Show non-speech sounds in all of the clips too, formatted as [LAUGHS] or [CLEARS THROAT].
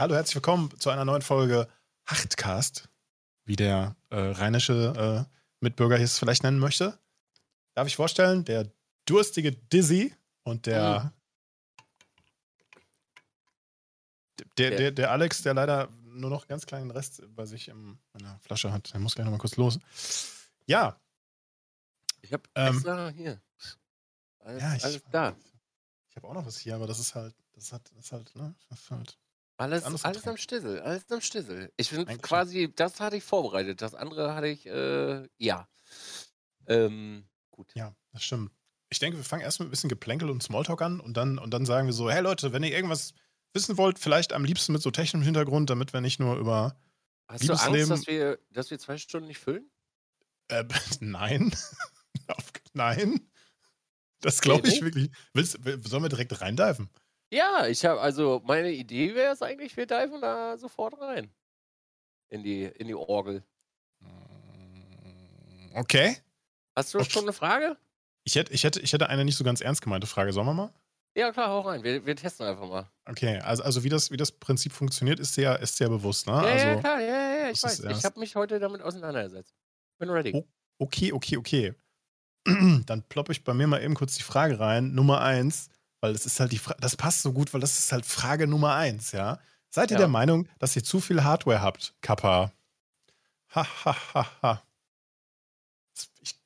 hallo, herzlich willkommen zu einer neuen Folge Hachtcast, wie der äh, rheinische äh, Mitbürger hier es vielleicht nennen möchte. Darf ich vorstellen, der durstige Dizzy und der, mhm. der, der, der Alex, der leider nur noch ganz kleinen Rest bei sich in meiner Flasche hat. Der muss gleich nochmal kurz los. Ja. Ich habe ähm, extra hier. Alles, ja, ich, alles da. Ich habe auch noch was hier, aber das ist halt, das hat, das ist halt, ne? Das ist halt alles, alles am Stissel, alles am Stissel. Ich bin quasi, das hatte ich vorbereitet, das andere hatte ich, äh, ja. Ähm, gut. Ja, das stimmt. Ich denke, wir fangen erst mit ein bisschen Geplänkel und Smalltalk an und dann, und dann sagen wir so, hey Leute, wenn ihr irgendwas wissen wollt, vielleicht am liebsten mit so technischem Hintergrund, damit wir nicht nur über Hast du Angst, dass wir, dass wir zwei Stunden nicht füllen? Äh, [LAUGHS] nein. [LAUGHS] nein. Das glaube ich wirklich. Willst, sollen wir direkt reindiven? Ja, ich habe, also meine Idee wäre es eigentlich, wir diven da sofort rein. In die, in die Orgel. Mm, okay. Hast du okay. schon eine Frage? Ich hätte, ich, hätte, ich hätte eine nicht so ganz ernst gemeinte Frage. Sollen wir mal? Ja, klar, hau rein. Wir, wir testen einfach mal. Okay, also, also wie, das, wie das Prinzip funktioniert, ist sehr, ist sehr bewusst, ne? Ja, also, ja klar, ja, ja, ich weiß. Ich habe mich heute damit auseinandergesetzt. Bin ready. Oh, okay, okay, okay. [CLEARS THROAT] Dann ploppe ich bei mir mal eben kurz die Frage rein. Nummer eins. Weil das ist halt die Fra das passt so gut, weil das ist halt Frage Nummer eins, ja. Seid ihr ja. der Meinung, dass ihr zu viel Hardware habt, Kappa? Ha, ha, ha, ha. Ich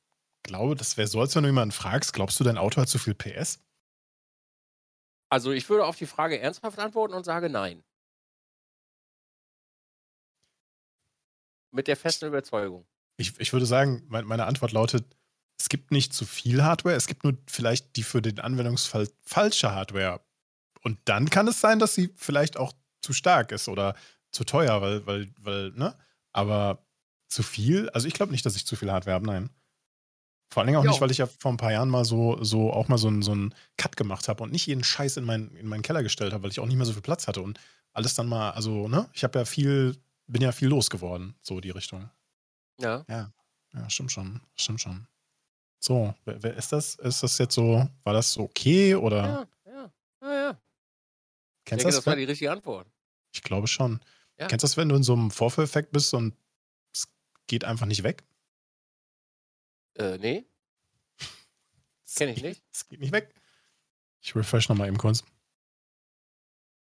glaube, das wäre so, als wenn du jemanden fragst, glaubst du, dein Auto hat zu viel PS? Also ich würde auf die Frage ernsthaft antworten und sage nein. Mit der festen Überzeugung. Ich, ich würde sagen, meine Antwort lautet, es gibt nicht zu viel Hardware, es gibt nur vielleicht die für den Anwendungsfall falsche Hardware. Und dann kann es sein, dass sie vielleicht auch zu stark ist oder zu teuer, weil, weil, weil, ne? Aber zu viel, also ich glaube nicht, dass ich zu viel Hardware habe, nein. Vor allen Dingen auch jo. nicht, weil ich ja vor ein paar Jahren mal so, so auch mal so einen, so einen Cut gemacht habe und nicht jeden Scheiß in, mein, in meinen Keller gestellt habe, weil ich auch nicht mehr so viel Platz hatte und alles dann mal, also, ne? Ich habe ja viel, bin ja viel losgeworden, so die Richtung. Ja. Ja, ja, stimmt schon, stimmt schon. So, wer, wer, ist das? Ist das jetzt so, war das okay oder? Ja, ja, ja, ja. Kennst ich denke, das, das war die richtige Antwort. Ich glaube schon. Ja. Kennst du das, wenn du in so einem Vorführeffekt bist und es geht einfach nicht weg? Äh, nee. [LAUGHS] Kenn ich nicht. Es geht nicht weg. Ich refresh nochmal eben kurz.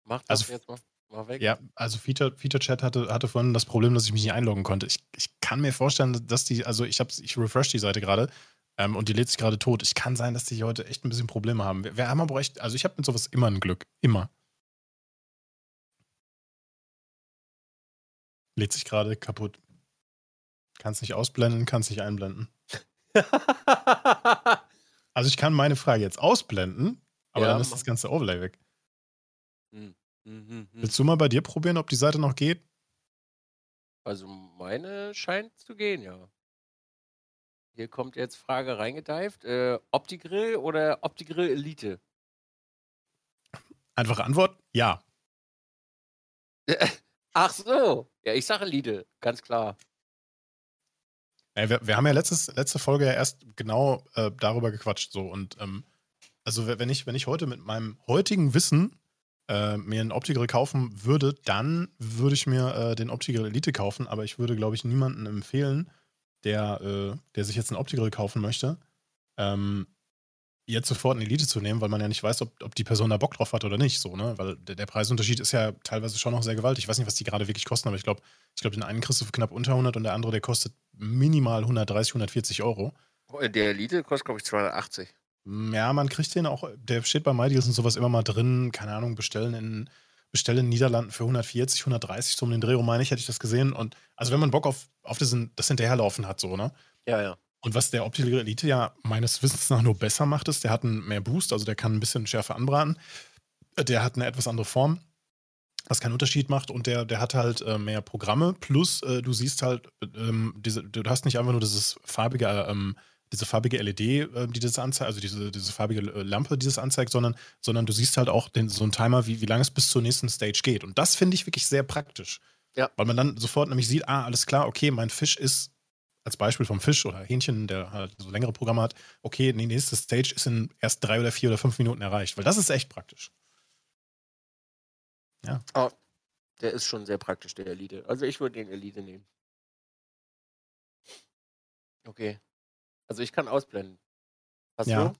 Mach das also, jetzt mal. Mach weg. Ja, also Feature, Feature Chat hatte, hatte vorhin das Problem, dass ich mich nicht einloggen konnte. Ich, ich kann mir vorstellen, dass die, also ich habe ich refresh die Seite gerade ähm, und die lädt sich gerade tot. Ich kann sein, dass die heute echt ein bisschen Probleme haben. Wir, wir haben aber echt, also ich habe mit sowas immer ein Glück. Immer. Lädt sich gerade kaputt. Kannst nicht ausblenden, kannst nicht einblenden. [LAUGHS] also ich kann meine Frage jetzt ausblenden, aber ja, dann ist das ganze Overlay weg. Hm. Hm, hm, hm. Willst du mal bei dir probieren, ob die Seite noch geht? Also meine scheint zu gehen, ja. Hier kommt jetzt Frage reingedeift. Äh, Opti-Grill oder Opti-Grill Elite? Einfache Antwort: Ja. [LAUGHS] Ach so. Ja, ich sage Elite, ganz klar. Ja, wir, wir, haben ja letztes, letzte Folge ja erst genau äh, darüber gequatscht. So. Und ähm, also wenn ich, wenn ich heute mit meinem heutigen Wissen äh, mir einen Opti-Grill kaufen würde, dann würde ich mir äh, den Opti-Grill Elite kaufen, aber ich würde, glaube ich, niemandem empfehlen, der, äh, der sich jetzt einen Opti-Grill kaufen möchte, ähm, jetzt sofort eine Elite zu nehmen, weil man ja nicht weiß, ob, ob die Person da Bock drauf hat oder nicht, so, ne? Weil der, der Preisunterschied ist ja teilweise schon noch sehr gewaltig. Ich weiß nicht, was die gerade wirklich kosten, aber ich glaube, ich glaube, den einen kriegst du für knapp unter 100 und der andere, der kostet minimal 130, 140 Euro. Der Elite kostet, glaube ich, 280. Ja, man kriegt den auch, der steht bei MyDeals und sowas immer mal drin, keine Ahnung, bestellen in bestelle in den Niederlanden für 140, 130 so um den Dreh rum, meine ich, hätte ich das gesehen. Und also wenn man Bock auf, auf das, das Hinterherlaufen hat, so, ne? Ja, ja. Und was der Optical Elite ja meines Wissens nach nur besser macht, ist, der hat einen mehr Boost, also der kann ein bisschen schärfer anbraten. Der hat eine etwas andere Form, was keinen Unterschied macht. Und der, der hat halt äh, mehr Programme. Plus, äh, du siehst halt, ähm, diese, du hast nicht einfach nur dieses farbige ähm, diese farbige LED, äh, die das anzeigt, also diese, diese farbige äh, Lampe, die das anzeigt, sondern, sondern du siehst halt auch den, so einen Timer, wie, wie lange es bis zur nächsten Stage geht. Und das finde ich wirklich sehr praktisch. Ja. Weil man dann sofort nämlich sieht, ah, alles klar, okay, mein Fisch ist, als Beispiel vom Fisch oder Hähnchen, der halt so längere Programme hat, okay, die nächste Stage ist in erst drei oder vier oder fünf Minuten erreicht. Weil das ist echt praktisch. Ja. Oh, Der ist schon sehr praktisch, der Elite. Also ich würde den Elite nehmen. Okay. Also ich kann ausblenden. Hast Ja. du?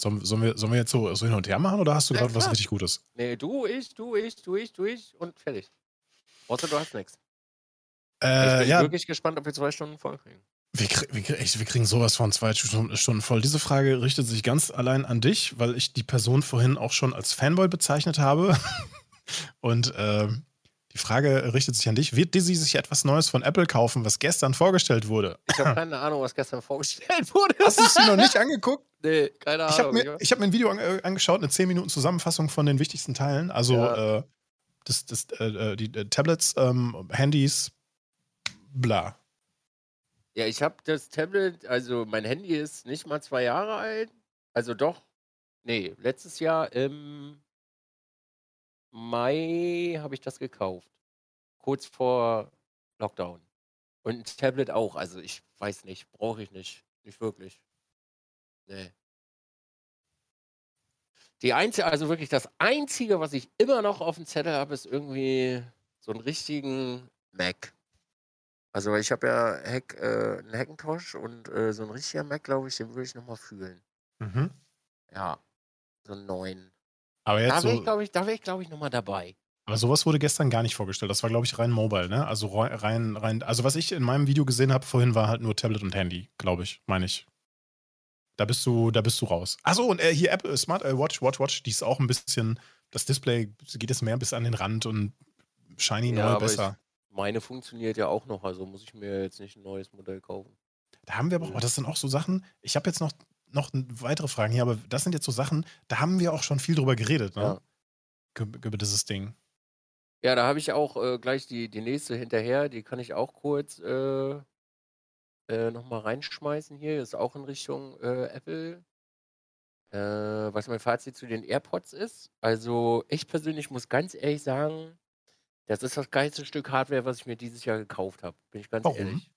Sollen, sollen, wir, sollen wir jetzt so, so hin und her machen oder hast du gerade was richtig Gutes? Nee, du, ich, du, ich, du, ich, du, ich und fertig. Außer du hast nichts. Ich Äh, bin ja, wirklich gespannt, ob wir zwei Stunden voll kriegen. wir, wir, echt, wir kriegen sowas von zwei Stunden, Stunden voll. Diese Frage richtet sich ganz allein an dich, weil ich die Person vorhin auch schon als Fanboy bezeichnet habe. [LAUGHS] Und ähm, die Frage richtet sich an dich. Wird Dizzy sich etwas Neues von Apple kaufen, was gestern vorgestellt wurde? Ich habe [LAUGHS] keine Ahnung, was gestern vorgestellt wurde. Hast du es dir noch nicht [LAUGHS] angeguckt? Nee, keine Ich habe Ahnung. mir, ich hab mir ein Video an, äh, angeschaut, eine 10 Minuten Zusammenfassung von den wichtigsten Teilen. Also Ja. äh, das, das, äh, äh, die äh, Tablets, ähm, Handys, bla. Ja, ich habe das Tablet, also mein Handy ist nicht mal zwei Jahre alt. Also doch, nee, letztes Jahr im Mai habe ich das gekauft. Kurz vor Lockdown. Und ein Tablet auch. Also ich weiß nicht, brauche ich nicht. Nicht wirklich. Nee. Die einzige, also wirklich das Einzige, was ich immer noch auf dem Zettel habe, ist irgendwie so einen richtigen Mac. Also ich habe ja Hack, äh, einen Hackintosh und äh, so ein richtiger Mac, glaube ich, den würde ich nochmal fühlen. Mhm. Ja, so einen neuen. Aber Da jetzt wäre ich, glaube ich, da wäre ich, glaube ich, nochmal dabei. aber sowas wurde gestern gar nicht vorgestellt. Das war, glaube ich, rein mobile, ne? Also rei- rein, rein, also was ich in meinem Video gesehen habe vorhin, war halt nur Tablet und Handy, glaube ich, meine ich. Da bist du, da bist du raus. Achso, und äh, hier Apple Smart äh, Watch, Watch, Watch, die ist auch ein bisschen, das Display geht jetzt mehr bis an den Rand und shiny Ja, neu besser. Meine funktioniert ja auch noch, also muss ich mir jetzt nicht ein neues Modell kaufen. Da haben wir aber auch, oh, das sind auch so Sachen, ich habe jetzt noch, noch weitere Fragen hier, aber das sind jetzt so Sachen, da haben wir auch schon viel drüber geredet, ne? Ja. Über dieses Ding. Ja, da habe ich auch äh, gleich die, die nächste hinterher, die kann ich auch kurz äh, äh, nochmal reinschmeißen hier. Ist auch in Richtung äh, Apple. Äh, was mein Fazit zu den AirPods ist. Also ich persönlich muss ganz ehrlich sagen, das ist das geilste Stück Hardware, was ich mir dieses Jahr gekauft habe. Bin ich ganz Warum? ehrlich.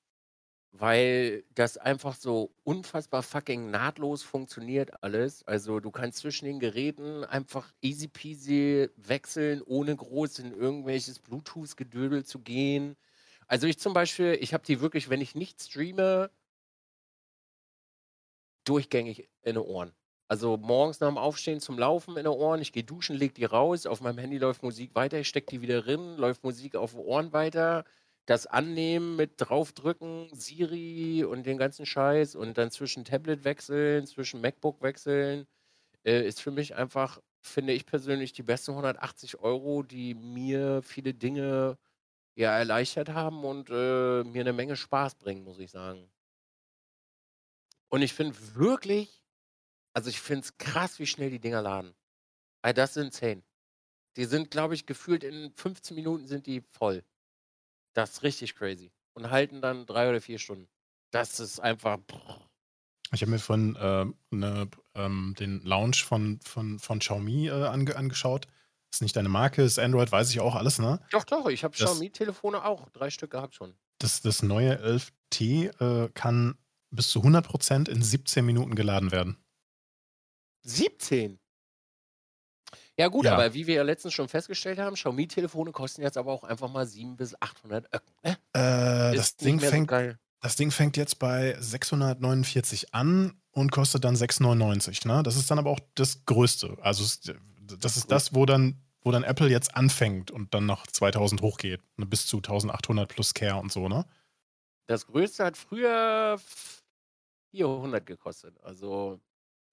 Weil das einfach so unfassbar fucking nahtlos funktioniert alles. Also du kannst zwischen den Geräten einfach easy peasy wechseln, ohne groß in irgendwelches Bluetooth-Gedödel zu gehen. Also ich zum Beispiel, ich habe die wirklich, wenn ich nicht streame, durchgängig in den Ohren. Also morgens nach dem Aufstehen zum Laufen in den Ohren, ich gehe duschen, leg die raus, auf meinem Handy läuft Musik weiter, ich stecke die wieder drin, läuft Musik auf den Ohren weiter, das Annehmen mit draufdrücken, Siri und den ganzen Scheiß und dann zwischen Tablet wechseln, zwischen MacBook wechseln, äh, ist für mich einfach, finde ich persönlich, die besten 180 Euro, die mir viele Dinge ja erleichtert haben und äh, mir eine Menge Spaß bringen, muss ich sagen. Und ich finde wirklich, also ich finde es krass, wie schnell die Dinger laden. Also das ist insane. Die sind, glaube ich, gefühlt in 15 Minuten sind die voll. Das ist richtig crazy. Und halten dann drei oder vier Stunden. Das ist einfach. Ich habe mir von äh, ne, ähm, den Launch von, von, von Xiaomi äh, ange angeschaut. Ist nicht deine Marke, ist Android, weiß ich auch alles, ne? Doch, doch, ich habe Xiaomi-Telefone auch. Drei Stück gehabt schon. Das, das neue 11T äh, kann bis zu 100% in 17 Minuten geladen werden. 17. Ja, gut, Ja. aber wie wir ja letztens schon festgestellt haben, Xiaomi-Telefone kosten jetzt aber auch einfach mal 700 bis 800 Öcken. Ne? Äh, das, Ding so fängt, geil. das Ding fängt jetzt bei 649 an und kostet dann 699. Ne? Das ist dann aber auch das Größte. Also das ist das, wo dann, wo dann Apple jetzt anfängt und dann nach 2000 hochgeht. Ne? Bis zu 1800 plus Care und so, ne? Das größte hat früher 400 gekostet. Also,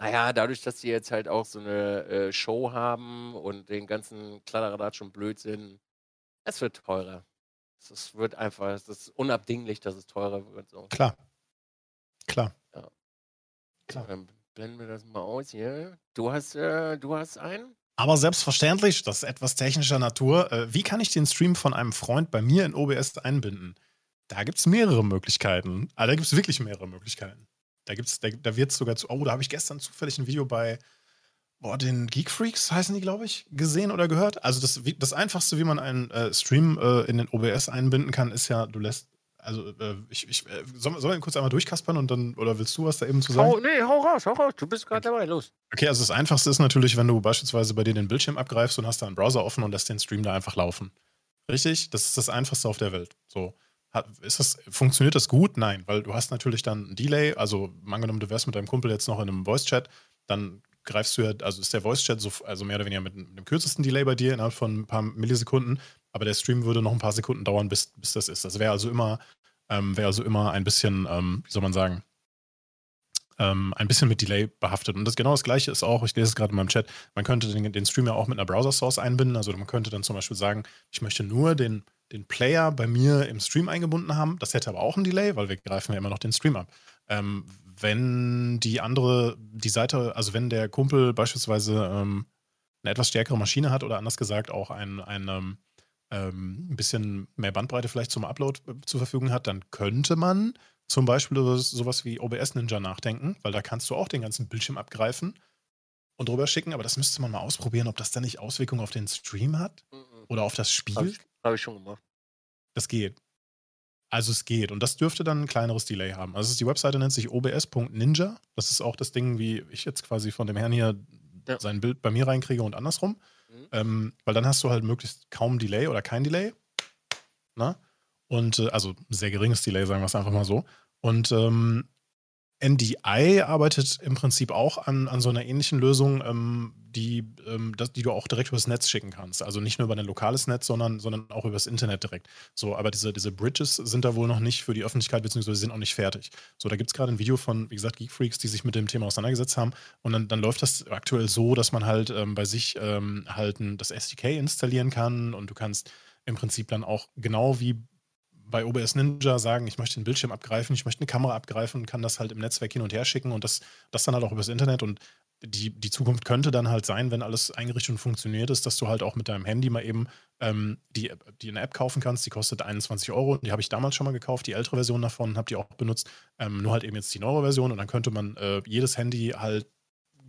naja, dadurch, dass die jetzt halt auch so eine äh, Show haben und den ganzen Kladderadatsch und Blödsinn, es wird teurer. Es wird einfach, es ist unabdinglich, dass es teurer wird. So. Klar. Klar. So, Dann blenden wir das mal aus hier. Du hast, äh, du hast einen? Aber selbstverständlich, das ist etwas technischer Natur. Äh, wie kann ich den Stream von einem Freund bei mir in OBS einbinden? Da gibt es mehrere Möglichkeiten. Ah, da gibt es wirklich mehrere Möglichkeiten. Da gibt's, da, da wird es sogar zu. Oh, da habe ich gestern zufällig ein Video bei boah, den Geek Freaks, heißen die, glaube ich, gesehen oder gehört. Also das, das Einfachste, wie man einen äh, Stream äh, in den OBS einbinden kann, ist ja, du lässt. Also, äh, ich, ich, äh, sollen soll wir ihn kurz einmal durchkaspern und dann, oder willst du was da eben zu sagen? Hau, nee, hau raus, hau raus. Du bist gerade dabei, los. Okay, also das Einfachste ist natürlich, wenn du beispielsweise bei dir den Bildschirm abgreifst und hast da einen Browser offen und lässt den Stream da einfach laufen. Richtig? Das ist das Einfachste auf der Welt. So. Das, funktioniert das gut? Nein, weil du hast natürlich dann ein Delay. Also, angenommen, du wärst mit deinem Kumpel jetzt noch in einem Voice-Chat, dann greifst du ja, also ist der Voice-Chat so, also mehr oder weniger mit, mit dem kürzesten Delay bei dir innerhalb von ein paar Millisekunden, aber der Stream würde noch ein paar Sekunden dauern, bis, bis das ist. Das wäre also immer, ähm, wäre also immer ein bisschen, ähm, wie soll man sagen, ähm, ein bisschen mit Delay behaftet. Und das genau das gleiche ist auch, ich lese es gerade in meinem Chat, man könnte den, den Stream ja auch mit einer Browser-Source einbinden. Also man könnte dann zum Beispiel sagen, ich möchte nur den, den Player bei mir im Stream eingebunden haben. Das hätte aber auch ein Delay, weil wir greifen ja immer noch den Stream ab. Ähm, wenn die andere, die Seite, also wenn der Kumpel beispielsweise ähm, eine etwas stärkere Maschine hat oder anders gesagt auch ein, ein, ähm, ähm bisschen mehr Bandbreite vielleicht zum Upload äh, zur Verfügung hat, dann könnte man zum Beispiel über sowas wie OBS Ninja nachdenken, weil da kannst du auch den ganzen Bildschirm abgreifen und drüber schicken, aber das müsste man mal ausprobieren, ob das dann nicht Auswirkungen auf den Stream hat mhm. oder auf das Spiel. Habe ich, schon gemacht. Das geht. Also es geht. Und das dürfte dann ein kleineres Delay haben. Also die Webseite nennt sich obs.ninja. Das ist auch das Ding, wie ich jetzt quasi von dem Herrn hier ja. sein Bild bei mir reinkriege und andersrum. Mhm. Ähm, weil dann hast du halt möglichst kaum Delay oder kein Delay. Na? Und äh, also sehr geringes Delay, sagen wir es einfach mal so. Und ähm, NDI arbeitet im Prinzip auch an, an so einer ähnlichen Lösung, ähm, die, ähm, das, die du auch direkt übers Netz schicken kannst. Also nicht nur über ein lokales Netz, sondern, sondern auch übers Internet direkt. So, aber diese, diese Bridges sind da wohl noch nicht für die Öffentlichkeit, beziehungsweise sind auch nicht fertig. So, da gibt es gerade ein Video von, wie gesagt, Geekfreaks, die sich mit dem Thema auseinandergesetzt haben. Und dann, dann läuft das aktuell so, dass man halt ähm, bei sich ähm, halt das SDK installieren kann und du kannst im Prinzip dann auch genau wie bei OBS Ninja sagen, ich möchte den Bildschirm abgreifen, ich möchte eine Kamera abgreifen und kann das halt im Netzwerk hin und her schicken und das, das dann halt auch übers Internet. Und die, die Zukunft könnte dann halt sein, wenn alles eingerichtet und funktioniert ist, dass du halt auch mit deinem Handy mal eben ähm, die, die eine App kaufen kannst, die kostet 21 Euro. Die habe ich damals schon mal gekauft, die ältere Version davon, habe die auch benutzt. Ähm, nur halt eben jetzt die neuere Version und dann könnte man äh, jedes Handy halt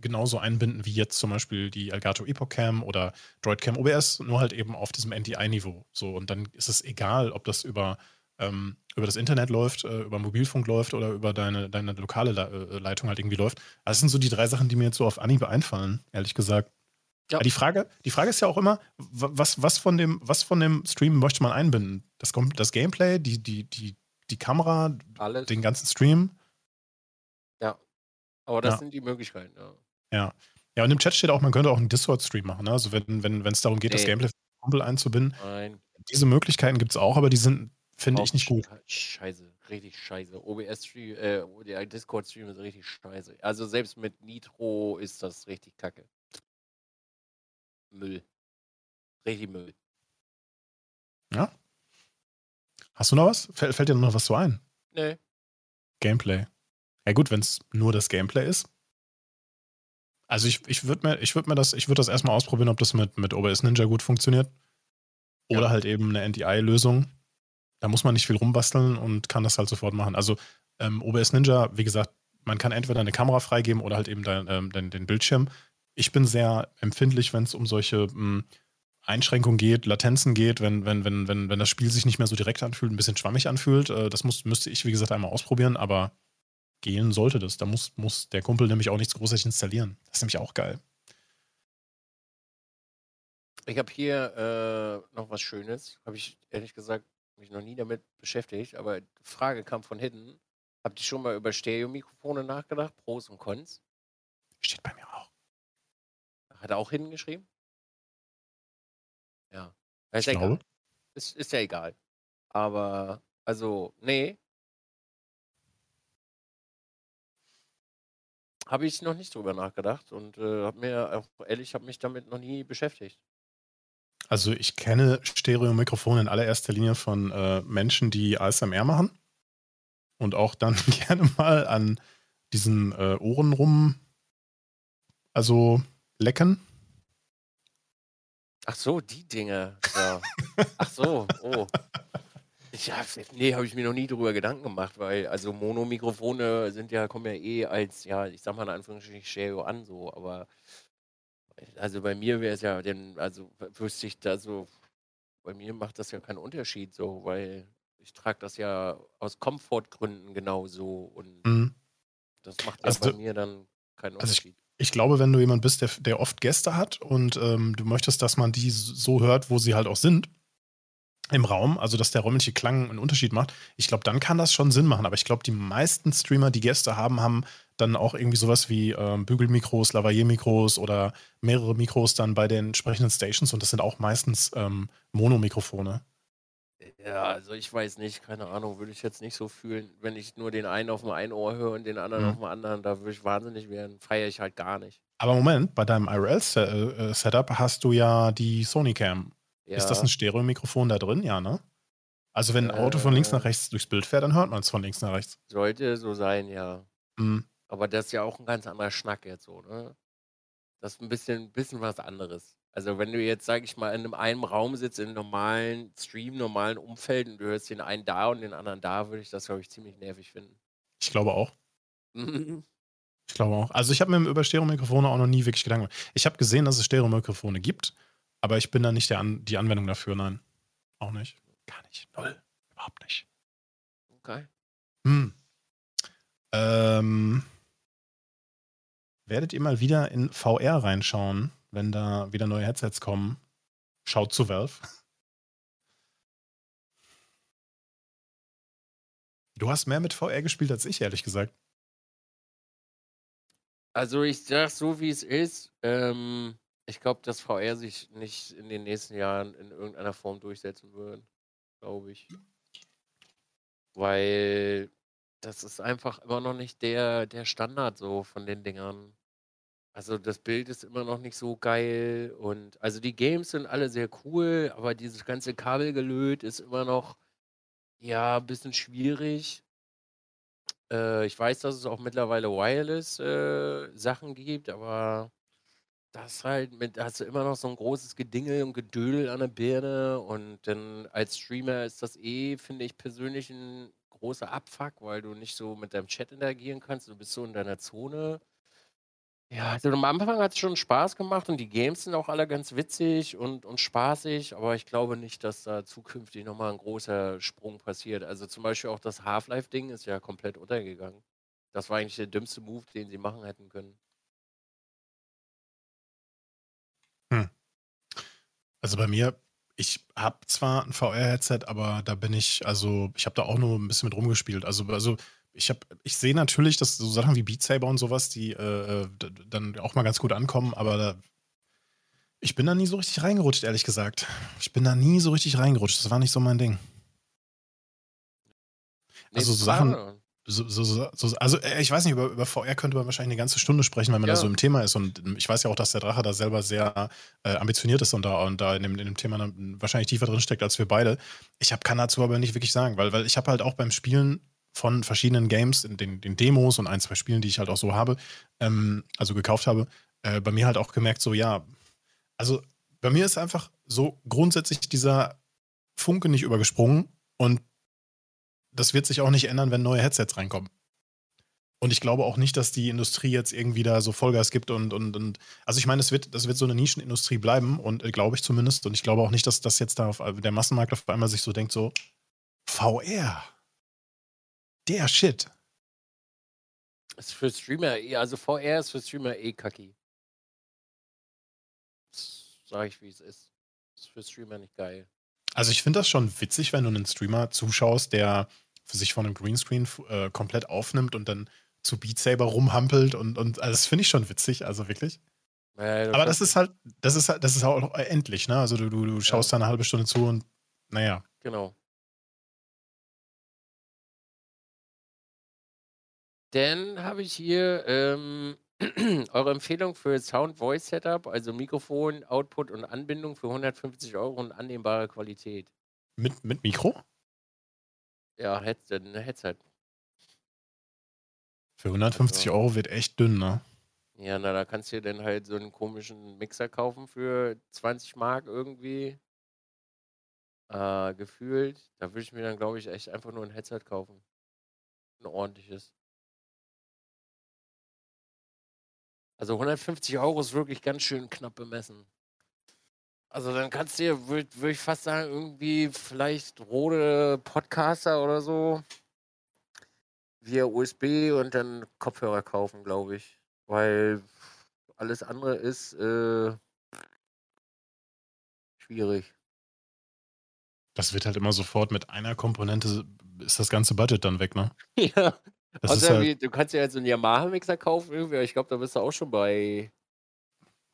genauso einbinden wie jetzt zum Beispiel die Elgato Epoch Cam oder Droidcam OBS, nur halt eben auf diesem NDI-Niveau. So, und dann ist es egal, ob das über ähm, über das Internet läuft, äh, über Mobilfunk läuft oder über deine, deine lokale Le äh, Leitung halt irgendwie läuft. Also das sind so die drei Sachen, die mir jetzt so auf Anhieb einfallen, ehrlich gesagt. Ja. Die, Frage, die Frage ist ja auch immer, was, was, von dem, was von dem Stream möchte man einbinden? Das, das Gameplay, die, die, die, die Kamera, Alles. den ganzen Stream? Ja, aber das ja. sind die Möglichkeiten, ja. Ja. Ja, und im Chat steht auch, man könnte auch einen Discord-Stream machen. Ne? Also wenn es wenn, darum geht, nee. das Gameplay für Kumpel einzubinden. Nein. Diese Möglichkeiten gibt es auch, aber die sind Finde ich nicht gut. Scheiße, richtig scheiße. OBS-Stream, äh, der Discord-Stream ist richtig scheiße. Also selbst mit Nitro ist das richtig kacke. Müll. Richtig Müll. Ja. Hast du noch was? Fällt, fällt dir noch was so ein? Nee. Gameplay. Ja gut, wenn es nur das Gameplay ist. Also ich, ich würde mir, ich würd mir das, ich würde das erstmal ausprobieren, ob das mit, mit OBS Ninja gut funktioniert. Oder ja. halt eben eine NDI-Lösung. Da muss man nicht viel rumbasteln und kann das halt sofort machen. Also ähm, OBS Ninja, wie gesagt, man kann entweder eine Kamera freigeben oder halt eben dein, ähm, den, den, Bildschirm. Ich bin sehr empfindlich, wenn es um solche mh, hm, Einschränkungen geht, Latenzen geht, wenn, wenn, wenn, wenn, wenn das Spiel sich nicht mehr so direkt anfühlt, ein bisschen schwammig anfühlt. Äh, das muss, müsste ich, wie gesagt, einmal ausprobieren, aber gehen sollte das. Da muss, muss der Kumpel nämlich auch nichts großartig installieren. Das ist nämlich auch geil. Ich habe hier äh, noch was Schönes. Habe ich ehrlich gesagt mich noch nie damit beschäftigt, aber die Frage kam von hinten. Habt ihr schon mal über Stereo-Mikrofone nachgedacht? Pros und Cons? Steht bei mir auch. Hat er auch hingeschrieben? Ja. Ist ich glaube. Ist, ist ja egal. Aber, also, nee. Habe ich noch nicht drüber nachgedacht und äh, habe mir auch ehrlich, habe mich damit noch nie beschäftigt. Also ich kenne Stereo-Mikrofone in allererster Linie von äh, Menschen, die ASMR machen und auch dann [LAUGHS] gerne mal an diesen äh, Ohren rum, also lecken. Ach so, die Dinge. Ja. Ach so, oh. Ja, nee, habe ich mir noch nie drüber Gedanken gemacht, weil also Monomikrofone sind ja, kommen ja eh als, ja, ich sag mal in Anführungsstrichen Stereo an, so, aber also bei mir wäre es ja, denn, also wüsste ich da so, bei mir macht das ja keinen Unterschied so, weil ich trage das ja aus Komfortgründen genauso und mhm. das macht ja also, bei mir dann keinen Unterschied. Also ich, ich, glaube, wenn du jemand bist, der, der oft Gäste hat und ähm, du möchtest, dass man die so hört, wo sie halt auch sind, im Raum, also dass der räumliche Klang einen Unterschied macht, ich glaube, dann kann das schon Sinn machen. Aber ich glaube, die meisten Streamer, die Gäste haben, haben dann auch irgendwie sowas wie ähm, Bügelmikros, Lavalier-Mikros oder mehrere Mikros dann bei den entsprechenden Stations und das sind auch meistens ähm, Monomikrofone. Ja, also ich weiß nicht, keine Ahnung, würde ich jetzt nicht so fühlen, wenn ich nur den einen auf dem einen Ohr höre und den anderen mhm. auf dem anderen, da würde ich wahnsinnig werden, feiere ich halt gar nicht. Aber Moment, bei deinem IRL-Setup äh, hast du ja die Sony Cam. Ja. Ist das ein Stereo-Mikrofon da drin? Ja, ne? Also wenn ein Auto von links nach äh. rechts durchs Bild fährt, dann hört man es von links nach rechts. Sollte so sein, ja. Mhm. Aber das ist ja auch ein ganz anderer Schnack jetzt so, ne? Das ist ein bisschen, bisschen was anderes. Also wenn du jetzt, sag ich mal, in einem, einem Raum sitzt, in einem normalen Stream, normalen Umfeld und du hörst den einen da und den anderen da, würde ich das, glaube ich, ziemlich nervig finden. Ich glaube auch. [LAUGHS] ich glaube auch. Also ich habe mir über Stereo-Mikrofone auch noch nie wirklich Gedanken gemacht. Ich habe gesehen, dass es Stereo-Mikrofone gibt, aber ich bin da nicht der An die Anwendung dafür, nein. Auch nicht. Gar nicht. Null. Überhaupt nicht. Okay. Hm. Ähm, werdet ihr mal wieder in VR reinschauen? wenn da wieder neue Headsets kommen. Schaut zu Valve. Du hast mehr mit VR gespielt als ich, ehrlich gesagt. Also ich sag so, wie es ist. Ähm, ich glaube, dass VR sich nicht in den nächsten Jahren in irgendeiner Form durchsetzen wird. Glaube ich. Weil das ist einfach immer noch nicht der, der Standard so von den Dingern. Also das Bild ist immer noch nicht so geil und also die Games sind alle sehr cool, aber dieses ganze Kabelgelöt ist immer noch ja ein bisschen schwierig. Äh, ich weiß, dass es auch mittlerweile Wireless äh, Sachen gibt, aber das halt mit, hast du immer noch so ein großes Gedingel und Gedödel an der Birne und dann als Streamer ist das eh, finde ich persönlich ein großer Abfuck, weil du nicht so mit deinem Chat interagieren kannst. Du bist so in deiner Zone. Ja, also am Anfang hat es schon Spaß gemacht und die Games sind auch alle ganz witzig und, und spaßig, aber ich glaube nicht, dass da zukünftig nochmal ein großer Sprung passiert. Also zum Beispiel auch das Half-Life-Ding ist ja komplett untergegangen. Das war eigentlich der dümmste Move, den sie machen hätten können. Hm. Also bei mir, ich habe zwar ein VR-Headset, aber da bin ich, also ich habe da auch nur ein bisschen mit rumgespielt. Also, also ich habe, ich sehe natürlich, dass so Sachen wie Beat Saber und sowas, die äh, dann auch mal ganz gut ankommen, aber da, ich bin da nie so richtig reingerutscht, ehrlich gesagt. Ich bin da nie so richtig reingerutscht. Das war nicht so mein Ding. Also so Sachen. So, so, so, also äh, ich weiß nicht, über, über VR könnte man wahrscheinlich eine ganze Stunde sprechen, wenn man ja. da so im Thema ist. Und ich weiß ja auch, dass der Drache da selber sehr äh, ambitioniert ist und da, und da in, dem, in dem Thema wahrscheinlich tiefer drin steckt als wir beide. Ich hab, kann dazu aber nicht wirklich sagen, weil, weil ich habe halt auch beim Spielen von verschiedenen Games, in den, den, Demos und ein, zwei Spielen, die ich halt auch so habe, ähm, also gekauft habe, äh, bei mir halt auch gemerkt, so ja, also bei mir ist einfach so grundsätzlich dieser Funke nicht übergesprungen und das wird sich auch nicht ändern, wenn neue Headsets reinkommen. Und ich glaube auch nicht, dass die Industrie jetzt irgendwie da so Vollgas gibt und, und, und also ich meine, das wird, das wird so eine Nischenindustrie bleiben und äh, glaube ich zumindest. Und ich glaube auch nicht, dass das jetzt da auf der Massenmarkt auf einmal sich so denkt, so VR der Shit. Ist für Streamer, eh, also VR ist für Streamer eh kacki. Sag ich, wie es ist. Ist für Streamer nicht geil. Also ich finde das schon witzig, wenn du einen Streamer zuschaust, der sich von einem Greenscreen äh, komplett aufnimmt und dann zu Beat Saber rumhampelt und, und also das finde ich schon witzig, also wirklich. Ja, das Aber das ist halt, das ist halt, das ist auch endlich, ne? Also du, du, du schaust ja. da eine halbe Stunde zu und naja. Genau. Dann habe ich hier ähm, [CLEARS THROAT] eure Empfehlung für Sound Voice Setup, also Mikrofon, Output und Anbindung für 150 Euro und annehmbare Qualität. Mit, mit Mikro? Ja, Headset, ein Headset. Für 150 also. Euro wird echt dünn, ne? Ja, na, da kannst du dir dann halt so einen komischen Mixer kaufen für 20 Mark irgendwie. Äh, gefühlt. Da würde ich mir dann, glaube ich, echt einfach nur ein Headset kaufen. Ein ordentliches. Also 150 Euro ist wirklich ganz schön knapp bemessen. Also dann kannst du dir, würde würd ich fast sagen, irgendwie vielleicht Rode Podcaster oder so via USB und dann Kopfhörer kaufen, glaube ich. Weil alles andere ist äh, schwierig. Das wird halt immer sofort mit einer Komponente ist das ganze Budget dann weg, ne? [LAUGHS] Ja. Das Außer halt du kannst ja jetzt so einen Yamaha-Mixer kaufen, irgendwie, aber ich glaube, da bist du auch schon bei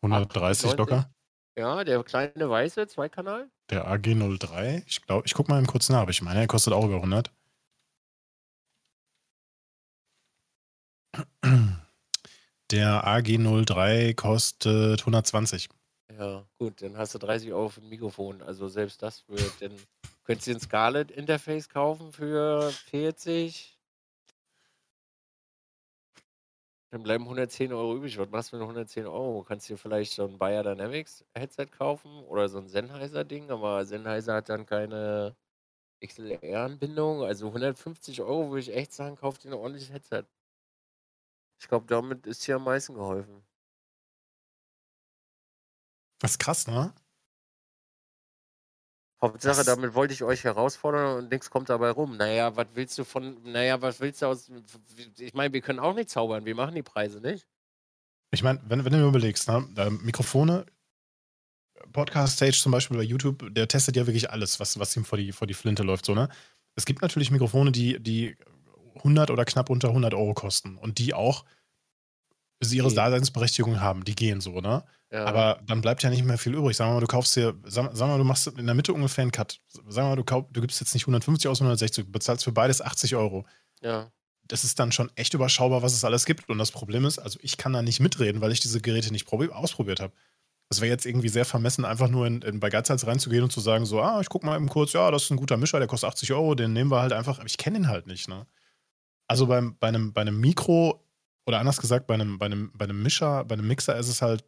130 90. locker. Ja, der kleine weiße Zweikanal. Der AG03, ich glaube, ich guck mal kurz nach, aber ich meine, er kostet auch über 100. Der AG03 kostet 120. Ja, gut, dann hast du 30 Euro für ein Mikrofon. Also selbst das wird, dann könntest du ein Scarlett Interface kaufen für 40. Dann bleiben 110 Euro übrig. Was machst du mit 110 Euro? Kannst dir vielleicht so ein Bayer Dynamics Headset kaufen oder so ein Sennheiser Ding, aber Sennheiser hat dann keine XLR-Anbindung. Also 150 Euro würde ich echt sagen, kauf dir ein ordentliches Headset. Ich glaube, damit ist dir am meisten geholfen. Ist krass, ne? Hauptsache, Das, damit wollte ich euch herausfordern und nichts kommt dabei rum. Naja, was willst du von, naja, was willst du aus, ich meine, wir können auch nicht zaubern, wir machen die Preise nicht. ich meine, wenn, wenn du mir überlegst, ne, Mikrofone, Podcast Stage zum Beispiel bei YouTube, der testet ja wirklich alles, was, was ihm vor die, vor die Flinte läuft, so, ne? Es gibt natürlich Mikrofone, die, die 100 oder knapp unter 100 Euro kosten und die auch sie ihre Daseinsberechtigung haben, die gehen so, ne? Ja, Aber dann bleibt ja nicht mehr viel übrig. Sagen wir mal, du kaufst dir, sag, sag mal, du machst in der Mitte ungefähr einen Cut. Sagen wir mal, du, kauf, du gibst jetzt nicht 150 aus, 160, du bezahlst für beides 80 Euro. ja, Das ist dann schon echt überschaubar, was es alles gibt. Und das Problem ist, also ich kann da nicht mitreden, weil ich diese Geräte nicht probi- ausprobiert habe. Es wäre jetzt irgendwie sehr vermessen, einfach nur in, in, bei Geizhals reinzugehen und zu sagen, so, ah, ich guck mal eben kurz, ja, das ist ein guter Mischer, der kostet 80 Euro, den nehmen wir halt einfach. Aber ich kenne ihn halt nicht, ne? Also beim, bei, einem, bei einem Mikro, oder anders gesagt, bei einem, bei, einem, bei einem Mischer, bei einem Mixer ist es halt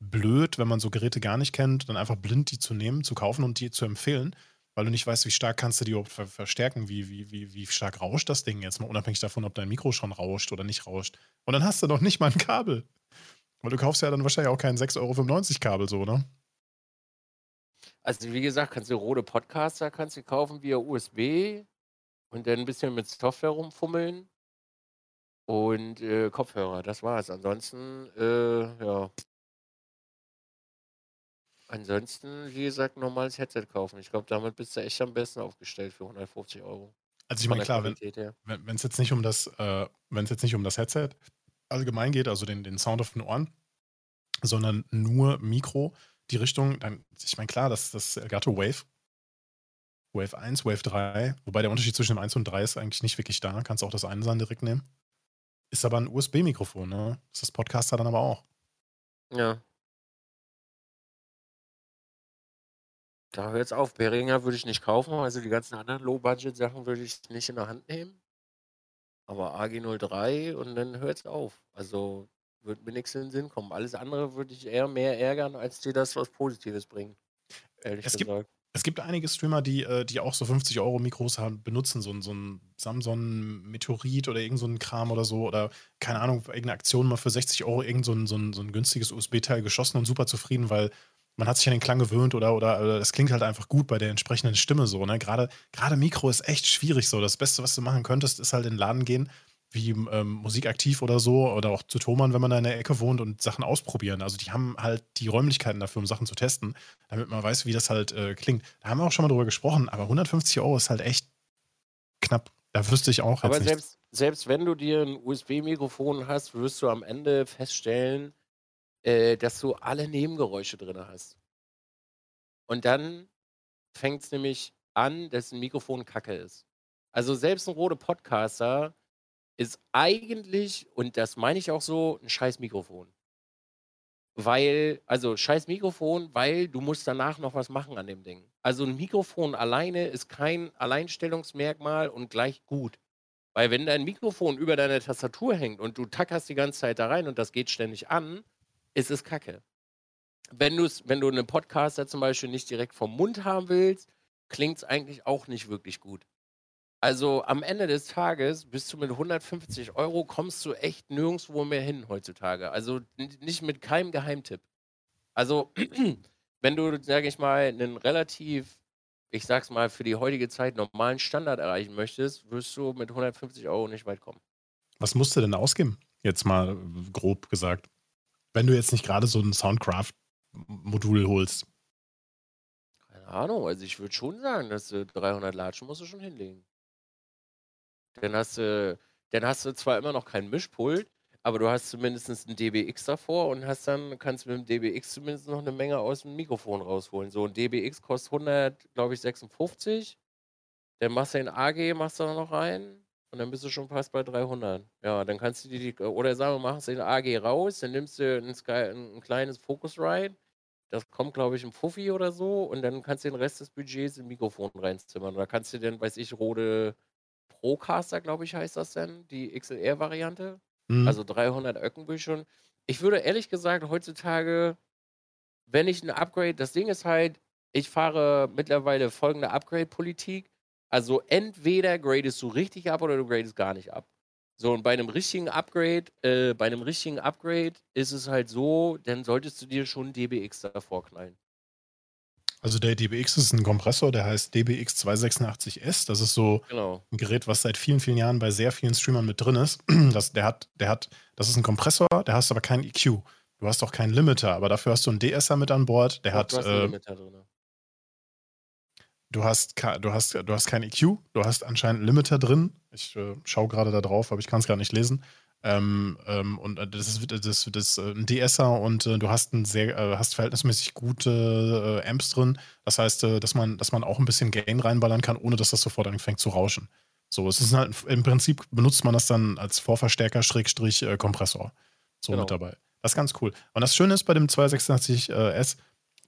blöd, wenn man so Geräte gar nicht kennt, dann einfach blind die zu nehmen, zu kaufen und die zu empfehlen, weil du nicht weißt, wie stark kannst du die überhaupt ver verstärken, wie, wie, wie, wie stark rauscht das Ding jetzt mal, unabhängig davon, ob dein Mikro schon rauscht oder nicht rauscht. Und dann hast du noch nicht mal ein Kabel. Weil du kaufst ja dann wahrscheinlich auch kein 6,95 Euro Kabel so, ne? Also wie gesagt, kannst du rote Podcaster kannst du kaufen via USB und dann ein bisschen mit Software rumfummeln und äh, Kopfhörer, das war's. Ansonsten, äh, ja, ansonsten, wie gesagt, normales Headset kaufen. Ich glaube, damit bist du echt am besten aufgestellt für 150 Euro. Also ich meine, klar, wenn es jetzt nicht um das, äh, wenn es jetzt nicht um das Headset allgemein geht, also den, den Sound auf den Ohren, sondern nur Mikro, die Richtung, dann, ich meine, klar, das, das Elgato Wave, Wave 1, Wave 3, wobei der Unterschied zwischen dem 1 und 3 ist eigentlich nicht wirklich da, kannst auch das eine dann direkt nehmen. Ist aber ein USB-Mikrofon, ne? Ist das Podcaster dann aber auch. Ja, da hört's auf. Behringer würde ich nicht kaufen, also die ganzen anderen Low-Budget-Sachen würde ich nicht in der Hand nehmen. Aber AG03 und dann hört's auf. Also würde mir nichts in den Sinn kommen. Alles andere würde ich eher mehr ärgern, als dir das was Positives bringen. Ehrlich Es gibt, gesagt. es gibt einige Streamer, die, äh, die auch so 50 Euro Mikros haben, benutzen, so ein, so ein Samsung Meteorit oder irgend so ein Kram oder so oder keine Ahnung, irgendeine Aktion mal für 60 Euro irgend so ein, so ein, so ein günstiges USB-Teil geschossen und super zufrieden, weil man hat sich an den Klang gewöhnt oder, oder, oder das klingt halt einfach gut bei der entsprechenden Stimme so. Ne? Gerade, gerade Mikro ist echt schwierig so. Das Beste, was du machen könntest, ist halt in den Laden gehen, wie ähm, Musikaktiv oder so, oder auch zu Thomann, wenn man da in der Ecke wohnt und Sachen ausprobieren. Also die haben halt die Räumlichkeiten dafür, um Sachen zu testen, damit man weiß, wie das halt äh, klingt. Da haben wir auch schon mal drüber gesprochen, aber 150 Euro ist halt echt knapp. Da wüsste ich auch Aber jetzt nicht. selbst, selbst wenn du dir ein USB-Mikrofon hast, wirst du am Ende feststellen, äh, dass du alle Nebengeräusche drin hast. Und dann fängt es nämlich an, dass ein Mikrofon kacke ist. Also selbst ein roter Podcaster ist eigentlich, und das meine ich auch so, ein scheiß Mikrofon. Weil, also scheiß Mikrofon, weil du musst danach noch was machen an dem Ding. Also ein Mikrofon alleine ist kein Alleinstellungsmerkmal und gleich gut. Weil wenn dein Mikrofon über deiner Tastatur hängt und du tackerst die ganze Zeit da rein und das geht ständig an, ist es kacke. Wenn, du's, wenn du einen Podcaster zum Beispiel nicht direkt vom Mund haben willst, klingt es eigentlich auch nicht wirklich gut. Also am Ende des Tages bist du mit 150 Euro, kommst du echt nirgendwo mehr hin heutzutage. Also nicht mit keinem Geheimtipp. Also [CLEARS THROAT] wenn du, sage ich mal, einen relativ, ich sag's mal, für die heutige Zeit normalen Standard erreichen möchtest, wirst du mit 150 Euro nicht weit kommen. Was musst du denn ausgeben? Jetzt mal grob gesagt. Wenn du jetzt nicht gerade so ein Soundcraft-Modul holst. Keine Ahnung, also ich würde schon sagen, dass du 300 Latschen musst du schon hinlegen. Dann hast du, dann hast du zwar immer noch kein Mischpult, aber du hast zumindest ein DBX davor und hast dann, kannst mit dem DBX zumindest noch eine Menge aus dem Mikrofon rausholen. So ein DBX kostet 100, glaube ich, 56. Dann machst du den AG, machst du noch rein und dann bist du schon fast bei 300. Ja, dann kannst du die, oder sagen wir, machst den AG raus, dann nimmst du ein, Sky, ein kleines Focusrite, das kommt, glaube ich, im Fuffi oder so und dann kannst du den Rest des Budgets im Mikrofon reinzimmern. Da kannst du dann, weiß ich, Rode Procaster, glaube ich, heißt das denn, die XLR-Variante. Mhm. Also 300 Öcken will schon. Ich würde ehrlich gesagt heutzutage, wenn ich ein Upgrade, das Ding ist halt, ich fahre mittlerweile folgende Upgrade-Politik. Also entweder gradest du richtig ab oder du gradest gar nicht ab. So, und bei einem richtigen Upgrade, äh, bei einem richtigen Upgrade ist es halt so, dann solltest du dir schon DBX davor knallen. Also der DBX ist ein Kompressor, der heißt DBX 286S. Das ist so genau. ein Gerät, was seit vielen, vielen Jahren bei sehr vielen Streamern mit drin ist. [CLEARS THROAT] Das, der hat, der hat, das ist ein Kompressor, der hast aber keinen EQ. Du hast auch keinen Limiter, aber dafür hast du einen DSer mit an Bord. Der Ach, hat. Du hast, äh, du hast, du hast, du hast kein EQ, du hast anscheinend einen Limiter drin. Ich äh, schaue gerade da drauf, aber ich kann es gar nicht lesen. Ähm, ähm, und äh, das ist, das, das ist äh, ein DSer und äh, du hast ein sehr, äh, hast verhältnismäßig gute äh, Amps drin. Das heißt, dass man, dass man auch ein bisschen Gain reinballern kann, ohne dass das sofort anfängt zu rauschen. So, es ist halt im Prinzip benutzt man das dann als Vorverstärker Schrägstrich Kompressor. So genau. mit dabei. Das ist ganz cool. Und das Schöne ist bei dem 286S,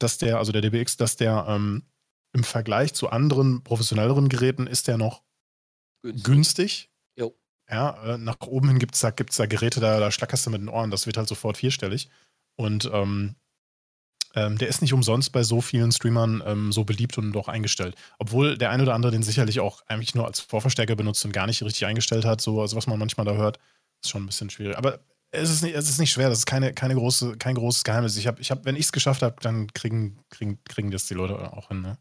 dass der, also der DBX, dass der ähm, im Vergleich zu anderen professionelleren Geräten ist der noch günstig. günstig ja, äh, nach oben hin gibt es da, gibt's da Geräte, da, da schlackerst du mit den Ohren, das wird halt sofort vierstellig. Und ähm, ähm, der ist nicht umsonst bei so vielen Streamern ähm, so beliebt und auch eingestellt. Obwohl der ein oder andere den sicherlich auch eigentlich nur als Vorverstärker benutzt und gar nicht richtig eingestellt hat, so also was man manchmal da hört, ist schon ein bisschen schwierig. Aber es ist nicht, es ist nicht schwer, das ist keine, keine große, kein großes Geheimnis. Ich habe, ich hab, wenn ich es geschafft habe, dann kriegen, kriegen, kriegen das die Leute auch hin. Ne?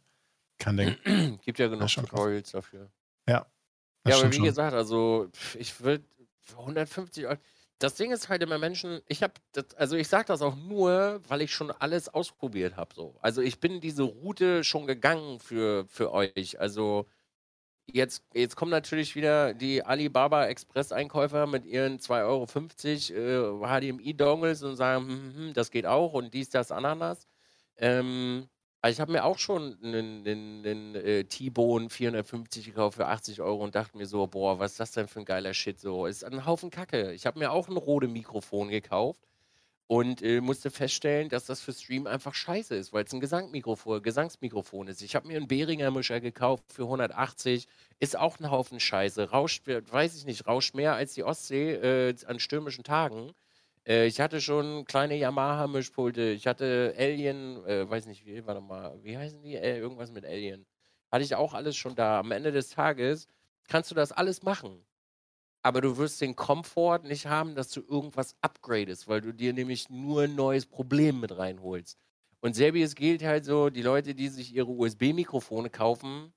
Kein Ding. [CLEARS THROAT] Gibt ja genug Tutorials dafür. Ja, ja, aber wie schon. gesagt, also ich würde 150 Euro. Das Ding ist halt immer Menschen, ich habe, also ich sage das auch nur, weil ich schon alles ausprobiert habe. So. Also ich bin diese Route schon gegangen für, für euch. Also jetzt, jetzt kommen natürlich wieder die Alibaba Express-Einkäufer mit ihren 2,50 Euro äh, HDMI-Dongles und sagen, hm, hm, hm, das geht auch und dies, das, Ananas. Ähm, also ich habe mir auch schon einen, einen, einen äh, T-Bone 450 gekauft für 80 Euro und dachte mir so, boah, was ist das denn für ein geiler Shit? So, ist ein Haufen Kacke. Ich habe mir auch ein Rode Mikrofon gekauft und äh, musste feststellen, dass das für Stream einfach scheiße ist, weil es ein Gesangmikrofon, Gesangsmikrofon ist. Ich habe mir einen Behringer Mischer gekauft für 180, ist auch ein Haufen Scheiße. Rauscht, weiß ich nicht, rauscht mehr als die Ostsee äh, an stürmischen Tagen. Äh, ich hatte schon kleine Yamaha-Mischpulte. Ich hatte Alien, äh, weiß nicht wie, warte mal, wie heißen die? Äh, irgendwas mit Alien. Hatte ich auch alles schon da. Am Ende des Tages kannst du das alles machen. Aber du wirst den Komfort nicht haben, dass du irgendwas upgradest, weil du dir nämlich nur ein neues Problem mit reinholst. Und selbiges gilt halt so, die Leute, die sich ihre USB-Mikrofone kaufen.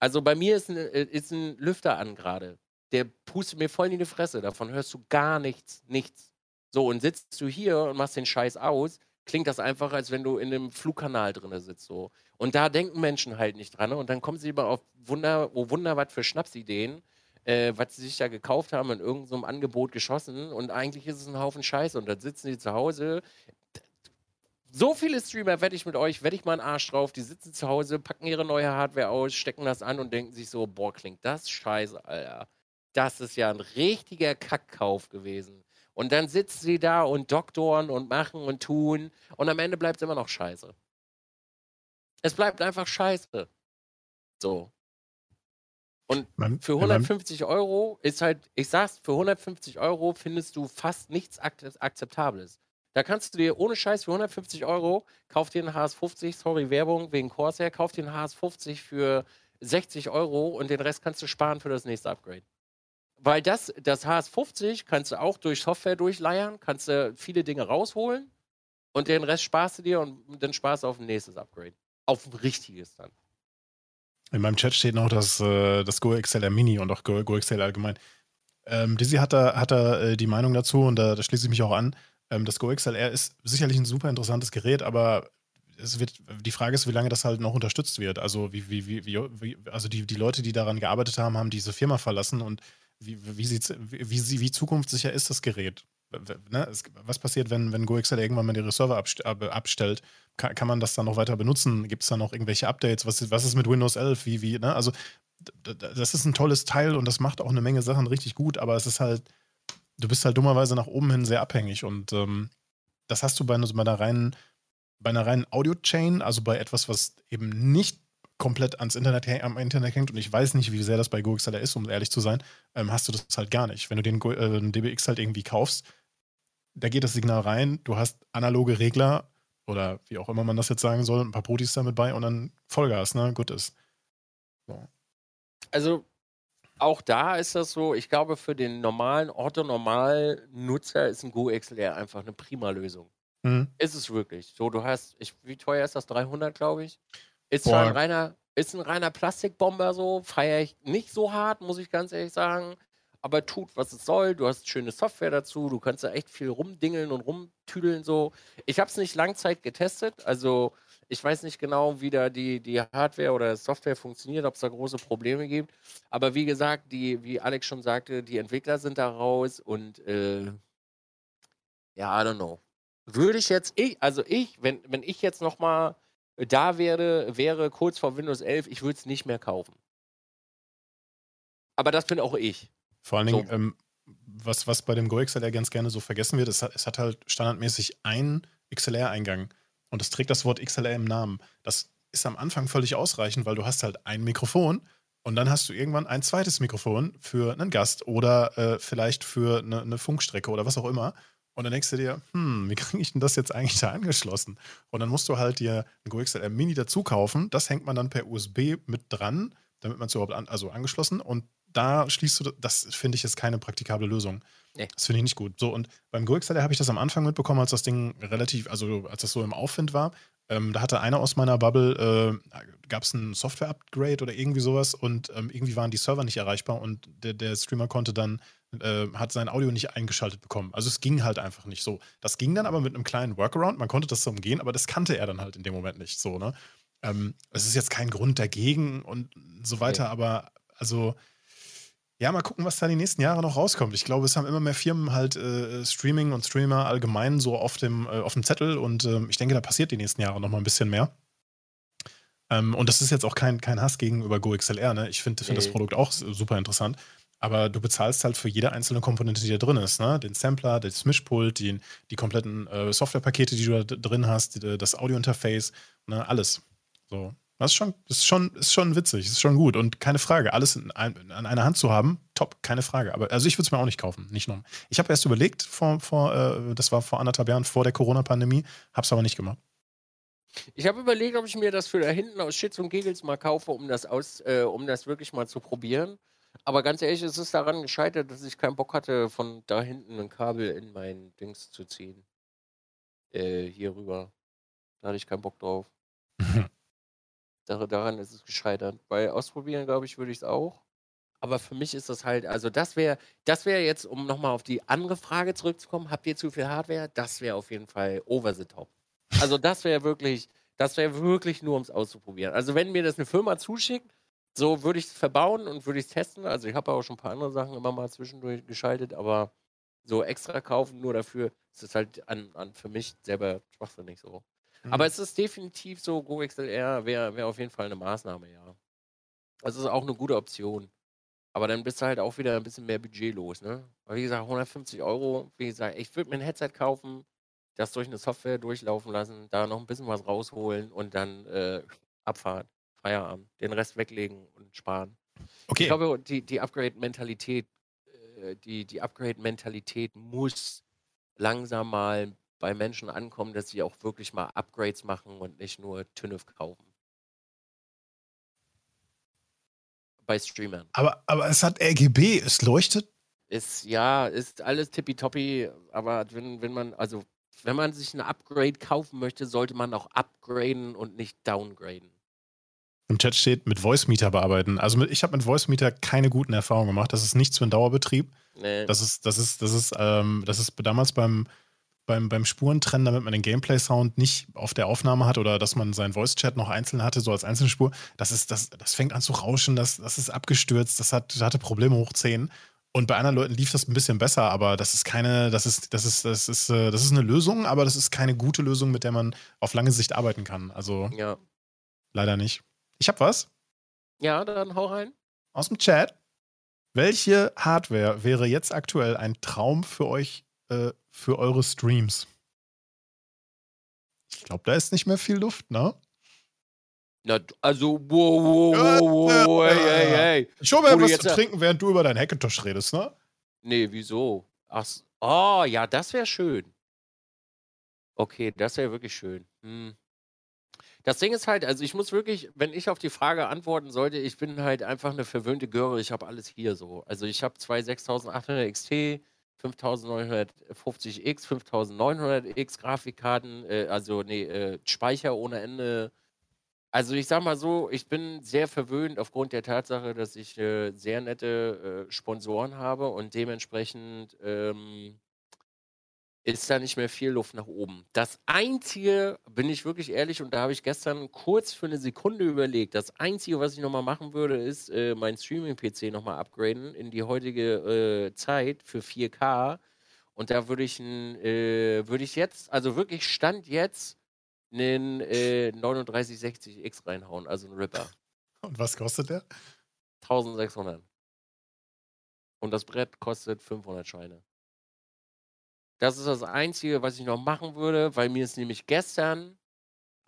Also bei mir ist ein, äh, ist ein Lüfter an gerade. Der pustet mir voll in die Fresse. Davon hörst du gar nichts, nichts. So, und sitzt du hier und machst den Scheiß aus, klingt das einfach, als wenn du in einem Flugkanal drin sitzt. So. Und da denken Menschen halt nicht dran. Ne? Und dann kommen sie immer auf Wunder, oh Wunder, was für Schnapsideen, äh, was sie sich da gekauft haben, in irgendeinem so Angebot geschossen. Und eigentlich ist es ein Haufen Scheiße. Und dann sitzen die zu Hause. So viele Streamer wette ich mit euch, wette ich mal einen Arsch drauf. Die sitzen zu Hause, packen ihre neue Hardware aus, stecken das an und denken sich so: Boah, klingt das scheiße, Alter. Das ist ja ein richtiger Kackkauf gewesen. Und dann sitzen sie da und doktoren und machen und tun. Und am Ende bleibt es immer noch scheiße. Es bleibt einfach scheiße. So. Und für 150 Euro ist halt, ich sag's, für 150 Euro findest du fast nichts Akzeptables. Da kannst du dir ohne Scheiß für 150 Euro, kauf dir einen HS50, sorry, Werbung wegen Corsair, kauf dir einen HS50 für 60 Euro und den Rest kannst du sparen für das nächste Upgrade. Weil das, das HS50 kannst du auch durch Software durchleiern, kannst du viele Dinge rausholen und den Rest sparst du dir und dann sparst du auf ein nächstes Upgrade. Auf ein richtiges dann. In meinem Chat steht noch das, äh, das Go XLR Mini und auch Go, Go XLR allgemein. Ähm, Dizzy hat da, hat da äh, die Meinung dazu und da, da schließe ich mich auch an. Ähm, das Go XLR ist sicherlich ein super interessantes Gerät, aber es wird, die Frage ist, wie lange das halt noch unterstützt wird. Also wie, wie, wie also die, die Leute, die daran gearbeitet haben, haben diese Firma verlassen und wie, wie, wie, wie, wie zukunftssicher ist das Gerät? Ne? Was passiert, wenn, wenn GoXL irgendwann mal ihre Server abstellt? Kann, kann man das dann noch weiter benutzen? Gibt es da noch irgendwelche Updates? Was, was ist mit Windows 11? Wie, wie, ne? Also das ist ein tolles Teil und das macht auch eine Menge Sachen richtig gut, aber es ist halt, du bist halt dummerweise nach oben hin sehr abhängig und ähm, das hast du bei, bei einer reinen, bei einer reinen Audio-Chain, also bei etwas, was eben nicht komplett ans Internet, am Internet hängt und ich weiß nicht, wie sehr das bei GoXLR ist, um ehrlich zu sein, ähm, hast du das halt gar nicht. Wenn du den, äh, DBX halt irgendwie kaufst, da geht das Signal rein, du hast analoge Regler oder wie auch immer man das jetzt sagen soll, ein paar Protis damit bei und dann Vollgas, ne? Gut ist. So. Also auch da ist das so, ich glaube, für den normalen Orthonormal-Nutzer ist ein GoXLR einfach eine prima Lösung. Mhm. Ist es wirklich. So, du hast, ich, wie teuer ist das? 300, glaube ich. Ist Boah. zwar ein reiner, ist ein reiner Plastikbomber so, feiere ich nicht so hart, muss ich ganz ehrlich sagen. Aber tut, was es soll. Du hast schöne Software dazu. Du kannst da echt viel rumdingeln und rumtüdeln so. Ich habe es nicht Langzeit getestet. Also ich weiß nicht genau, wie da die, die Hardware oder Software funktioniert, ob es da große Probleme gibt. Aber wie gesagt, die, wie Alex schon sagte, die Entwickler sind da raus und äh, ja, I don't know. Würde ich jetzt, ich, also ich, wenn, wenn ich jetzt nochmal da wäre, wäre kurz vor Windows 11, ich würde es nicht mehr kaufen. Aber das bin auch ich. Vor allen Dingen, so. ähm, was, was bei dem GoXLR ganz gerne so vergessen wird, es hat, es hat halt standardmäßig einen XLR-Eingang und es trägt das Wort XLR im Namen. Das ist am Anfang völlig ausreichend, weil du hast halt ein Mikrofon und dann hast du irgendwann ein zweites Mikrofon für einen Gast oder äh, vielleicht für eine, eine Funkstrecke oder was auch immer. Und dann denkst du dir, hm, wie kriege ich denn das jetzt eigentlich da angeschlossen? Und dann musst du halt dir ein GoXLR Mini dazu kaufen. Das hängt man dann per USB mit dran, damit man es überhaupt an, also angeschlossen. Und da schließt du, das finde ich jetzt keine praktikable Lösung. Nee. Das finde ich nicht gut. So, und beim GoXLR habe ich das am Anfang mitbekommen, als das Ding relativ, also als das so im Aufwind war. Ähm, da hatte einer aus meiner Bubble, äh, gab es ein Software-Upgrade oder irgendwie sowas und ähm, irgendwie waren die Server nicht erreichbar und der, der Streamer konnte dann äh, hat sein Audio nicht eingeschaltet bekommen. Also es ging halt einfach nicht so. Das ging dann aber mit einem kleinen Workaround. Man konnte das so umgehen, aber das kannte er dann halt in dem Moment nicht so. Ne? Ähm, es ist jetzt kein Grund dagegen und so weiter, okay. aber also ja, mal gucken, was da die nächsten Jahre noch rauskommt. Ich glaube, es haben immer mehr Firmen halt äh, Streaming und Streamer allgemein so auf dem, äh, auf dem Zettel und äh, ich denke, da passiert die nächsten Jahre noch mal ein bisschen mehr. Ähm, und das ist jetzt auch kein, kein Hass gegenüber GoXLR. Ne? Ich finde find nee. das Produkt auch super interessant. Aber du bezahlst halt für jede einzelne Komponente, die da drin ist. Ne? Den Sampler, das Mischpult, die, die kompletten äh, Softwarepakete, die du da drin hast, die, das Audiointerface, ne? alles. So. Das ist schon, das ist schon, ist schon witzig, ist schon gut. Und keine Frage, alles in, ein, an einer Hand zu haben, top, keine Frage. Aber also ich würde es mir auch nicht kaufen, nicht noch. Ich habe erst überlegt, vor, vor, äh, das war vor anderthalb Jahren, vor der Corona-Pandemie, habe es aber nicht gemacht. Ich habe überlegt, ob ich mir das für da hinten aus Shits und Giggles mal kaufe, um das aus, äh, um das wirklich mal zu probieren. Aber ganz ehrlich, es ist daran gescheitert, dass ich keinen Bock hatte, von da hinten ein Kabel in mein Dings zu ziehen. Äh, hier rüber. Da hatte ich keinen Bock drauf. [LAUGHS] Dar daran ist es gescheitert. Bei ausprobieren, glaube ich, würde ich es auch. Aber für mich ist das halt, also das wäre, das wäre jetzt, um nochmal auf die andere Frage zurückzukommen, habt ihr zu viel Hardware? Das wäre auf jeden Fall over the top. Also das wäre wirklich, das wäre wirklich nur, um es auszuprobieren. Also wenn mir das eine Firma zuschickt, so würde ich es verbauen und würde ich es testen. Also ich habe auch schon ein paar andere Sachen immer mal zwischendurch geschaltet, aber so extra kaufen nur dafür, ist es halt an, an für mich selber schwachsinnig so. Mhm. Aber es ist definitiv so, GoXLR wäre wär auf jeden Fall eine Maßnahme, ja. Also ist auch eine gute Option. Aber dann bist du halt auch wieder ein bisschen mehr Budget los, ne? Aber wie gesagt, 150 Euro, wie gesagt, ich würde mir ein Headset kaufen, das durch eine Software durchlaufen lassen, da noch ein bisschen was rausholen und dann äh, abfahren. Feierabend. Den Rest weglegen und sparen. Okay. Ich glaube, die, die Upgrade-Mentalität, äh, die, die Upgrade-Mentalität muss langsam mal bei Menschen ankommen, dass sie auch wirklich mal Upgrades machen und nicht nur TÜNIF kaufen. Bei Streamern. Aber, aber es hat RGB, es leuchtet. Ist, ja, ist alles tippitoppi, aber wenn, wenn man, also wenn man sich ein Upgrade kaufen möchte, sollte man auch upgraden und nicht downgraden. Im Chat steht, mit Voice Meter bearbeiten. Also mit, ich habe mit Voice Meter keine guten Erfahrungen gemacht. Das ist nichts für einen Dauerbetrieb. Nee. Das ist, das ist, das ist, ähm, das ist damals beim, beim, beim Spurentrennen, damit man den Gameplay-Sound nicht auf der Aufnahme hat oder dass man seinen Voice-Chat noch einzeln hatte, so als einzelne Spur. Das, ist, das, das fängt an zu rauschen, das, das ist abgestürzt, das, hat, das hatte Probleme hoch 10. Und bei anderen Leuten lief das ein bisschen besser, aber das ist keine, das ist, das ist, das ist, äh, das ist eine Lösung, aber das ist keine gute Lösung, mit der man auf lange Sicht arbeiten kann. Also Ja. leider nicht. Ich hab was Ja, dann hau rein. aus dem Chat. Welche Hardware wäre jetzt aktuell ein Traum für euch, äh, für eure Streams? Ich glaube, da ist nicht mehr viel Luft, ne? Na, also, wow, wow, wow, wow, hey, hey, hey. Ich hole mir jetzt- zu trinken, während du über deinen Hackintosh redest, ne? Nee, wieso? Ach, oh, ja, das wäre schön. Okay, das wäre wirklich schön. Hm. Das Ding ist halt, also ich muss wirklich, wenn ich auf die Frage antworten sollte, ich bin halt einfach eine verwöhnte Göre, ich habe alles hier so. Also ich habe zwei 6800 XT, 5950X, 5900X Grafikkarten, äh, also nee, äh, Speicher ohne Ende. Also ich sag mal so, ich bin sehr verwöhnt aufgrund der Tatsache, dass ich äh, sehr nette äh, Sponsoren habe und dementsprechend ähm, ist da nicht mehr viel Luft nach oben. Das Einzige, bin ich wirklich ehrlich, und da habe ich gestern kurz für eine Sekunde überlegt, das Einzige, was ich nochmal machen würde, ist äh, mein Streaming-PC nochmal upgraden in die heutige äh, Zeit für 4K. Und da würde ich, äh, würde ich jetzt, also wirklich Stand jetzt, einen äh, 3960X reinhauen, also einen Ripper. Und was kostet der? 1600. Und das Brett kostet 500 Scheine. Das ist das Einzige, was ich noch machen würde, weil mir ist nämlich gestern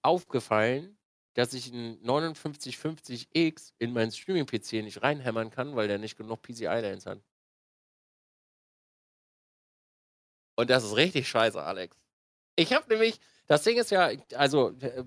aufgefallen, dass ich einen 5950X in meinen Streaming-PC nicht reinhämmern kann, weil der nicht genug PCI-Lanes hat. Und das ist richtig scheiße, Alex. Ich habe nämlich, das Ding ist ja, also äh,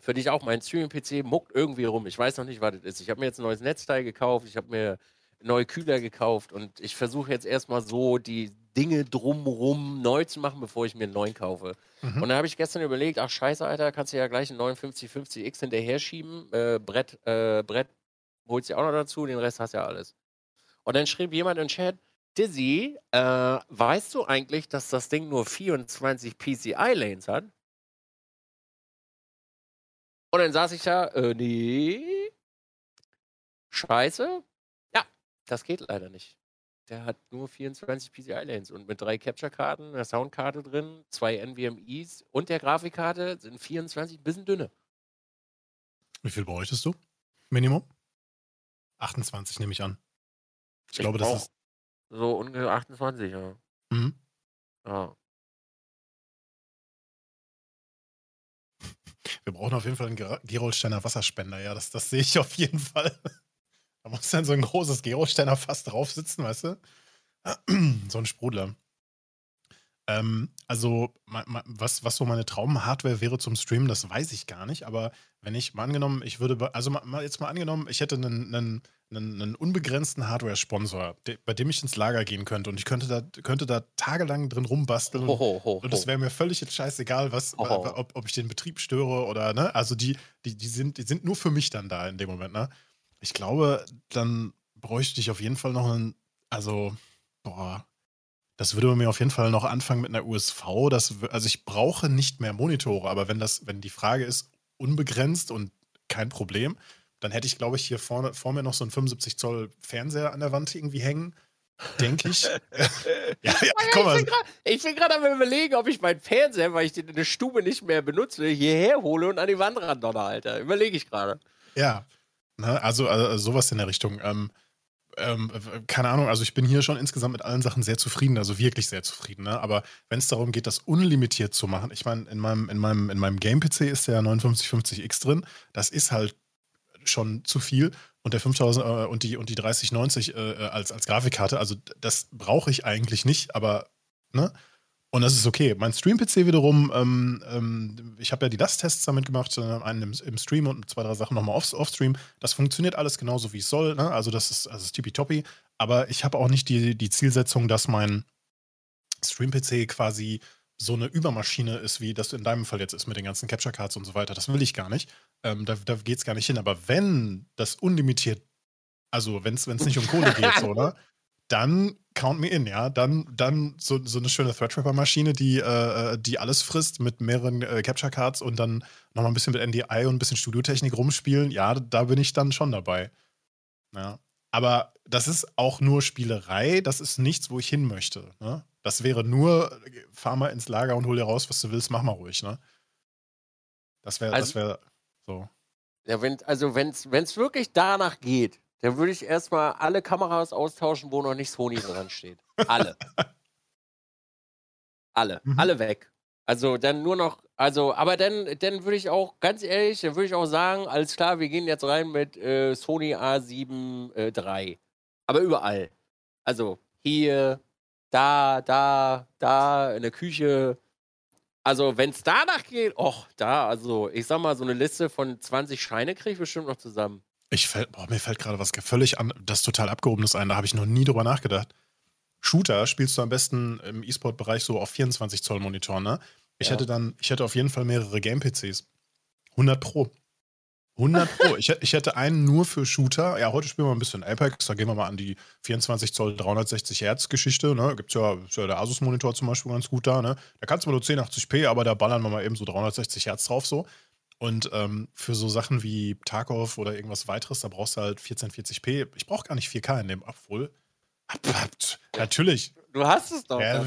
für dich auch, mein Streaming-PC muckt irgendwie rum. Ich weiß noch nicht, was das ist. Ich habe mir jetzt ein neues Netzteil gekauft, ich habe mir neue Kühler gekauft und ich versuche jetzt erstmal so die Dinge drumrum neu zu machen, bevor ich mir einen neuen kaufe. Mhm. Und da habe ich gestern überlegt, ach scheiße, Alter, kannst du ja gleich einen 5950X hinterher schieben. Äh, Brett, äh, Brett holst du auch noch dazu, den Rest hast du ja alles. Und dann schrieb jemand im Chat, Dizzy, äh, weißt du eigentlich, dass das Ding nur 24 PCI-Lanes hat? Und dann saß ich da, äh, nee. Scheiße. Ja, das geht leider nicht. Der hat nur 24 PCI-Lanes und mit drei Capture-Karten, einer Soundkarte drin, zwei NVMe's und der Grafikkarte sind 24 ein bisschen dünne. Wie viel bräuchtest du? Minimum? 28 nehme ich an. Ich, glaube, das ist. So ungefähr 28, ja. Mhm. ja. Wir brauchen auf jeden Fall einen Ger- Gerolsteiner Wasserspender, ja, das, das sehe ich auf jeden Fall. Da muss dann so ein großes Gerolsteiner Fass drauf sitzen, weißt du? [CLEARS THROAT] So ein Sprudler. Ähm, also, was, was so meine Traumhardware wäre zum Streamen, das weiß ich gar nicht, aber wenn ich mal angenommen, ich würde, also mal, jetzt mal angenommen, ich hätte einen, einen, einen, einen unbegrenzten Hardware-Sponsor, bei dem ich ins Lager gehen könnte und ich könnte da, könnte da tagelang drin rumbasteln und Ho, ho, ho, und es wäre mir völlig jetzt scheißegal, was, ob, ob ich den Betrieb störe oder, ne? Also die, die, die, sind, die sind nur für mich dann da in dem Moment, ne? Ich glaube, dann bräuchte ich auf jeden Fall noch einen, also, boah, das würde mir auf jeden Fall noch anfangen mit einer USV. Das, also ich brauche nicht mehr Monitore, aber wenn das, wenn die Frage ist, unbegrenzt und kein Problem, dann hätte ich, glaube ich, hier vorne vor mir noch so einen 75 Zoll Fernseher an der Wand irgendwie hängen. Denke ich. [LAUGHS] [LAUGHS] ja, ja, mal. Ich bin gerade am überlegen, ob ich meinen Fernseher, weil ich den in der Stube nicht mehr benutze, hierher hole und an die Wand ran donner, Alter. Überlege ich gerade. Ja, ne, also, also sowas in der Richtung. Ähm, ähm, keine Ahnung, also ich bin hier schon insgesamt mit allen Sachen sehr zufrieden, also wirklich sehr zufrieden. Ne? Aber wenn es darum geht, das unlimitiert zu machen, ich meine, in meinem, in meinem, in meinem Game-PC ist der 5950X drin, das ist halt schon zu viel. Und der 5000 äh, und die, und die 3090 äh, als, als Grafikkarte, also das brauche ich eigentlich nicht, aber, ne? Und das ist okay. Mein Stream-PC wiederum, ähm, ähm, ich habe ja die Last-Tests damit gemacht, äh, einen im, im Stream und zwei, drei Sachen nochmal off, off-Stream. Das funktioniert alles genauso, wie es soll. Ne? Also das ist, also ist tippitoppi. Aber ich habe auch nicht die, die Zielsetzung, dass mein Stream-PC quasi so eine Übermaschine ist, wie das in deinem Fall jetzt ist mit den ganzen Capture-Cards und so weiter. Das will ich gar nicht. Ähm, da da geht es gar nicht hin. Aber wenn das unlimitiert, also wenn es nicht um Kohle geht, so, ne? [LAUGHS] dann count me in, ja. Dann, dann so, so eine schöne Threadripper-Maschine, die, äh, äh, die alles frisst mit mehreren äh, Capture-Cards und dann nochmal ein bisschen mit NDI und ein bisschen Studiotechnik rumspielen. Ja, da bin ich dann schon dabei. Ja. Aber das ist auch nur Spielerei, das ist nichts, wo ich hin möchte. Ne? Das wäre nur, fahr mal ins Lager und hol dir raus, was du willst, mach mal ruhig. Ne? Das wäre, also, das wäre so. Ja, wenn, also wenn es wirklich danach geht, dann würde ich erstmal alle Kameras austauschen, wo noch nicht Sony dran steht. Alle. alle. Mhm. Alle weg. Also dann nur noch, also, aber dann, dann würde ich auch, ganz ehrlich, dann würde ich auch sagen, alles klar, wir gehen jetzt rein mit äh, Sony A7 äh, III. Aber überall. Also hier, da, da, da, in der Küche. Also, wenn es danach geht, och, da, also, ich sag mal, so eine Liste von 20 Scheine kriege ich bestimmt noch zusammen. Ich fällt, boah, mir fällt gerade was völlig an, das total abgehobenes ein, da habe ich noch nie drüber nachgedacht. Shooter spielst du am besten im E-Sport-Bereich so auf 24 Zoll Monitor, ne? Ich ja. hätte dann, ich hätte auf jeden Fall mehrere Game-PCs. 100 Pro. 100 Pro. [LAUGHS] ich, ich hätte einen nur für Shooter. Ja, heute spielen wir ein bisschen Apex. Da gehen wir mal an die 24 Zoll 360 Hertz Geschichte. Ne? Gibt ja, ist ja der Asus-Monitor zum Beispiel ganz gut da. Ne? Da kannst du mal nur 1080p, aber da ballern wir mal eben so 360 Hertz drauf so. Und ähm, für so Sachen wie Tarkov oder irgendwas weiteres, da brauchst du halt 1440p. Ich brauche gar nicht 4K in dem, obwohl. Natürlich. Du hast es doch. Ja,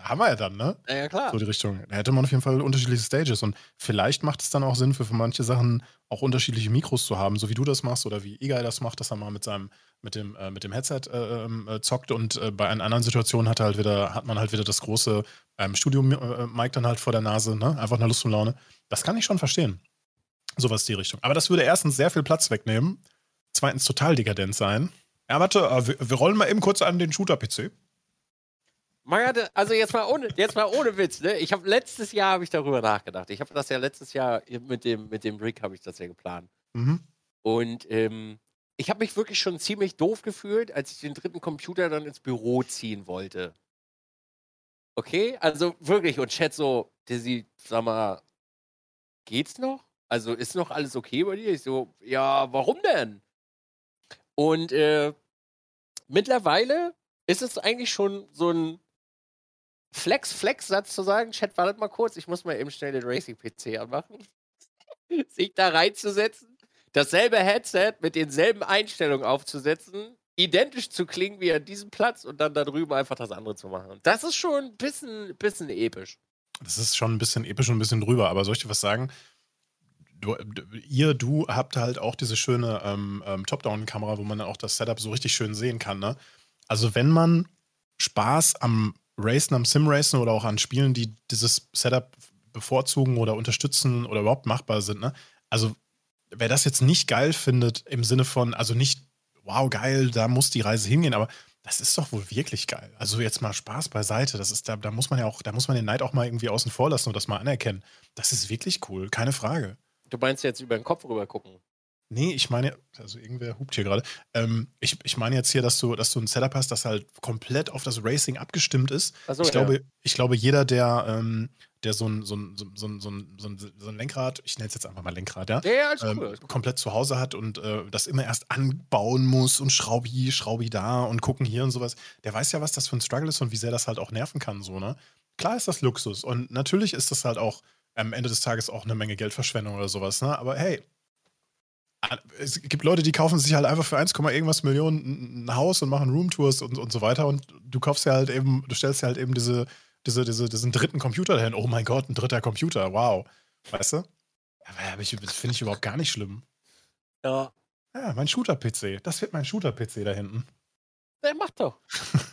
haben wir ja dann, ne? Ja, ja, klar. So die Richtung. Da hätte man auf jeden Fall unterschiedliche Stages. Und vielleicht macht es dann auch Sinn, für, für manche Sachen auch unterschiedliche Mikros zu haben, so wie du das machst oder wie Egal das macht, dass er mal mit seinem, mit dem, äh, mit dem Headset äh, ähm, äh, zockt und äh, bei einer anderen Situation hat halt wieder, hat man halt wieder das große ähm, Studio-Mic dann halt vor der Nase, ne? Einfach eine Lust und Laune. Das kann ich schon verstehen. Sowas die Richtung. Aber das würde erstens sehr viel Platz wegnehmen, zweitens total dekadent sein. Ja, warte, äh, wir, rollen mal eben kurz an den Shooter-PC. Also jetzt mal ohne, jetzt mal ohne Witz, ne? Ich habe letztes Jahr habe ich darüber nachgedacht. Ich habe das ja letztes Jahr mit dem mit dem Rick habe ich das ja geplant. Mhm. Und ähm, ich habe mich wirklich schon ziemlich doof gefühlt, als ich den dritten Computer dann ins Büro ziehen wollte. Okay, also wirklich und Chat so, der sieht, sag mal, geht's noch? Also ist noch alles okay bei dir? Ich so, ja, warum denn? Und äh, mittlerweile ist es eigentlich schon so ein Flex-Flex-Satz zu sagen, Chat, wartet mal kurz, ich muss mal eben schnell den Racing-PC anmachen. [LAUGHS] Sich da reinzusetzen, dasselbe Headset mit denselben Einstellungen aufzusetzen, identisch zu klingen wie an diesem Platz und dann da drüben einfach das andere zu machen. Das ist schon ein bisschen, bisschen episch. Das ist schon ein bisschen episch und ein bisschen drüber, aber soll ich dir was sagen? Du, ihr, du habt halt auch diese schöne ähm, ähm, Top-Down-Kamera, wo man dann auch das Setup so richtig schön sehen kann. Ne? Also, wenn man Spaß am Racen, am Sim-Racen oder auch an Spielen, die dieses Setup bevorzugen oder unterstützen oder überhaupt machbar sind. Ne? Also, wer das jetzt nicht geil findet, im Sinne von, also nicht, wow, geil, da muss die Reise hingehen, aber das ist doch wohl wirklich geil. Also jetzt mal Spaß beiseite. Das ist, da, da muss man ja auch, da muss man den Neid auch mal irgendwie außen vor lassen und das mal anerkennen. Das ist wirklich cool, keine Frage. Du meinst jetzt über den Kopf rüber gucken? Nee, ich meine, also irgendwer hupt hier gerade. Ähm, ich, ich meine jetzt hier, dass du, dass du ein Setup hast, das halt komplett auf das Racing abgestimmt ist. So, ich, ja. glaube, ich glaube, jeder, der, ähm, der so ein, so, ein, so, ein, so, ein, so ein Lenkrad, ich nenne es jetzt einfach mal Lenkrad, ja, ja, ja ähm, cool, komplett zu Hause hat und äh, das immer erst anbauen muss und Schraubi, Schraubi da und gucken hier und sowas, der weiß ja, was das für ein Struggle ist und wie sehr das halt auch nerven kann, so, ne? Klar ist das Luxus und natürlich ist das halt auch am Ende des Tages auch eine Menge Geldverschwendung oder sowas, ne? Aber hey, es gibt Leute, die kaufen sich halt einfach für 1, irgendwas Millionen ein Haus und machen Roomtours und, und so weiter und du kaufst ja halt eben, du stellst ja halt eben diese, diese, diese, diesen dritten Computer dahin. Oh mein Gott, ein dritter Computer, wow. Weißt du? Aber das finde ich überhaupt gar nicht schlimm. Ja. Ja, mein Shooter-PC. Das wird mein Shooter-PC da hinten. Der macht doch.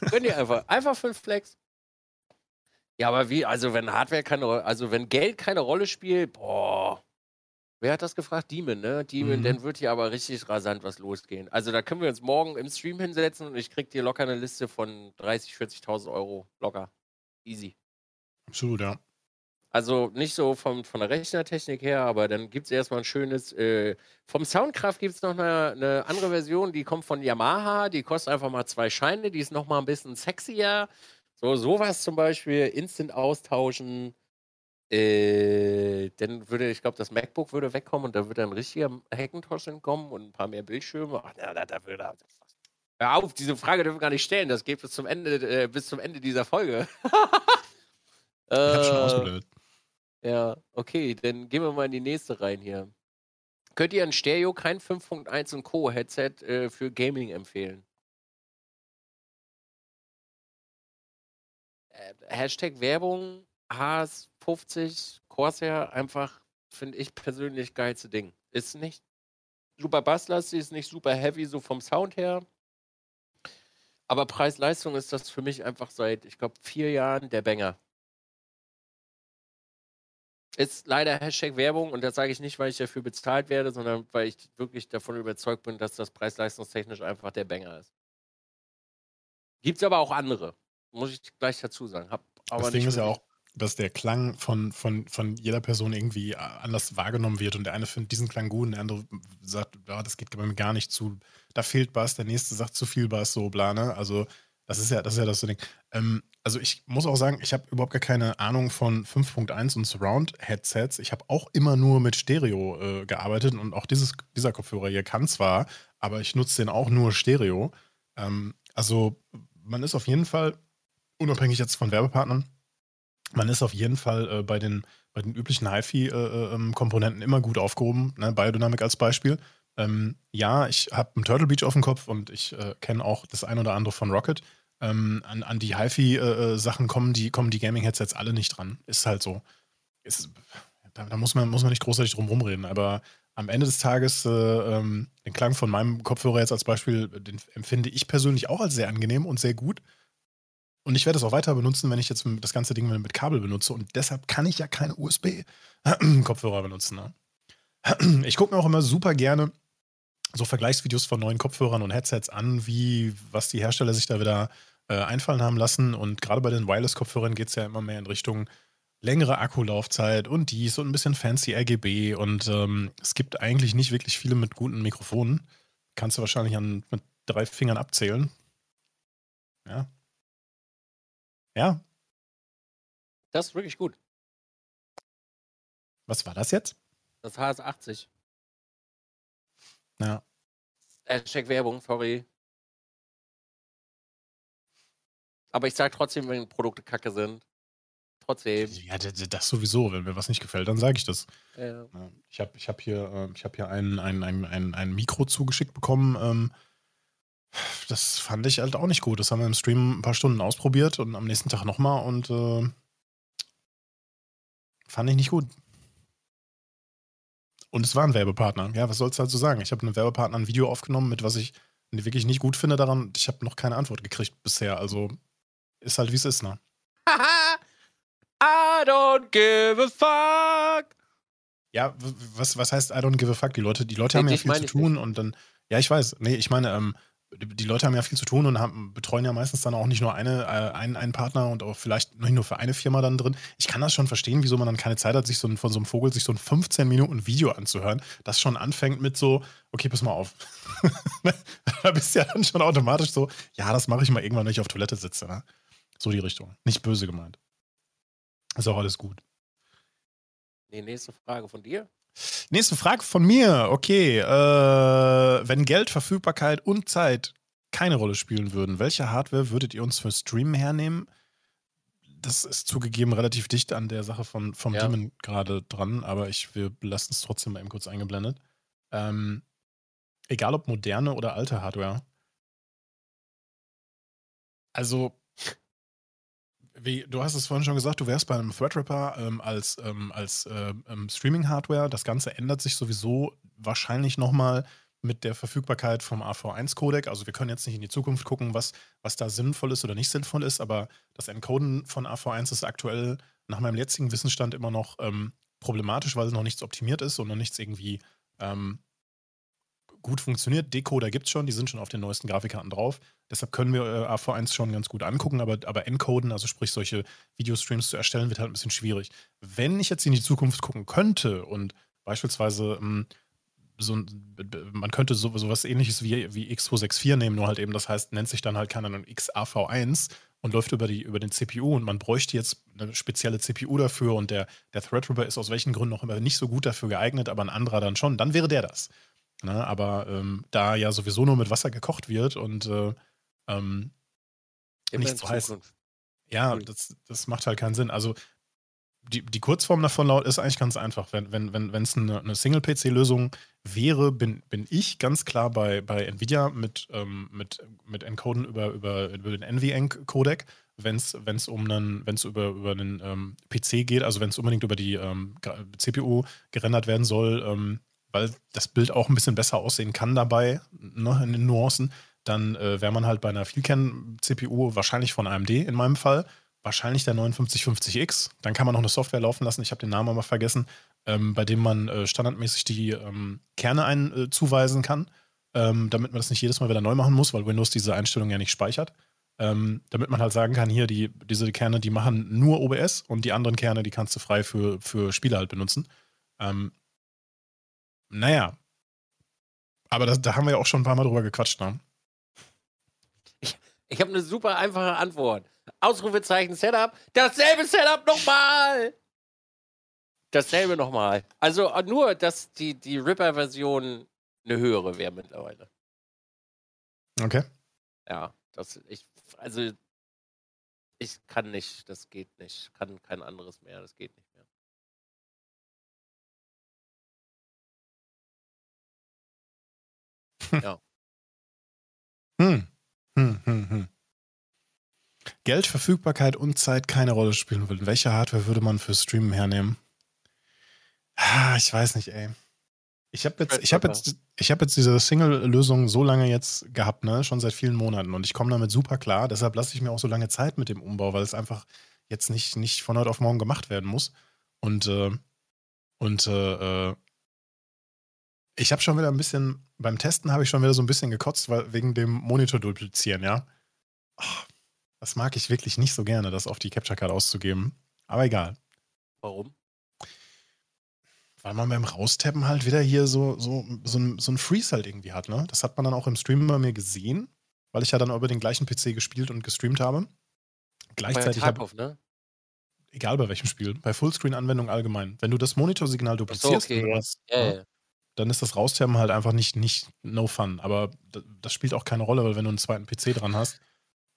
Gönn dir einfach. Einfach 5 Flex. Ja, aber wie, also wenn Hardware keine Rolle, also wenn Geld keine Rolle spielt, boah. Wer hat das gefragt? Demon, ne? Demon, mhm. dann wird hier aber richtig rasant was losgehen. Also da können wir uns morgen im Stream hinsetzen und ich krieg dir locker eine Liste von 30, 40.000 Euro. Locker. Easy. Absolut, ja. Also nicht so vom, von der Rechnertechnik her, aber dann gibt es erstmal ein schönes. Äh, vom Soundkraft gibt es noch eine, eine, andere Version, die kommt von Yamaha, die kostet einfach mal zwei Scheine, die ist nochmal ein bisschen sexier. So, sowas zum Beispiel, Instant austauschen. Äh, dann würde, ich glaube, das MacBook würde wegkommen und da würde ein richtiger Hackintosh hinkommen und ein paar mehr Bildschirme. Ach, na, da, da würde [LAUGHS] Hör auf, diese Frage dürfen wir gar nicht stellen. Das geht bis zum Ende, äh, bis zum Ende dieser Folge. [LAUGHS] ich hab schon ausgelöst. Ja, okay, dann gehen wir mal in die nächste rein hier. Könnt ihr ein Stereo, kein 5.1 und Co. Headset äh, für Gaming empfehlen? Hashtag Werbung, HS50, Corsair, einfach, finde ich persönlich geilste Ding. Ist nicht super basslastig, ist nicht super heavy, so vom Sound her. Aber Preis-Leistung ist das für mich einfach seit, ich glaube, vier Jahren der Banger. Ist leider Hashtag Werbung und das sage ich nicht, weil ich dafür bezahlt werde, sondern weil ich wirklich davon überzeugt bin, dass das preis-leistungstechnisch einfach der Banger ist. Gibt es aber auch andere, muss ich gleich dazu sagen. Hab aber das Ding ist ja auch, dass der Klang von, von, von jeder Person irgendwie anders wahrgenommen wird und der eine findet diesen Klang gut und der andere sagt, ja, das geht bei mir gar nicht zu, da fehlt Bass, der nächste sagt zu viel Bass, so bla, ne? Also das ist ja das, ist ja das Ding. Ähm, also ich muss auch sagen, ich habe überhaupt gar keine Ahnung von 5.1 und Surround-Headsets. Ich habe auch immer nur mit Stereo äh, gearbeitet und auch dieses, dieser Kopfhörer hier kann zwar, aber ich nutze den auch nur Stereo. Ähm, also man ist auf jeden Fall, unabhängig jetzt von Werbepartnern, man ist auf jeden Fall äh, bei, den, bei den üblichen HiFi-Komponenten äh, ähm, immer gut aufgehoben. Ne? Biodynamic als Beispiel. Ähm, ja, ich habe einen Turtle Beach auf dem Kopf und ich äh, kenne auch das ein oder andere von Rocket. Ähm, an, an, die HiFi-Sachen äh, äh kommen die, kommen die Gaming-Headsets alle nicht dran. Ist halt so. Ist, da, da, muss, man, muss man nicht großartig drum rumreden. Aber am Ende des Tages, äh, ähm, den Klang von meinem Kopfhörer jetzt als Beispiel, den empfinde ich persönlich auch als sehr angenehm und sehr gut. Und ich werde es auch weiter benutzen, wenn ich jetzt das ganze Ding mit Kabel benutze. Und deshalb kann ich ja keine USB-Kopfhörer [CLEARS THROAT] benutzen. Ne? [CLEARS THROAT] Ich gucke mir auch immer super gerne so Vergleichsvideos von neuen Kopfhörern und Headsets an, wie was die Hersteller sich da wieder äh, einfallen haben lassen. Und gerade bei den Wireless-Kopfhörern geht es ja immer mehr in Richtung längere Akkulaufzeit und dies und ein bisschen fancy RGB. Und ähm, es gibt eigentlich nicht wirklich viele mit guten Mikrofonen. Kannst du wahrscheinlich an, mit drei Fingern abzählen. Ja, ja. Das ist wirklich gut. Was war das jetzt? Das HS80. Ja. Hashtag Werbung, sorry. Aber ich sage trotzdem, wenn Produkte kacke sind. Trotzdem. Ja, das sowieso. Wenn mir was nicht gefällt, dann sage ich das. Ja. Ich habe ich hab hier, ich hab hier ein, ein, ein, ein, ein Mikro zugeschickt bekommen. Ähm, das fand ich halt auch nicht gut. Das haben wir im Stream ein paar Stunden ausprobiert und am nächsten Tag nochmal und äh, fand ich nicht gut. Und es war ein Werbepartner. Ja, was sollst du dazu sagen? Ich habe einem Werbepartner ein Video aufgenommen, mit was ich wirklich nicht gut finde daran. Ich habe noch keine Antwort gekriegt bisher. Also ist halt wie es ist, ne? [LAUGHS] I don't give a fuck. Ja, was, was heißt I don't give a fuck? Die Leute, die Leute haben ja viel zu tun und dann. Ja, ich weiß. Nee, ich meine, ähm, die Leute haben ja viel zu tun und haben, betreuen ja meistens dann auch nicht nur eine, äh, einen, einen Partner und auch vielleicht nicht nur für eine Firma dann drin. Ich kann das schon verstehen, wieso man dann keine Zeit hat, sich so ein, von so einem Vogel sich so ein 15 Minuten Video anzuhören, das schon anfängt mit so, okay, pass mal auf. [LAUGHS] da bist du ja dann schon automatisch so, ja, das mache ich mal irgendwann, wenn ich auf Toilette sitze. Ne? So die Richtung. Nicht böse gemeint. Ist auch alles gut. Die nächste Frage von dir. Nächste Frage von mir. Okay, äh, wenn Geld, Verfügbarkeit und Zeit keine Rolle spielen würden, welche Hardware würdet ihr uns für Streamen hernehmen? Das ist zugegeben relativ dicht an der Sache von, vom ja. Demon gerade dran, aber ich, wir lassen es trotzdem mal eben kurz eingeblendet. Ähm, egal ob moderne oder alte Hardware. Also, wie, du hast es vorhin schon gesagt, du wärst bei einem Threadripper ähm, als, ähm, als äh, ähm, Streaming-Hardware. Das Ganze ändert sich sowieso wahrscheinlich nochmal mit der Verfügbarkeit vom AV1-Codec. Also wir können jetzt nicht in die Zukunft gucken, was, was da sinnvoll ist oder nicht sinnvoll ist, aber das Encoden von AV1 ist aktuell nach meinem jetzigen Wissensstand immer noch ähm, problematisch, weil noch nichts optimiert ist und noch nichts irgendwie ähm, gut funktioniert. Decoder gibt es schon, die sind schon auf den neuesten Grafikkarten drauf. Deshalb können wir äh, AV1 schon ganz gut angucken, aber, aber encoden, also sprich solche Videostreams zu erstellen, wird halt ein bisschen schwierig. Wenn ich jetzt in die Zukunft gucken könnte und beispielsweise ähm, so, man könnte so, was ähnliches wie, wie X264 nehmen, nur halt eben, das heißt, nennt sich dann halt keine Ahnung XAV1 und läuft über, die, über den CPU und man bräuchte jetzt eine spezielle CPU dafür und der, der Threadripper ist aus welchen Gründen auch immer nicht so gut dafür geeignet, aber ein anderer dann schon, dann wäre der das. Ne? Aber ähm, da ja sowieso nur mit Wasser gekocht wird und äh, ähm, nicht so heiß. Ja, das, das macht halt keinen Sinn. Also die, die Kurzform davon laut ist eigentlich ganz einfach. Wenn es wenn, wenn, eine, eine Single-PC-Lösung wäre, bin, bin ich ganz klar bei, bei Nvidia mit, ähm, mit, mit Encoden über, über, über den NVENC-Codec. Wenn es um einen, wenn es über, über einen ähm, PC geht, also wenn es unbedingt über die ähm, CPU gerendert werden soll, ähm, weil das Bild auch ein bisschen besser aussehen kann dabei, ne, in den Nuancen, dann äh, wäre man halt bei einer Vielkern-CPU wahrscheinlich von AMD in meinem Fall wahrscheinlich der 5950X. Dann kann man noch eine Software laufen lassen, ich habe den Namen aber vergessen, ähm, bei dem man äh, standardmäßig die ähm, Kerne einzuweisen äh, kann, ähm, damit man das nicht jedes Mal wieder neu machen muss, weil Windows diese Einstellung ja nicht speichert. Ähm, damit man halt sagen kann, hier, die, diese Kerne, die machen nur OBS und die anderen Kerne, die kannst du frei für, für Spiele halt benutzen. Ähm, naja. Aber das, da haben wir ja auch schon ein paar Mal drüber gequatscht, ne? Ich, ich habe eine super einfache Antwort. Ausrufezeichen Setup. Dasselbe Setup nochmal. Dasselbe nochmal. Also äh, nur, dass die, die Ripper-Version eine höhere wäre mittlerweile. Okay. Ja, das ich also ich kann nicht, das geht nicht. Kann kein anderes mehr, das geht nicht [LAUGHS] ja. Hm. Hm, hm, hm. Geld, Verfügbarkeit und Zeit keine Rolle spielen würden, welche Hardware würde man für Streamen hernehmen? Ah, ich weiß nicht, ey. Ich habe jetzt, ich jetzt, ich jetzt diese Single-Lösung so lange jetzt gehabt, ne, schon seit vielen Monaten und ich komme damit super klar. Deshalb lasse ich mir auch so lange Zeit mit dem Umbau, weil es einfach jetzt nicht, nicht von heute auf morgen gemacht werden muss. Und äh, und äh, äh ich habe schon wieder ein bisschen beim Testen habe ich schon wieder so ein bisschen gekotzt, weil wegen dem Monitor duplizieren, ja. Oh, das mag ich wirklich nicht so gerne, das auf die Capture Card auszugeben. Aber egal. Warum? Weil man beim Raustappen halt wieder hier so, so, so, ein, so ein Freeze halt irgendwie hat, ne? Das hat man dann auch im Stream bei mir gesehen, weil ich ja dann über den gleichen PC gespielt und gestreamt habe. Gleichzeitig. Hab, ne? Egal bei welchem Spiel. Bei Fullscreen-Anwendungen allgemein. Wenn du das Monitorsignal duplizierst, so, okay, was, ja. Ja, ja. Dann ist das Raustappen halt einfach nicht, nicht no fun. Aber das spielt auch keine Rolle, weil wenn du einen zweiten PC dran hast,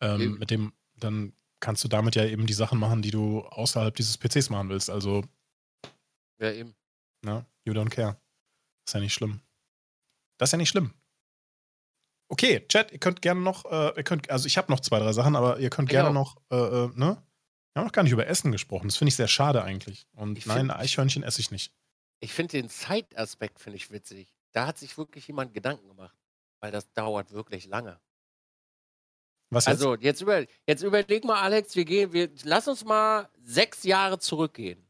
ähm, mit dem, dann kannst du damit ja eben die Sachen machen, die du außerhalb dieses PCs machen willst. Also. Ja, eben. Na, you don't care. ist ja nicht schlimm. Das ist ja nicht schlimm. Okay, Chat, ihr könnt gerne noch, äh, ihr könnt, also ich habe noch zwei, drei Sachen, aber ihr könnt gerne noch, äh, äh, ne? Wir haben noch gar nicht über Essen gesprochen. Das finde ich sehr schade eigentlich. Und ich nein, Eichhörnchen esse ich nicht. Ich finde den Zeitaspekt finde ich witzig. Da hat sich wirklich jemand Gedanken gemacht, weil das dauert wirklich lange. Was jetzt? Also, jetzt, über, jetzt überleg mal, Alex, wir gehen, wir, lass uns mal sechs Jahre zurückgehen.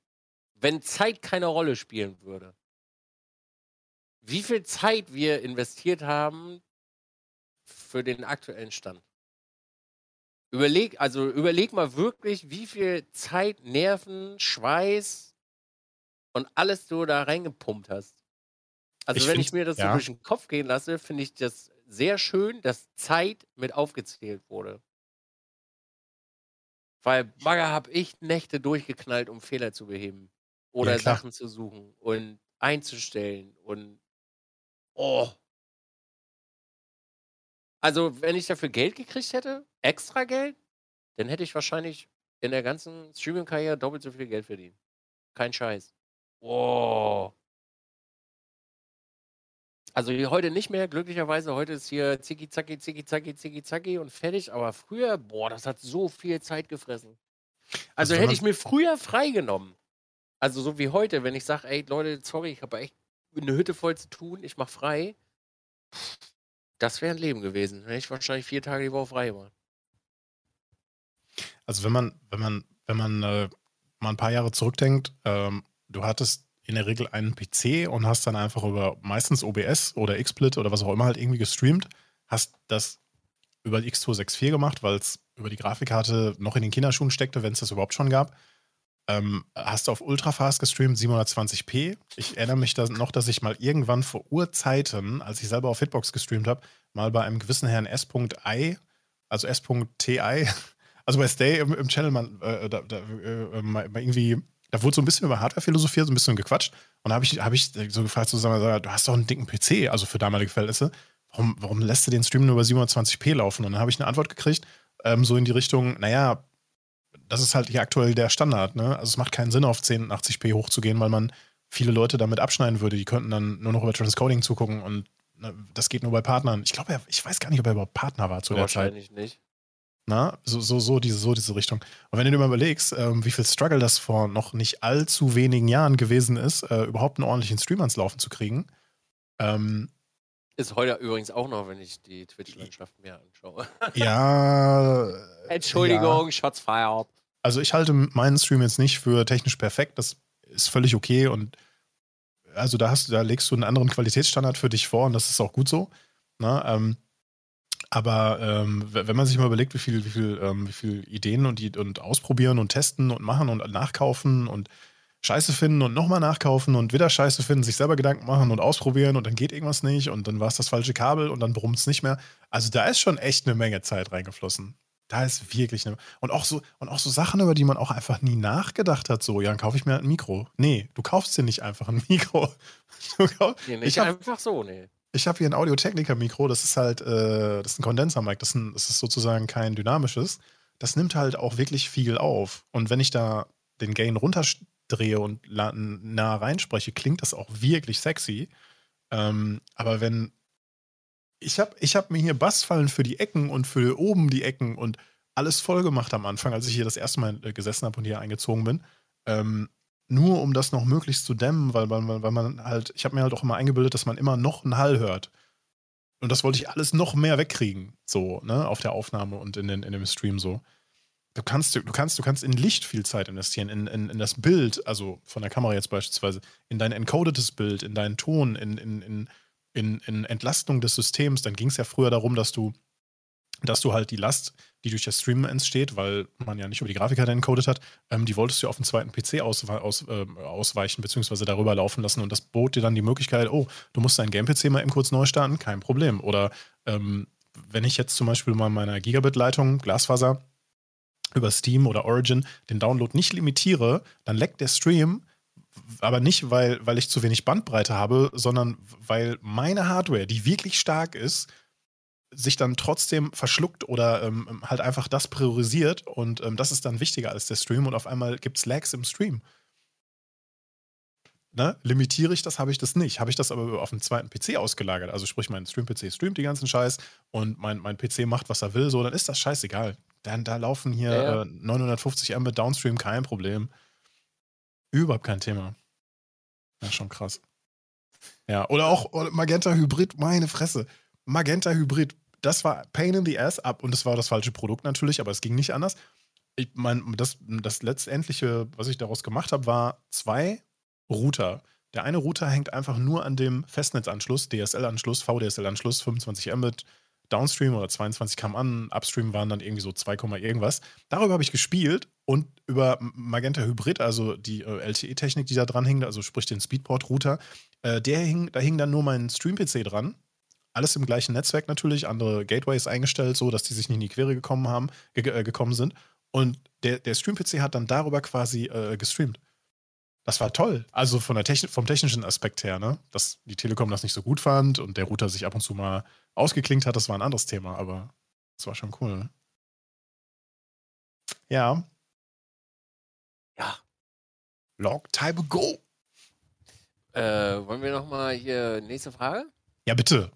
Wenn Zeit keine Rolle spielen würde. Wie viel Zeit wir investiert haben für den aktuellen Stand. Überleg, also überleg mal wirklich, wie viel Zeit, Nerven, Schweiß und alles du da reingepumpt hast. Also ich wenn ich mir das ja. so durch den Kopf gehen lasse, finde ich das sehr schön, dass Zeit mit aufgezählt wurde. Weil Bagger habe ich Nächte durchgeknallt, um Fehler zu beheben. Oder ja, Sachen zu suchen und einzustellen und oh. Also, wenn ich dafür Geld gekriegt hätte, extra Geld, dann hätte ich wahrscheinlich in der ganzen Streaming-Karriere doppelt so viel Geld verdient. Kein Scheiß. Oh. Also heute nicht mehr, glücklicherweise. Heute ist hier zicki zacki, zicki zacki, zicki zacki und fertig. Aber früher, boah, das hat so viel Zeit gefressen. Also, also hätte ich mir früher freigenommen. Also so wie heute, wenn ich sage, ey Leute, sorry, ich habe echt eine Hütte voll zu tun, ich mache frei. Das wäre ein Leben gewesen. Hätte ich wahrscheinlich vier Tage die Woche frei gemacht. Also wenn man, wenn man, wenn man äh, mal ein paar Jahre zurückdenkt, ähm, du hattest in der Regel einen PC und hast dann einfach über meistens OBS oder XSplit oder was auch immer halt irgendwie gestreamt, hast das über die X264 gemacht, weil es über die Grafikkarte noch in den Kinderschuhen steckte, wenn es das überhaupt schon gab. Ähm, hast du auf Ultrafast gestreamt, 720p. Ich erinnere mich da noch, dass ich mal irgendwann vor Urzeiten, als ich selber auf Hitbox gestreamt habe, mal bei einem gewissen Herrn S.I, also S.TI, [LAUGHS] also bei Stay im, im Channel, man, äh, da, da, äh, mal irgendwie da wurde so ein bisschen über Hardware philosophiert, so ein bisschen gequatscht. Und da habe ich, hab ich so gefragt, so, mal, du hast doch einen dicken PC, also für damalige Verhältnisse. Warum, warum lässt du den Stream nur über 720p laufen? Und dann habe ich eine Antwort gekriegt, ähm, so in die Richtung, naja, das ist halt hier aktuell der Standard. Ne? Also es macht keinen Sinn, auf 1080p hochzugehen, weil man viele Leute damit abschneiden würde. Die könnten dann nur noch über Transcoding zugucken und ne, das geht nur bei Partnern. Ich glaube, ich weiß gar nicht, ob er überhaupt Partner war zu der Zeit. Wahrscheinlich nicht. Na, so, so, so, diese, so diese Richtung. Und wenn du dir mal überlegst, ähm, wie viel Struggle das vor noch nicht allzu wenigen Jahren gewesen ist, äh, überhaupt einen ordentlichen Stream ans Laufen zu kriegen. Ähm, ist heute übrigens auch noch, wenn ich die Twitch-Landschaft mir anschaue. [LAUGHS] ja. [LAUGHS] Entschuldigung, ja. Shots fired. Also ich halte meinen Stream jetzt nicht für technisch perfekt. Das ist völlig okay und also da hast da legst du einen anderen Qualitätsstandard für dich vor und das ist auch gut so. Na, ne? ähm, aber ähm, wenn man sich mal überlegt, wie viel, wie viel, ähm, wie viel Ideen und, und ausprobieren und testen und machen und nachkaufen und Scheiße finden und nochmal nachkaufen und wieder Scheiße finden, sich selber Gedanken machen und ausprobieren und dann geht irgendwas nicht und dann war es das falsche Kabel und dann brummt es nicht mehr. Also da ist schon echt eine Menge Zeit reingeflossen. Da ist wirklich eine. Und auch so, und auch so Sachen, über die man auch einfach nie nachgedacht hat. So, ja, dann kaufe ich mir halt ein Mikro. Nee, du kaufst dir nicht einfach ein [LAUGHS] Mikro. Du kauf, nee, nicht hab, einfach so, nee. Ich habe hier ein Audio-Technica-Mikro, das ist halt, äh, das ist ein Kondensermic, das, das ist sozusagen kein dynamisches. Das nimmt halt auch wirklich viel auf. Und wenn ich da den Gain runterdrehe und nah reinspreche, klingt das auch wirklich sexy. Ähm, aber wenn. Ich habe ich hab mir hier Bassfallen für die Ecken und für oben die Ecken und alles voll gemacht am Anfang, als ich hier das erste Mal äh, gesessen habe und hier eingezogen bin. Ähm, nur um das noch möglichst zu dämmen, weil, weil, weil man halt, ich habe mir halt auch immer eingebildet, dass man immer noch einen Hall hört. Und das wollte ich alles noch mehr wegkriegen, so, ne, auf der Aufnahme und in, den, in dem Stream so. Du kannst, du kannst, du kannst in Licht viel Zeit investieren, in, in, in das Bild, also von der Kamera jetzt beispielsweise, in dein encodetes Bild, in deinen Ton, in, in, in, in, in Entlastung des Systems. Dann ging es ja früher darum, dass du dass du halt die Last, die durch das Streamen entsteht, weil man ja nicht über die Grafikkarte encoded hat, ähm, die wolltest du auf den zweiten PC aus, aus, äh, ausweichen, beziehungsweise darüber laufen lassen. Und das bot dir dann die Möglichkeit, oh, du musst deinen Game-PC mal eben kurz neu starten, kein Problem. Oder ähm, wenn ich jetzt zum Beispiel mal meiner Gigabit-Leitung, Glasfaser, über Steam oder Origin den Download nicht limitiere, dann leckt der Stream, aber nicht, weil, weil ich zu wenig Bandbreite habe, sondern weil meine Hardware, die wirklich stark ist, sich dann trotzdem verschluckt oder ähm, halt einfach das priorisiert und ähm, das ist dann wichtiger als der Stream und auf einmal gibt es Lags im Stream. Ne? Limitiere ich das, habe ich das nicht. Habe ich das aber auf dem zweiten PC ausgelagert, also sprich, mein Stream-PC streamt die ganzen Scheiß und mein, mein PC macht, was er will, so, dann ist das scheißegal. Dann, da laufen hier ja, ja. Äh, 950 Mbit Downstream, kein Problem. Überhaupt kein Thema. Ja, schon krass. Ja, oder auch Magenta Hybrid, meine Fresse. Magenta Hybrid, das war Pain in the Ass ab und das war das falsche Produkt natürlich, aber es ging nicht anders. Ich meine, das, das letztendliche, was ich daraus gemacht habe, war zwei Router. Der eine Router hängt einfach nur an dem Festnetzanschluss, DSL-Anschluss, VDSL-Anschluss, 25 Mbit, Downstream oder 22 kam an, Upstream waren dann irgendwie so 2, irgendwas. Darüber habe ich gespielt und über Magenta Hybrid, also die äh, LTE-Technik, die da dran hing, also sprich den Speedport-Router, äh, der hing, da hing dann nur mein Stream-PC dran alles im gleichen Netzwerk natürlich, andere Gateways eingestellt, so dass die sich nicht in die Quere gekommen haben, ge äh, gekommen sind. Und der, der Stream-PC hat dann darüber quasi äh, gestreamt. Das war toll. Also von der Techn vom technischen Aspekt her, ne? Dass die Telekom das nicht so gut fand und der Router sich ab und zu mal ausgeklinkt hat, das war ein anderes Thema, aber das war schon cool. Ne? Ja. Ja. Long time ago. Äh, wollen wir nochmal hier nächste Frage? Ja, bitte.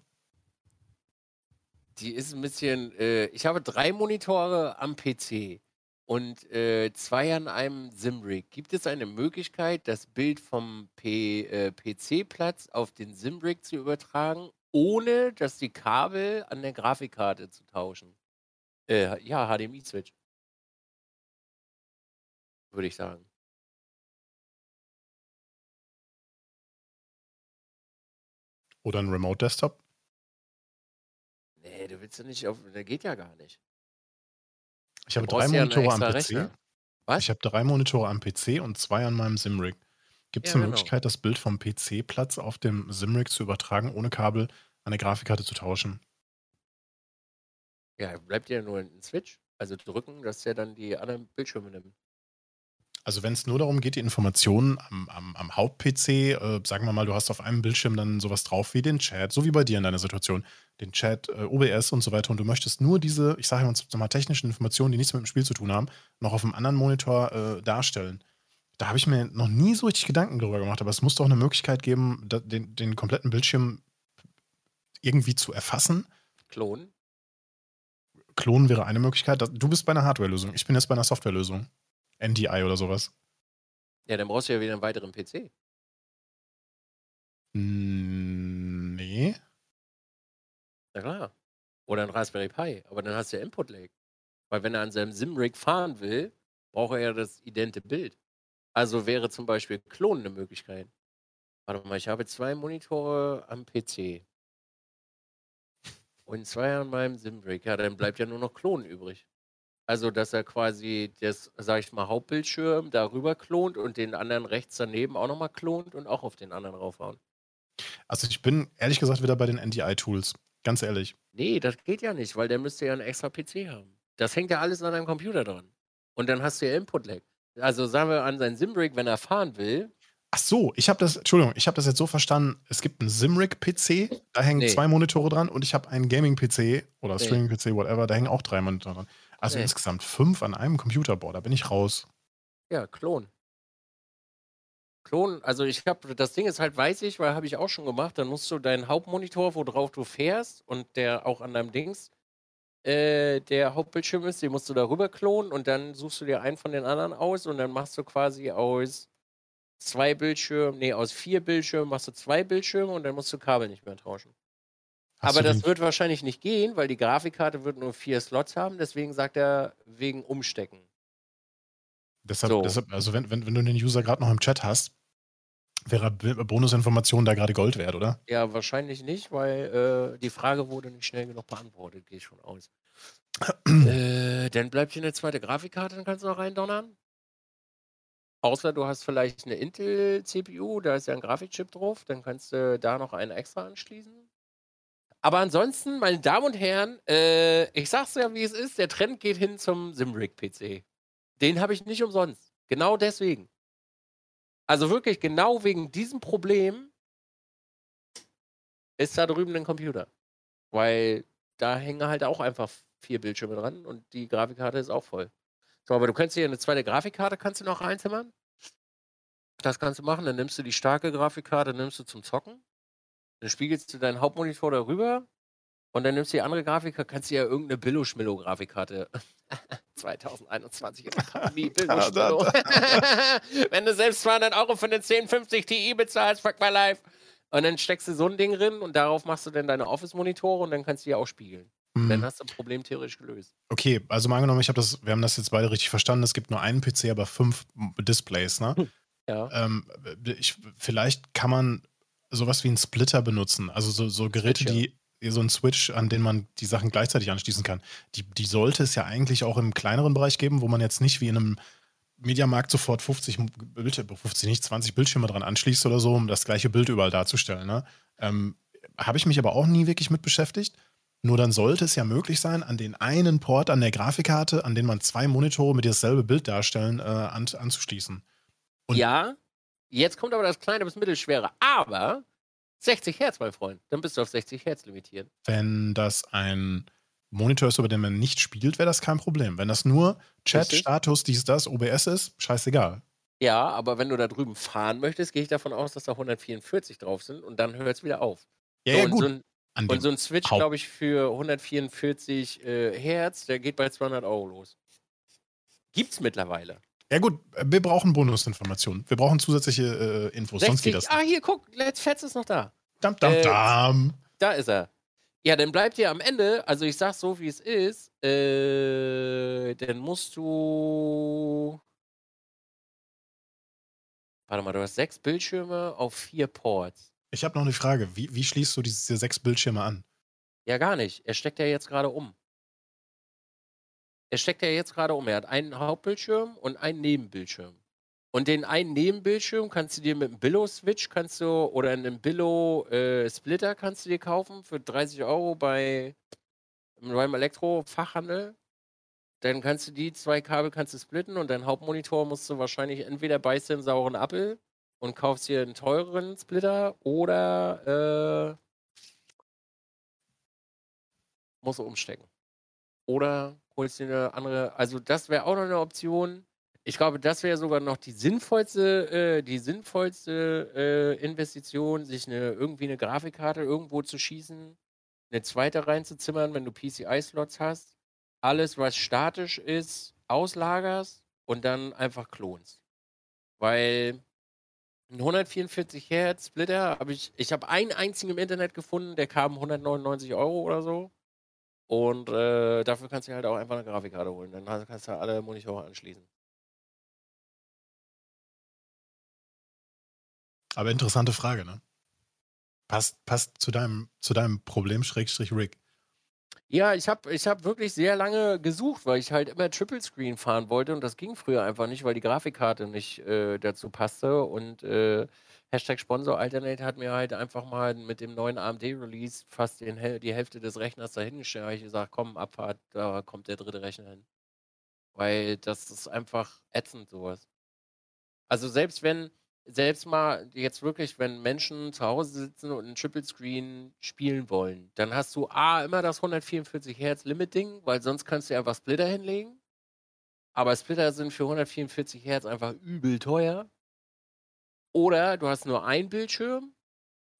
Die ist ein bisschen, äh, ich habe drei Monitore am PC und äh, zwei an einem Simrig. Gibt es eine Möglichkeit, das Bild vom äh, PC-Platz auf den Simrig zu übertragen, ohne dass die Kabel an der Grafikkarte zu tauschen? Äh, ja, HDMI-Switch. Würde ich sagen. Oder ein Remote-Desktop? Nee, du willst ja nicht auf. Der geht ja gar nicht. Ich habe drei Monitore am PC. Rechner. Was? Ich habe drei Monitore am PC und zwei an meinem Simrig. Gibt es ja, eine genau. Möglichkeit, das Bild vom PC-Platz auf dem Simrig zu übertragen, ohne Kabel an der Grafikkarte zu tauschen? Ja, bleibt ja nur ein Switch. Also drücken, dass der dann die anderen Bildschirme nimmt. Also wenn es nur darum geht, die Informationen am, am, am Haupt-PC, äh, sagen wir mal, du hast auf einem Bildschirm dann sowas drauf wie den Chat, so wie bei dir in deiner Situation, den Chat, äh, OBS und so weiter, und du möchtest nur diese, ich sage uns mal, technischen Informationen, die nichts mit dem Spiel zu tun haben, noch auf einem anderen Monitor äh, darstellen. Da habe ich mir noch nie so richtig Gedanken drüber gemacht, aber es muss doch eine Möglichkeit geben, da, den, den kompletten Bildschirm irgendwie zu erfassen. Klonen. Klonen wäre eine Möglichkeit. Du bist bei einer Hardware-Lösung. Ich bin jetzt bei einer Software-Lösung. NDI oder sowas. Ja, dann brauchst du ja wieder einen weiteren PC. Nee. Na klar. Oder ein Raspberry Pi. Aber dann hast du ja Input Lake. Weil wenn er an seinem Simrig fahren will, braucht er ja das idente Bild. Also wäre zum Beispiel Klonen eine Möglichkeit. Warte mal, ich habe zwei Monitore am PC. Und zwei an meinem Simrig. Ja, dann bleibt ja nur noch Klonen übrig. Also, dass er quasi das, sag ich mal, Hauptbildschirm darüber klont und den anderen rechts daneben auch nochmal klont und auch auf den anderen raufhauen. Also ich bin ehrlich gesagt wieder bei den NDI-Tools. Ganz ehrlich. Nee, das geht ja nicht, weil der müsste ja einen extra PC haben. Das hängt ja alles an deinem Computer dran. Und dann hast du ja Input-Lag. Also sagen wir an seinen Simrig, wenn er fahren will, Ach so, ich habe das, Entschuldigung, ich habe das jetzt so verstanden. Es gibt einen Simrig-PC, da hängen Nee. zwei Monitore dran und ich habe einen Gaming-PC oder Nee. Streaming-PC, whatever, da hängen auch drei Monitore dran. Also Nee. insgesamt fünf an einem Computer. Boah, da bin ich raus. Ja, Klon. Klon, also ich habe, das Ding ist halt, weiß ich, weil habe ich auch schon gemacht, dann musst du deinen Hauptmonitor, worauf du fährst und der auch an deinem Dings, äh, der Hauptbildschirm ist, den musst du darüber klonen und dann suchst du dir einen von den anderen aus und dann machst du quasi aus zwei Bildschirmen, nee, aus vier Bildschirmen machst du zwei Bildschirme und dann musst du Kabel nicht mehr tauschen. Hast Aber das wird wahrscheinlich nicht gehen, weil die Grafikkarte wird nur vier Slots haben, deswegen sagt er wegen Umstecken. Deshalb, So. deshalb also wenn, wenn, wenn du den User gerade noch im Chat hast, wäre Bonusinformation da gerade Gold wert, oder? Ja, wahrscheinlich nicht, weil äh, die Frage wurde nicht schnell genug beantwortet, gehe ich schon aus. [CLEARS THROAT] äh, dann bleibt hier eine zweite Grafikkarte, dann kannst du noch reindonnern. Außer du hast vielleicht eine Intel-CPU, da ist ja ein Grafikchip drauf, dann kannst du da noch einen extra anschließen. Aber ansonsten, meine Damen und Herren, äh, ich sag's ja, wie es ist, der Trend geht hin zum Simrig-PC. Den habe ich nicht umsonst. Genau deswegen. Also wirklich genau wegen diesem Problem ist da drüben ein Computer. Weil da hängen halt auch einfach vier Bildschirme dran und die Grafikkarte ist auch voll. So, aber du kannst hier eine zweite Grafikkarte kannst du noch reinzimmern. Das kannst du machen. Dann nimmst du die starke Grafikkarte, nimmst du zum Zocken. Dann spiegelst du deinen Hauptmonitor darüber. Und dann nimmst du die andere Grafikkarte, kannst du ja irgendeine Billo-Schmillo-Grafikkarte. [LAUGHS] 2021 in der Pandemie, [LAUGHS] Billo-Schmillo. [LAUGHS] Wenn du selbst 200 Euro für eine 1050 Ti bezahlst, fuck my life. Und dann steckst du so ein Ding drin und darauf machst du dann deine Office-Monitore und dann kannst du die auch spiegeln. Hm. Dann hast du das Problem theoretisch gelöst. Okay, also mal angenommen, ich das, wir haben das jetzt beide richtig verstanden. Es gibt nur einen PC, aber fünf Displays, ne? Ja. ähm, ich, vielleicht kann man sowas wie einen Splitter benutzen. Also so, so Geräte, Switch, ja. die so ein Switch, an den man die Sachen gleichzeitig anschließen kann. Die, die sollte es ja eigentlich auch im kleineren Bereich geben, wo man jetzt nicht wie in einem Mediamarkt sofort 50, Bildschirme, 50 nicht 20 Bildschirme dran anschließt oder so, um das gleiche Bild überall darzustellen. Ne? Ähm, Habe ich mich aber auch nie wirklich mit beschäftigt. Nur dann sollte es ja möglich sein, an den einen Port an der Grafikkarte, an den man zwei Monitore mit dasselbe Bild darstellen, äh, an, anzuschließen. Und- ja, jetzt kommt aber das kleine bis mittelschwere. Aber 60 Hertz, mein Freund. Dann bist du auf 60 Hertz limitiert. Wenn das ein Monitor ist, über den man nicht spielt, wäre das kein Problem. Wenn das nur Chat, Richtig. Status, dies, das, OBS ist, scheißegal. Ja, aber wenn du da drüben fahren möchtest, gehe ich davon aus, dass da 144 drauf sind und dann hört es wieder auf. Ja, so, ja, und gut. So ein, und so ein Switch, glaube ich, für 144 äh, Hertz, der geht bei 200 Euro los. Gibt's mittlerweile. Ja, gut, wir brauchen Bonusinformationen. Wir brauchen zusätzliche äh, Infos, sonst geht 60, das ah, nicht. hier, guck, Let's Fetz ist noch da. Dam, dam, äh, dam. Da ist er. Ja, dann bleibt dir am Ende, also ich sag's so, wie es ist, äh, dann musst du. Warte mal, du hast sechs Bildschirme auf vier Ports. Ich habe noch eine Frage. Wie, wie schließt du diese sechs Bildschirme an? Ja, gar nicht. Er steckt ja jetzt gerade um. Er steckt ja jetzt gerade um. Er hat einen Hauptbildschirm und einen Nebenbildschirm. Und den einen Nebenbildschirm kannst du dir mit einem Billo-Switch kannst du oder einem Billo-Splitter kannst du dir kaufen für 30 Euro bei beim Elektro Fachhandel. dann kannst du die zwei Kabel kannst du splitten und dein Hauptmonitor musst du wahrscheinlich entweder beißt du einen sauren Apfel und kaufst dir einen teureren Splitter oder äh, musst du umstecken. Oder holst dir eine andere, also das wäre auch noch eine Option. Ich glaube, das wäre sogar noch die sinnvollste, äh, die sinnvollste äh, Investition, sich eine, irgendwie eine Grafikkarte irgendwo zu schießen, eine zweite reinzuzimmern, wenn du PCI-Slots hast, alles, was statisch ist, auslagerst und dann einfach klonst. Weil ein 144 Hertz Splitter habe ich, ich habe einen einzigen im Internet gefunden, der kam 199 Euro oder so. Und äh, dafür kannst du halt auch einfach eine Grafikkarte holen. Dann kannst du alle Monitore anschließen. Aber interessante Frage, ne? Passt, passt zu deinem, zu deinem Problem, Schrägstrich Rick. Ja, ich habe ich hab wirklich sehr lange gesucht, weil ich halt immer Triple Screen fahren wollte und das ging früher einfach nicht, weil die Grafikkarte nicht äh, dazu passte. Und äh, Hashtag Sponsor Alternate hat mir halt einfach mal mit dem neuen AMD-Release fast den, die Hälfte des Rechners dahingestellt. Da ich gesagt, komm, Abfahrt, da kommt der dritte Rechner hin. Weil das ist einfach ätzend, sowas. Also selbst wenn, selbst mal jetzt wirklich, wenn Menschen zu Hause sitzen und ein Triple Screen spielen wollen, dann hast du A, immer das 144 Hertz Limiting, weil sonst kannst du einfach Splitter hinlegen. Aber Splitter sind für 144 Hertz einfach übel teuer. Oder du hast nur ein Bildschirm,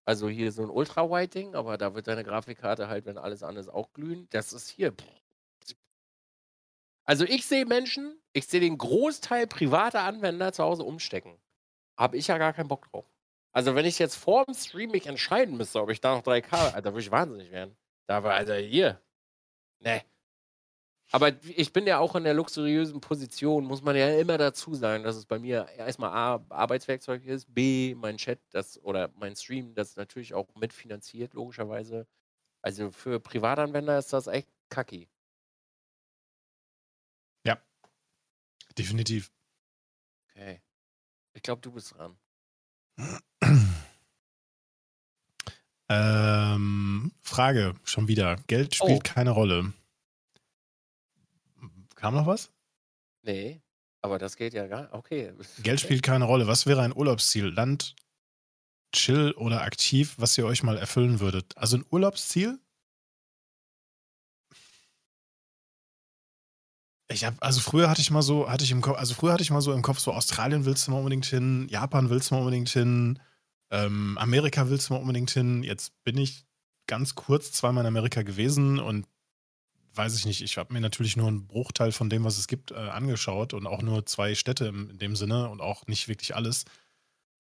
also hier so ein Ultra-Wide-Ding, aber da wird deine Grafikkarte halt, wenn alles anders auch glühen. Das ist hier. Also ich sehe Menschen, ich sehe den Großteil privater Anwender zu Hause umstecken habe ich ja gar keinen Bock drauf. Also, wenn ich jetzt vor dem Stream mich entscheiden müsste, ob ich da noch 3K, Alter, würde ich wahnsinnig werden. Da war, Alter, hier. Ne. Aber ich bin ja auch in der luxuriösen Position, muss man ja immer dazu sagen, dass es bei mir erstmal A, Arbeitswerkzeug ist, B, mein Chat das, oder mein Stream, das natürlich auch mitfinanziert, logischerweise. Also für Privatanwender ist das echt kacki. Ja. Definitiv. Okay. Ich glaube, du bist dran. [CLEARS THROAT] Ähm, Frage, schon wieder. Geld spielt oh. keine Rolle. Kam noch was? Nee, aber das geht ja gar Okay. [LAUGHS] Geld spielt keine Rolle. Was wäre ein Urlaubsziel? Land, chill oder aktiv, was ihr euch mal erfüllen würdet? Also ein Urlaubsziel? Ich habe, also früher hatte ich mal so, hatte ich im Kopf, also früher hatte ich mal so im Kopf, so Australien willst du mal unbedingt hin, Japan willst du mal unbedingt hin, ähm, Amerika willst du mal unbedingt hin. Jetzt bin ich ganz kurz zweimal in Amerika gewesen und weiß ich nicht, ich habe mir natürlich nur einen Bruchteil von dem, was es gibt, äh, angeschaut und auch nur zwei Städte in, dem Sinne und auch nicht wirklich alles.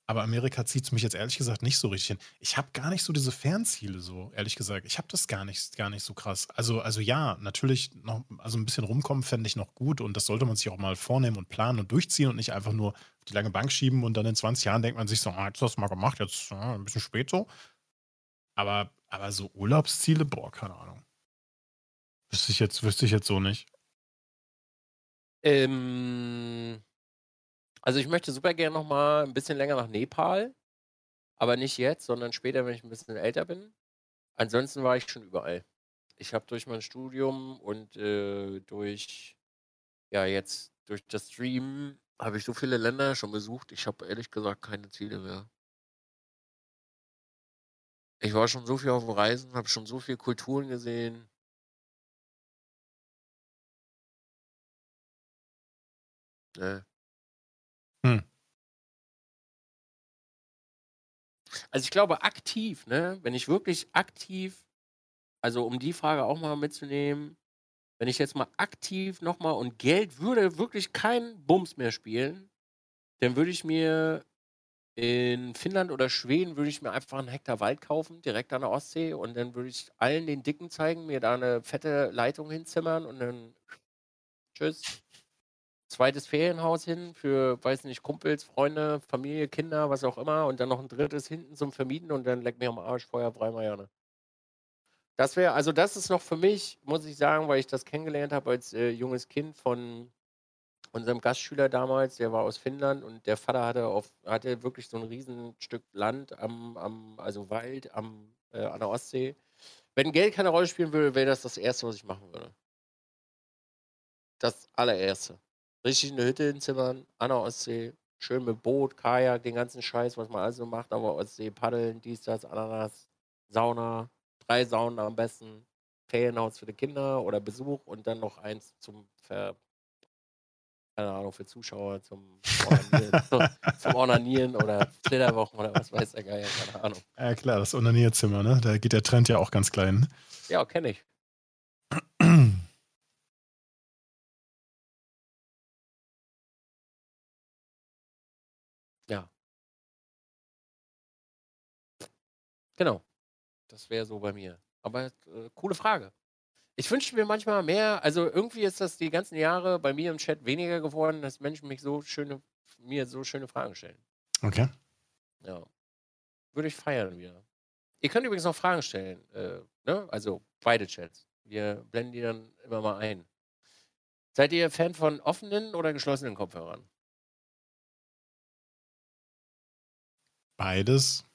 Aber Amerika zieht es mich jetzt ehrlich gesagt nicht so richtig hin. Ich habe gar nicht so diese Fernziele, so ehrlich gesagt. Ich habe das gar nicht, gar nicht so krass. Also, also ja, natürlich noch, also ein bisschen rumkommen fände ich noch gut und das sollte man sich auch mal vornehmen und planen und durchziehen und nicht einfach nur auf die lange Bank schieben und dann in 20 Jahren denkt man sich so, ah, jetzt hast du mal gemacht, jetzt ah, ein bisschen spät so. Aber, aber so Urlaubsziele, boah, keine Ahnung. Wüsste ich jetzt, wüsste ich jetzt so nicht. Ähm, also ich möchte super gerne noch mal ein bisschen länger nach Nepal, aber nicht jetzt, sondern später, wenn ich ein bisschen älter bin. Ansonsten war ich schon überall. Ich habe durch mein Studium und äh, durch, ja, jetzt durch das Stream habe ich so viele Länder schon besucht. Ich habe ehrlich gesagt keine Ziele mehr. Ich war schon so viel auf Reisen, habe schon so viele Kulturen gesehen. Ne. Hm. Also ich glaube aktiv, ne? Wenn ich wirklich aktiv, also um die Frage auch mal mitzunehmen, wenn ich jetzt mal aktiv nochmal und Geld würde wirklich keinen Bums mehr spielen, dann würde ich mir in Finnland oder Schweden würde ich mir einfach einen Hektar Wald kaufen, direkt an der Ostsee und dann würde ich allen den Dicken zeigen, mir da eine fette Leitung hinzimmern und dann tschüss zweites Ferienhaus hin für, weiß nicht, Kumpels, Freunde, Familie, Kinder, was auch immer und dann noch ein drittes hinten zum Vermieten und dann leck mir am Arsch vorher frei Marianne. Das wäre, also das ist noch für mich, muss ich sagen, weil ich das kennengelernt habe als äh, junges Kind von unserem Gastschüler damals, der war aus Finnland und der Vater hatte auf, hatte wirklich so ein Riesenstück Land am, am also Wald am, äh, an der Ostsee. Wenn Geld keine Rolle spielen würde, wäre das das Erste, was ich machen würde. das allererste. Richtig eine Hütte hinzimmern, an der Ostsee, schön mit Boot, Kajak, den ganzen Scheiß, was man also macht, aber Ostsee, Paddeln, dies, das, Ananas, Sauna, drei Saunen am besten, Ferienhaus für die Kinder oder Besuch und dann noch eins zum Ver keine Ahnung, für Zuschauer zum Ornanieren, [LAUGHS] zum Ornanieren oder Flitterwochen oder was weiß der Geier, keine Ahnung. Ja klar, das Onanierzimmer, ne? Da geht der Trend ja auch ganz klein. Ja, kenne ich. [CLEARS THROAT] Genau. Das wäre so bei mir. Aber äh, coole Frage. Ich wünsche mir manchmal mehr, also irgendwie ist das die ganzen Jahre bei mir im Chat weniger geworden, dass Menschen mich so schöne, mir so schöne Fragen stellen. Okay. Ja. Würde ich feiern wieder. Ihr könnt übrigens noch Fragen stellen, äh, ne? Also beide Chats. Wir blenden die dann immer mal ein. Seid ihr Fan von offenen oder geschlossenen Kopfhörern? Beides.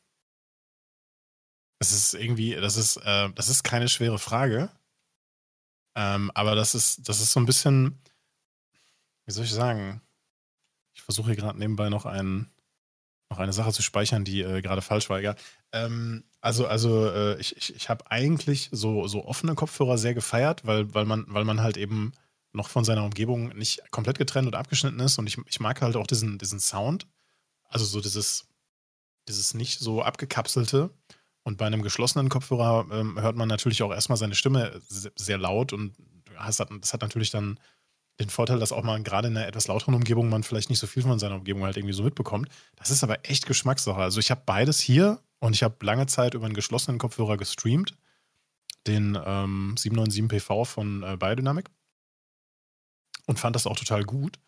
Das ist irgendwie, das ist, äh, das ist keine schwere Frage. Ähm, aber das ist, das ist so ein bisschen, wie soll ich sagen? Ich versuche hier gerade nebenbei noch, ein, noch eine Sache zu speichern, die äh, gerade falsch war. Egal. Ähm, also, also äh, ich, ich, ich habe eigentlich so, so offene Kopfhörer sehr gefeiert, weil, weil, man, weil man halt eben noch von seiner Umgebung nicht komplett getrennt und abgeschnitten ist. Und ich, ich mag halt auch diesen, diesen Sound. Also so dieses, dieses nicht so abgekapselte. Und bei einem geschlossenen Kopfhörer ähm, hört man natürlich auch erstmal seine Stimme sehr laut und das hat, das hat natürlich dann den Vorteil, dass auch mal gerade in einer etwas lauteren Umgebung man vielleicht nicht so viel von seiner Umgebung halt irgendwie so mitbekommt. Das ist aber echt Geschmackssache. Also ich habe beides hier und ich habe lange Zeit über einen geschlossenen Kopfhörer gestreamt, den ähm, 797 PV von äh, Biodynamic und fand das auch total gut.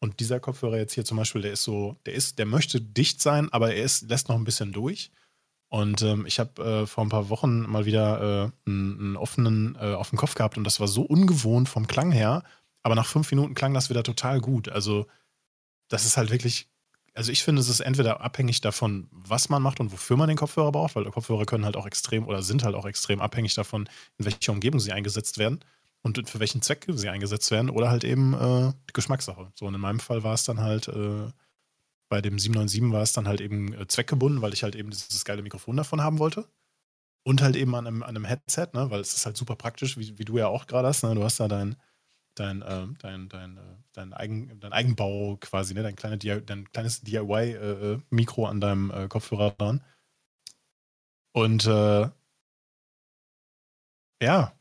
Und dieser Kopfhörer jetzt hier zum Beispiel, der ist so, der ist, der möchte dicht sein, aber er ist, lässt noch ein bisschen durch. Und ähm, ich habe äh, vor ein paar Wochen mal wieder äh, einen, offenen äh, auf dem Kopf gehabt und das war so ungewohnt vom Klang her. Aber nach fünf Minuten klang das wieder total gut. Also, das ist halt wirklich. Also, ich finde, es ist entweder abhängig davon, was man macht und wofür man den Kopfhörer braucht, weil Kopfhörer können halt auch extrem oder sind halt auch extrem abhängig davon, in welcher Umgebung sie eingesetzt werden und für welchen Zweck sie eingesetzt werden oder halt eben äh, Geschmackssache. So, und in meinem Fall war es dann halt äh, bei dem 797 war es dann halt eben äh, zweckgebunden, weil ich halt eben dieses geile Mikrofon davon haben wollte. Und halt eben an einem, an einem Headset, ne? weil es ist halt super praktisch, wie, wie du ja auch gerade hast. Ne? Du hast da dein, dein, äh, dein, dein, äh, dein, Eigen, dein Eigenbau quasi, ne? dein, kleine, dein kleines DIY-Mikro äh, äh an deinem äh, Kopfhörer dran. Und ja,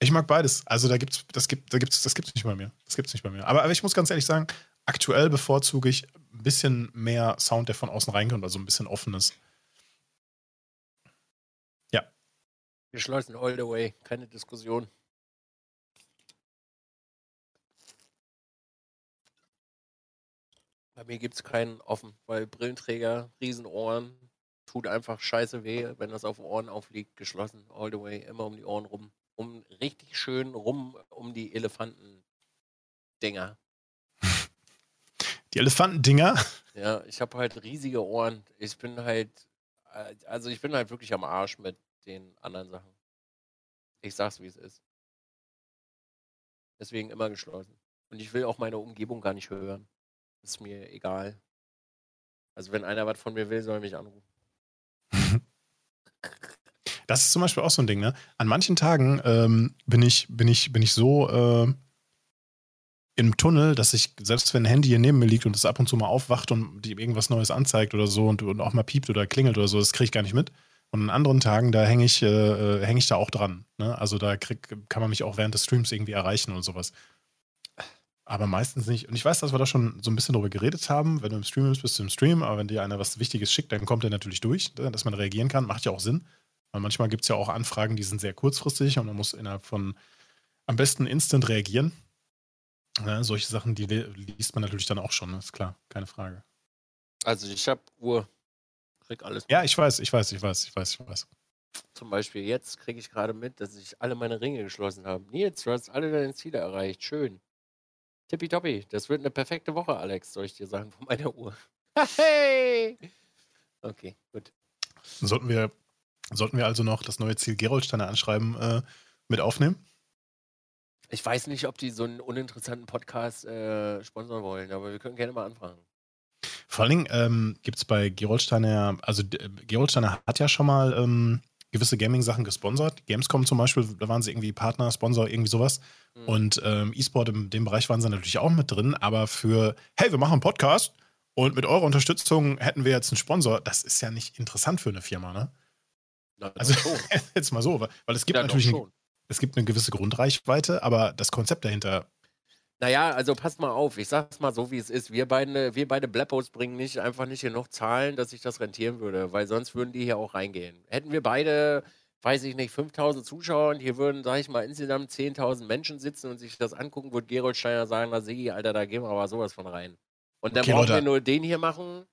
ich mag beides. Also da gibt's, das gibt, da gibt's, das gibt's nicht bei mir. Das gibt's nicht bei mir. Aber, aber ich muss ganz ehrlich sagen, aktuell bevorzuge ich ein bisschen mehr Sound, der von außen reinkommt, also ein bisschen offenes. Ja. Schleudern all the way, keine Diskussion. Bei mir gibt es keinen offen, weil Brillenträger, Riesenohren, tut einfach scheiße weh, wenn das auf Ohren aufliegt, geschlossen, all the way, immer um die Ohren rum. Um richtig schön rum um die Elefanten-Dinger. Die Elefantendinger. [LAUGHS] Ja, ich habe halt riesige Ohren. Ich bin halt, äh, also ich bin halt wirklich am Arsch mit den anderen Sachen. Ich sag's, wie es ist. Deswegen immer geschlossen. Und ich will auch meine Umgebung gar nicht hören. Ist mir egal. Also wenn einer was von mir will, soll er mich anrufen. [LAUGHS] Das ist zum Beispiel auch so ein Ding, ne? An manchen Tagen ähm, bin, ich, bin, ich, bin ich so äh, im Tunnel, dass ich, selbst wenn ein Handy hier neben mir liegt und es ab und zu mal aufwacht und irgendwas Neues anzeigt oder so und, und auch mal piept oder klingelt oder so, das kriege ich gar nicht mit. Und an anderen Tagen, da hänge ich, äh, äh, häng ich da auch dran. Ne? Also da krieg, kann man mich auch während des Streams irgendwie erreichen und sowas. Aber meistens nicht. Und ich weiß, dass wir da schon so ein bisschen drüber geredet haben. Wenn du im Stream bist, bist du im Stream. Aber wenn dir einer was Wichtiges schickt, dann kommt er natürlich durch, ne? dass man reagieren kann. Macht ja auch Sinn. Weil manchmal gibt es ja auch Anfragen, die sind sehr kurzfristig und man muss innerhalb von am besten instant reagieren. Ja, solche Sachen, die liest man natürlich dann auch schon, ist klar, keine Frage. Also ich habe Uhr, krieg alles. Mit. Ja, ich weiß, ich weiß, ich weiß, ich weiß, ich weiß. Zum Beispiel jetzt kriege ich gerade mit, dass ich alle meine Ringe geschlossen habe. Nils, du hast alle deine Ziele erreicht. Schön. Tippitoppi. Das wird eine perfekte Woche, Alex, soll ich dir sagen, von meiner Uhr. [LAUGHS] hey! Okay, gut. Sollten wir, sollten wir also noch das neue Ziel Gerolsteiner anschreiben äh, mit aufnehmen? Ich weiß nicht, ob die so einen uninteressanten Podcast äh, sponsern wollen, aber wir können gerne mal anfragen. Vor allen Dingen ähm, gibt es bei Gerolsteiner, also äh, Gerolsteiner hat ja schon mal ähm, gewisse Gaming-Sachen gesponsert. Gamescom zum Beispiel, da waren sie irgendwie Partner, Sponsor, irgendwie sowas. Mhm. Und ähm, E-Sport in dem Bereich waren sie natürlich auch mit drin, aber für, hey, wir machen einen Podcast und mit eurer Unterstützung hätten wir jetzt einen Sponsor, das ist ja nicht interessant für eine Firma, ne? Na, also [LAUGHS] jetzt mal so, weil es gibt ja, natürlich ein, es gibt eine gewisse Grundreichweite, aber das Konzept dahinter. Naja, also passt mal auf, ich sag's mal so, wie es ist. Wir beide, wir beide Blappos bringen nicht einfach nicht genug Zahlen, dass sich das rentieren würde, weil sonst würden die hier auch reingehen. Hätten wir beide, weiß ich nicht, 5000 Zuschauer und hier würden, sag ich mal, insgesamt 10.000 Menschen sitzen und sich das angucken, würde Gerold Steiner sagen, na Sigi, Alter, da gehen wir aber sowas von rein. Und dann okay, brauchen Leute. wir nur den hier machen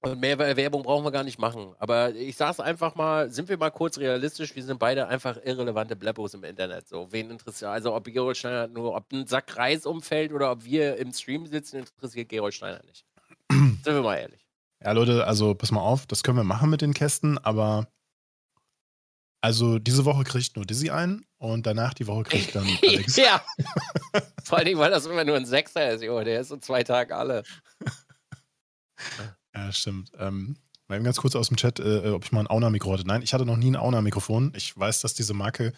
und mehr Werbung brauchen wir gar nicht machen. Aber ich sag's einfach mal, sind wir mal kurz realistisch, wir sind beide einfach irrelevante Blabbos im Internet. So, wen interessiert, also ob Gerold Steiner nur, ob ein Sack Reis umfällt oder ob wir im Stream sitzen, interessiert Gerold Steiner nicht. [CLEARS THROAT] sind wir mal ehrlich. Ja, Leute, also pass mal auf, das können wir machen mit den Kästen, aber also diese Woche kriegt nur Dizzy ein und danach die Woche kriegt dann [LAUGHS] Alex. ja. [LAUGHS] Vor allem, weil das immer nur ein Sechser ist, jo, der ist so zwei Tage alle. [LAUGHS] Ja, stimmt. Ähm, mal eben ganz kurz aus dem Chat, äh, ob ich mal ein Auna-Mikro hatte. Nein, ich hatte noch nie ein Auna-Mikrofon. Ich weiß, dass diese Marke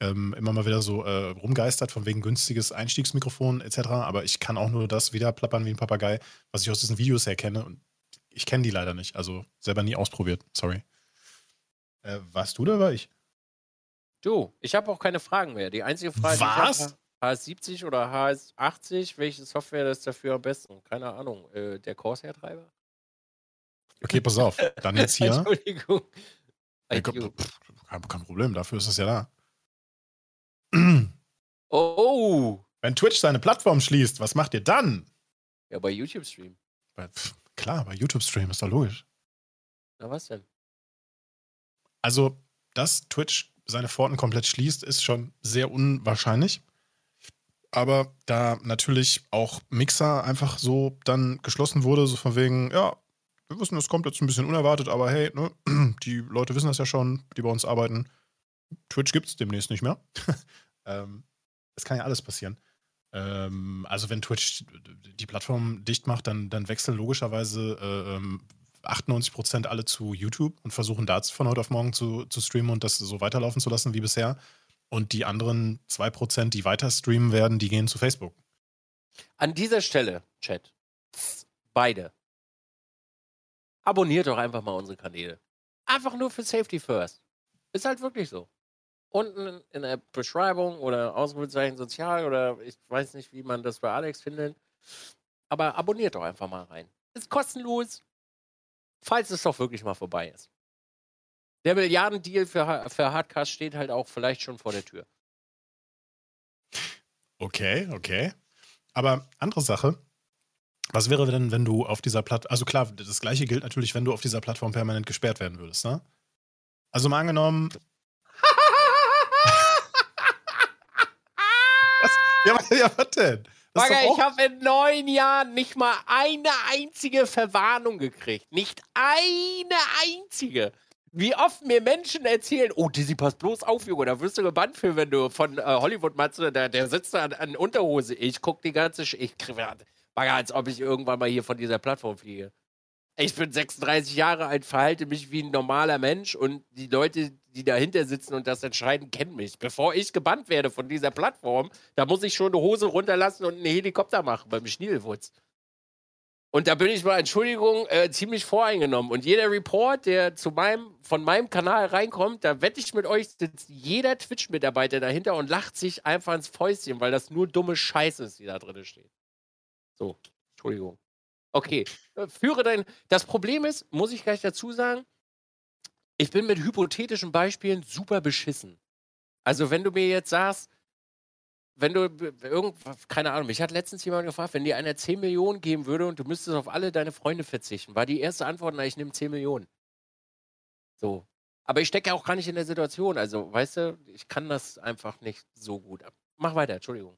ähm, immer mal wieder so äh, rumgeistert, von wegen günstiges Einstiegsmikrofon etc. Aber ich kann auch nur das wieder plappern wie ein Papagei, was ich aus diesen Videos her kenne. Und ich kenne die leider nicht. Also selber nie ausprobiert. Sorry. Äh, warst du da war ich? Du, ich habe auch keine Fragen mehr. Die einzige Frage, Was? die ich habe, HS70 oder HS80, welche Software ist dafür am besten? Keine Ahnung. Äh, der Corsair-Treiber? Okay, pass auf. Dann jetzt hier. [LAUGHS] Entschuldigung. Ja, kein, kein Problem, dafür ist es ja da. Oh. Wenn Twitch seine Plattform schließt, was macht ihr dann? Ja, bei YouTube Stream. klar, bei YouTube Stream ist doch logisch. Na, was denn? Also, dass Twitch seine Pforten komplett schließt, ist schon sehr unwahrscheinlich. Aber da natürlich auch Mixer einfach so dann geschlossen wurde, so von wegen, ja, wir wissen, das kommt jetzt ein bisschen unerwartet, aber hey, ne, [CLEARS THROAT] die Leute wissen das ja schon, die bei uns arbeiten. Twitch gibt es demnächst nicht mehr. [LAUGHS] ähm, es kann ja alles passieren. Ähm, also wenn Twitch die Plattform dicht macht, dann, dann wechseln logischerweise äh, 98% ähm, alle zu YouTube und versuchen da von heute auf morgen zu, zu streamen und das so weiterlaufen zu lassen wie bisher. Und die anderen 2%, die weiter streamen werden, die gehen zu Facebook. An dieser Stelle, Chat, beide, abonniert doch einfach mal unsere Kanäle. Einfach nur für Safety First. Ist halt wirklich so. Unten in der Beschreibung oder Ausrufezeichen sozial oder ich weiß nicht, wie man das bei Alex findet. Aber abonniert doch einfach mal rein. Ist kostenlos, falls es doch wirklich mal vorbei ist. Der Milliardendeal für, für Hardcast steht halt auch vielleicht schon vor der Tür. Okay, okay. Aber andere Sache, was wäre denn, wenn du auf dieser Plattform, also klar, das gleiche gilt natürlich, wenn du auf dieser Plattform permanent gesperrt werden würdest, ne? Also mal angenommen. [LAUGHS] was? Ja, ja, was denn? Bagger, ich habe in neun Jahren nicht mal eine einzige Verwarnung gekriegt. Nicht eine einzige. Wie oft mir Menschen erzählen, oh, Dizzy, pass bloß auf, Junge, da wirst du gebannt für, wenn du von äh, Hollywood-Matze, der, der sitzt da an, an Unterhose. Ich guck die ganze, Sch ich Bagger, als ob ich irgendwann mal hier von dieser Plattform fliege. Ich bin 36 Jahre alt, verhalte mich wie ein normaler Mensch und die Leute, die dahinter sitzen und das entscheiden, kennen mich. Bevor ich gebannt werde von dieser Plattform, da muss ich schon eine Hose runterlassen und einen Helikopter machen beim Schnielwutz. Und da bin ich mal, Entschuldigung, äh, ziemlich voreingenommen. Und jeder Report, der zu meinem, von meinem Kanal reinkommt, da wette ich mit euch, sitzt jeder Twitch-Mitarbeiter dahinter und lacht sich einfach ins Fäustchen, weil das nur dumme Scheiße ist, die da drin steht. So, Entschuldigung. Okay, äh, führe dein. Das Problem ist, muss ich gleich dazu sagen, ich bin mit hypothetischen Beispielen super beschissen. Also, wenn du mir jetzt sagst, wenn du irgend, keine Ahnung, mich hat letztens jemand gefragt, wenn dir einer 10 Millionen geben würde und du müsstest auf alle deine Freunde verzichten, war die erste Antwort, na, ich nehme 10 Millionen. So. Aber ich stecke auch gar nicht in der Situation. Also, weißt du, ich kann das einfach nicht so gut. Mach weiter, Entschuldigung.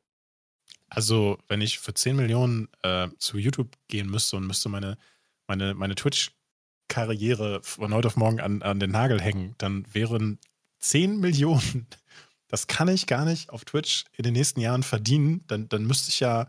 Also, wenn ich für 10 Millionen äh, zu YouTube gehen müsste und müsste meine, meine, meine Twitch-Karriere von heute auf morgen an, an den Nagel hängen, dann wären 10 Millionen [LAUGHS] das kann ich gar nicht auf Twitch in den nächsten Jahren verdienen. Dann, dann müsste ich ja,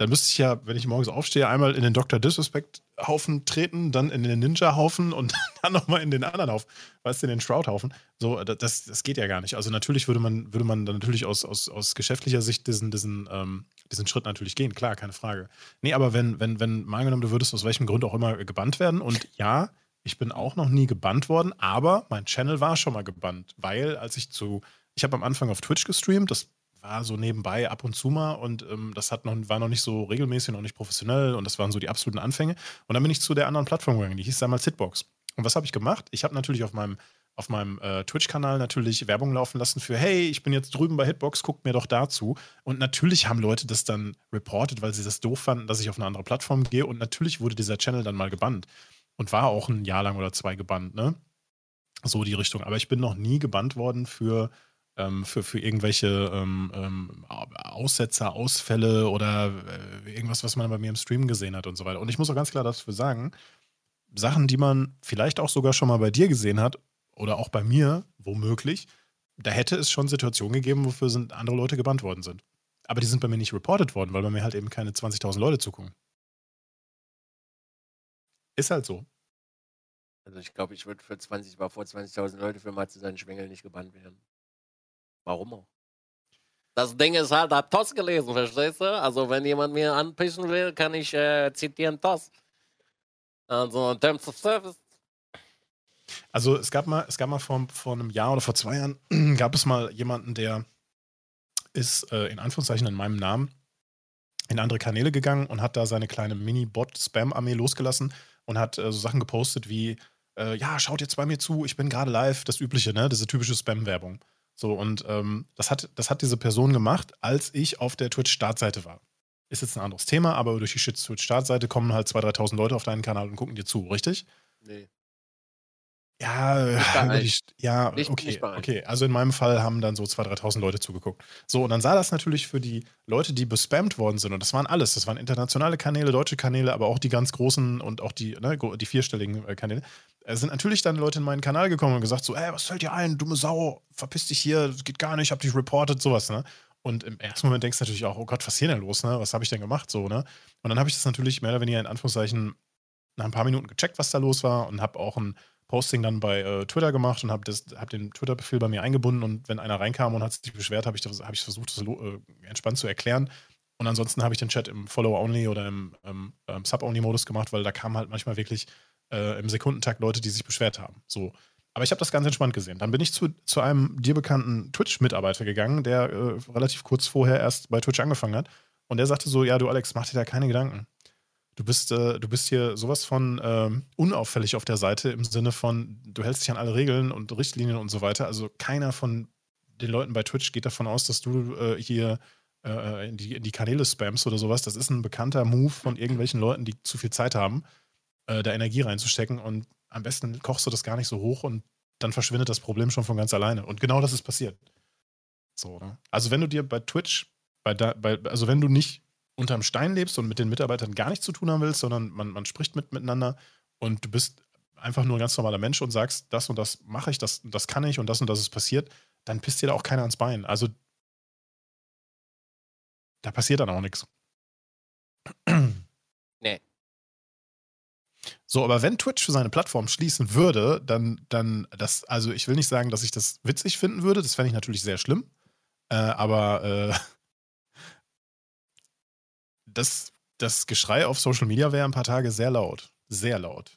dann müsste ich ja, wenn ich morgens aufstehe, einmal in den Dr. Disrespect-Haufen treten, dann in den Ninja-Haufen und [LAUGHS] dann nochmal in den anderen Haufen, weißt du, in den Shroud-Haufen. So, das, das geht ja gar nicht. Also natürlich würde man, würde man dann natürlich aus, aus, aus geschäftlicher Sicht diesen, diesen, ähm, diesen Schritt natürlich gehen, klar, keine Frage. Nee, aber wenn, wenn, wenn, mal angenommen, du würdest aus welchem Grund auch immer gebannt werden und ja, ich bin auch noch nie gebannt worden, aber mein Channel war schon mal gebannt, weil als ich zu, ich habe am Anfang auf Twitch gestreamt, das war so nebenbei ab und zu mal und ähm, das hat noch, war noch nicht so regelmäßig, noch nicht professionell und das waren so die absoluten Anfänge. Und dann bin ich zu der anderen Plattform gegangen, die hieß damals Hitbox. Und was habe ich gemacht? Ich habe natürlich auf meinem, auf meinem äh, Twitch-Kanal natürlich Werbung laufen lassen für, hey, ich bin jetzt drüben bei Hitbox, guckt mir doch dazu. Und natürlich haben Leute das dann reported, weil sie das doof fanden, dass ich auf eine andere Plattform gehe. Und natürlich wurde dieser Channel dann mal gebannt und war auch ein Jahr lang oder zwei gebannt, ne? So die Richtung. Aber ich bin noch nie gebannt worden für, ähm, für, für irgendwelche ähm, ähm, Aussetzer, Ausfälle oder äh, irgendwas, was man bei mir im Stream gesehen hat und so weiter. Und ich muss auch ganz klar dafür sagen, Sachen, die man vielleicht auch sogar schon mal bei dir gesehen hat oder auch bei mir, womöglich, da hätte es schon Situationen gegeben, wofür sind andere Leute gebannt worden sind. Aber die sind bei mir nicht reported worden, weil bei mir halt eben keine 20.000 Leute zugucken. Ist halt so. Also ich glaube, ich würde für 20, war vor 20.000 Leute für Matze seinen Schwengel nicht gebannt werden. Warum auch? Das Ding ist halt, hab Toss gelesen, verstehst du? Also wenn jemand mir anpissen will, kann ich äh, zitieren Toss. Also Terms of Service. Also es gab mal, es gab mal vor, vor einem Jahr oder vor zwei Jahren, [CLEARS THROAT] gab es mal jemanden, der ist äh, in Anführungszeichen in meinem Namen in andere Kanäle gegangen und hat da seine kleine Mini-Bot-Spam-Armee losgelassen und hat äh, so Sachen gepostet wie, äh, ja, schaut jetzt bei mir zu, ich bin gerade live, das Übliche, ne, diese typische Spam-Werbung. So, und ähm, das, hat, das hat diese Person gemacht, als ich auf der Twitch-Startseite war. Ist jetzt ein anderes Thema, aber durch die Twitch-Startseite kommen halt 2.000, 3.000 Leute auf deinen Kanal und gucken dir zu, richtig? Nee. Ja, die, ja, nicht, [LAUGHS] okay, nicht okay. Also in meinem Fall haben dann so 2.000, 3.000 Leute zugeguckt. So, und dann sah das natürlich für die Leute, die bespammt worden sind, und das waren alles, das waren internationale Kanäle, deutsche Kanäle, aber auch die ganz großen und auch die, ne, die vierstelligen äh, Kanäle, es sind natürlich dann Leute in meinen Kanal gekommen und gesagt so, ey, was fällt dir ein, dumme Sau, verpiss dich hier, das geht gar nicht, ich hab dich reported, sowas, ne? Und im ersten Moment denkst du natürlich auch, oh Gott, was ist hier denn los, ne? Was habe ich denn gemacht, so, ne? Und dann habe ich das natürlich mehr oder weniger in Anführungszeichen nach ein paar Minuten gecheckt, was da los war und habe auch ein Posting dann bei äh, Twitter gemacht und habe hab den Twitter-Befehl bei mir eingebunden und wenn einer reinkam und hat sich beschwert, habe ich, hab ich versucht, das äh, entspannt zu erklären. Und ansonsten habe ich den Chat im Follow-Only oder im, im ähm, Sub-Only-Modus gemacht, weil da kamen halt manchmal wirklich äh, im Sekundentakt Leute, die sich beschwert haben. So. Aber ich habe das ganz entspannt gesehen. Dann bin ich zu, zu einem dir bekannten Twitch-Mitarbeiter gegangen, der äh, relativ kurz vorher erst bei Twitch angefangen hat. Und der sagte so: Ja, du Alex, mach dir da keine Gedanken. Du bist, äh, du bist hier sowas von äh, unauffällig auf der Seite im Sinne von, du hältst dich an alle Regeln und Richtlinien und so weiter. Also keiner von den Leuten bei Twitch geht davon aus, dass du äh, hier äh, in, die, in die Kanäle spamst oder sowas. Das ist ein bekannter Move von irgendwelchen Leuten, die zu viel Zeit haben, äh, da Energie reinzustecken. Und am besten kochst du das gar nicht so hoch und dann verschwindet das Problem schon von ganz alleine. Und genau das ist passiert. So, ne? Also wenn du dir bei Twitch, bei, bei, also wenn du nicht unterm Stein lebst und mit den Mitarbeitern gar nichts zu tun haben willst, sondern man, man spricht mit, miteinander und du bist einfach nur ein ganz normaler Mensch und sagst, das und das mache ich, das, das kann ich und das und das ist passiert, dann pisst dir da auch keiner ans Bein. Also da passiert dann auch nichts. [CLEARS THROAT] Nee. So, aber wenn Twitch für seine Plattform schließen würde, dann, dann das, also ich will nicht sagen, dass ich das witzig finden würde, das fände ich natürlich sehr schlimm. Äh, aber äh, das, das Geschrei auf Social Media wäre ein paar Tage sehr laut. Sehr laut.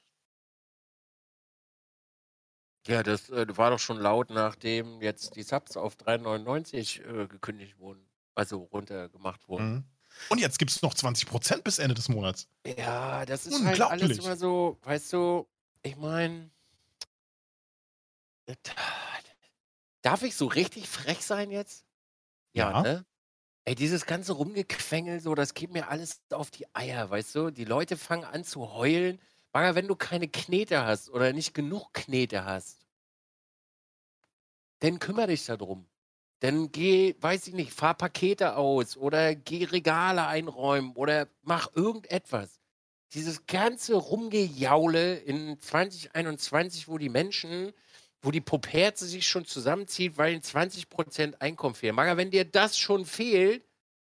Ja, das äh, war doch schon laut, nachdem jetzt die Subs auf 3,99 äh, gekündigt wurden. Also runtergemacht wurden. Mhm. Und jetzt gibt es noch 20% bis Ende des Monats. Ja, das ist halt alles immer so, weißt du, ich meine, darf ich so richtig frech sein jetzt? Ja, ja. ne? Ey, dieses ganze Rumgequengel, so, das geht mir alles auf die Eier, weißt du? Die Leute fangen an zu heulen. Bagger, wenn du keine Knete hast oder nicht genug Knete hast, dann kümmere dich darum. Dann geh, weiß ich nicht, fahr Pakete aus oder geh Regale einräumen oder mach irgendetwas. Dieses ganze Rumgejaule in 2021, wo die Menschen wo die Poperze sich schon zusammenzieht, weil 20% Einkommen fehlen. Maga, wenn dir das schon fehlt,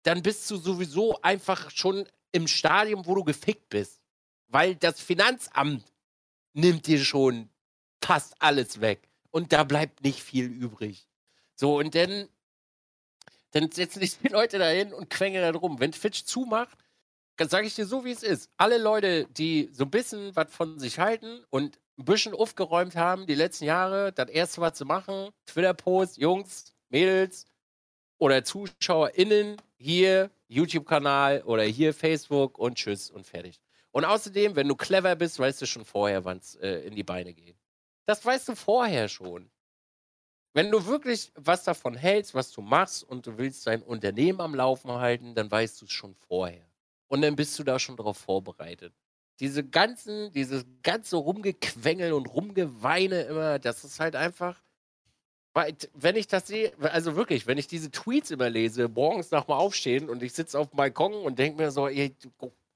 dann bist du sowieso einfach schon im Stadium, wo du gefickt bist. Weil das Finanzamt nimmt dir schon fast alles weg. Und da bleibt nicht viel übrig. So, und dann, dann setzen sich die Leute dahin und quengeln da rum. Wenn Twitch zumacht, dann sage ich dir so, wie es ist. Alle Leute, die so ein bisschen was von sich halten und ein bisschen aufgeräumt haben die letzten Jahre, das erste, was zu machen, Twitter-Post, Jungs, Mädels oder ZuschauerInnen, hier YouTube-Kanal oder hier Facebook und tschüss und fertig. Und außerdem, wenn du clever bist, weißt du schon vorher, wann es äh, in die Beine geht. Das weißt du vorher schon. Wenn du wirklich was davon hältst, was du machst und du willst dein Unternehmen am Laufen halten, dann weißt du es schon vorher. Und dann bist du da schon darauf vorbereitet diese ganzen, dieses ganze Rumgequengel und Rumgeweine immer, das ist halt einfach. Wenn ich das sehe, also wirklich, wenn ich diese Tweets immer lese, morgens nach dem Aufstehen und ich sitze auf dem Balkon und denke mir so, ey,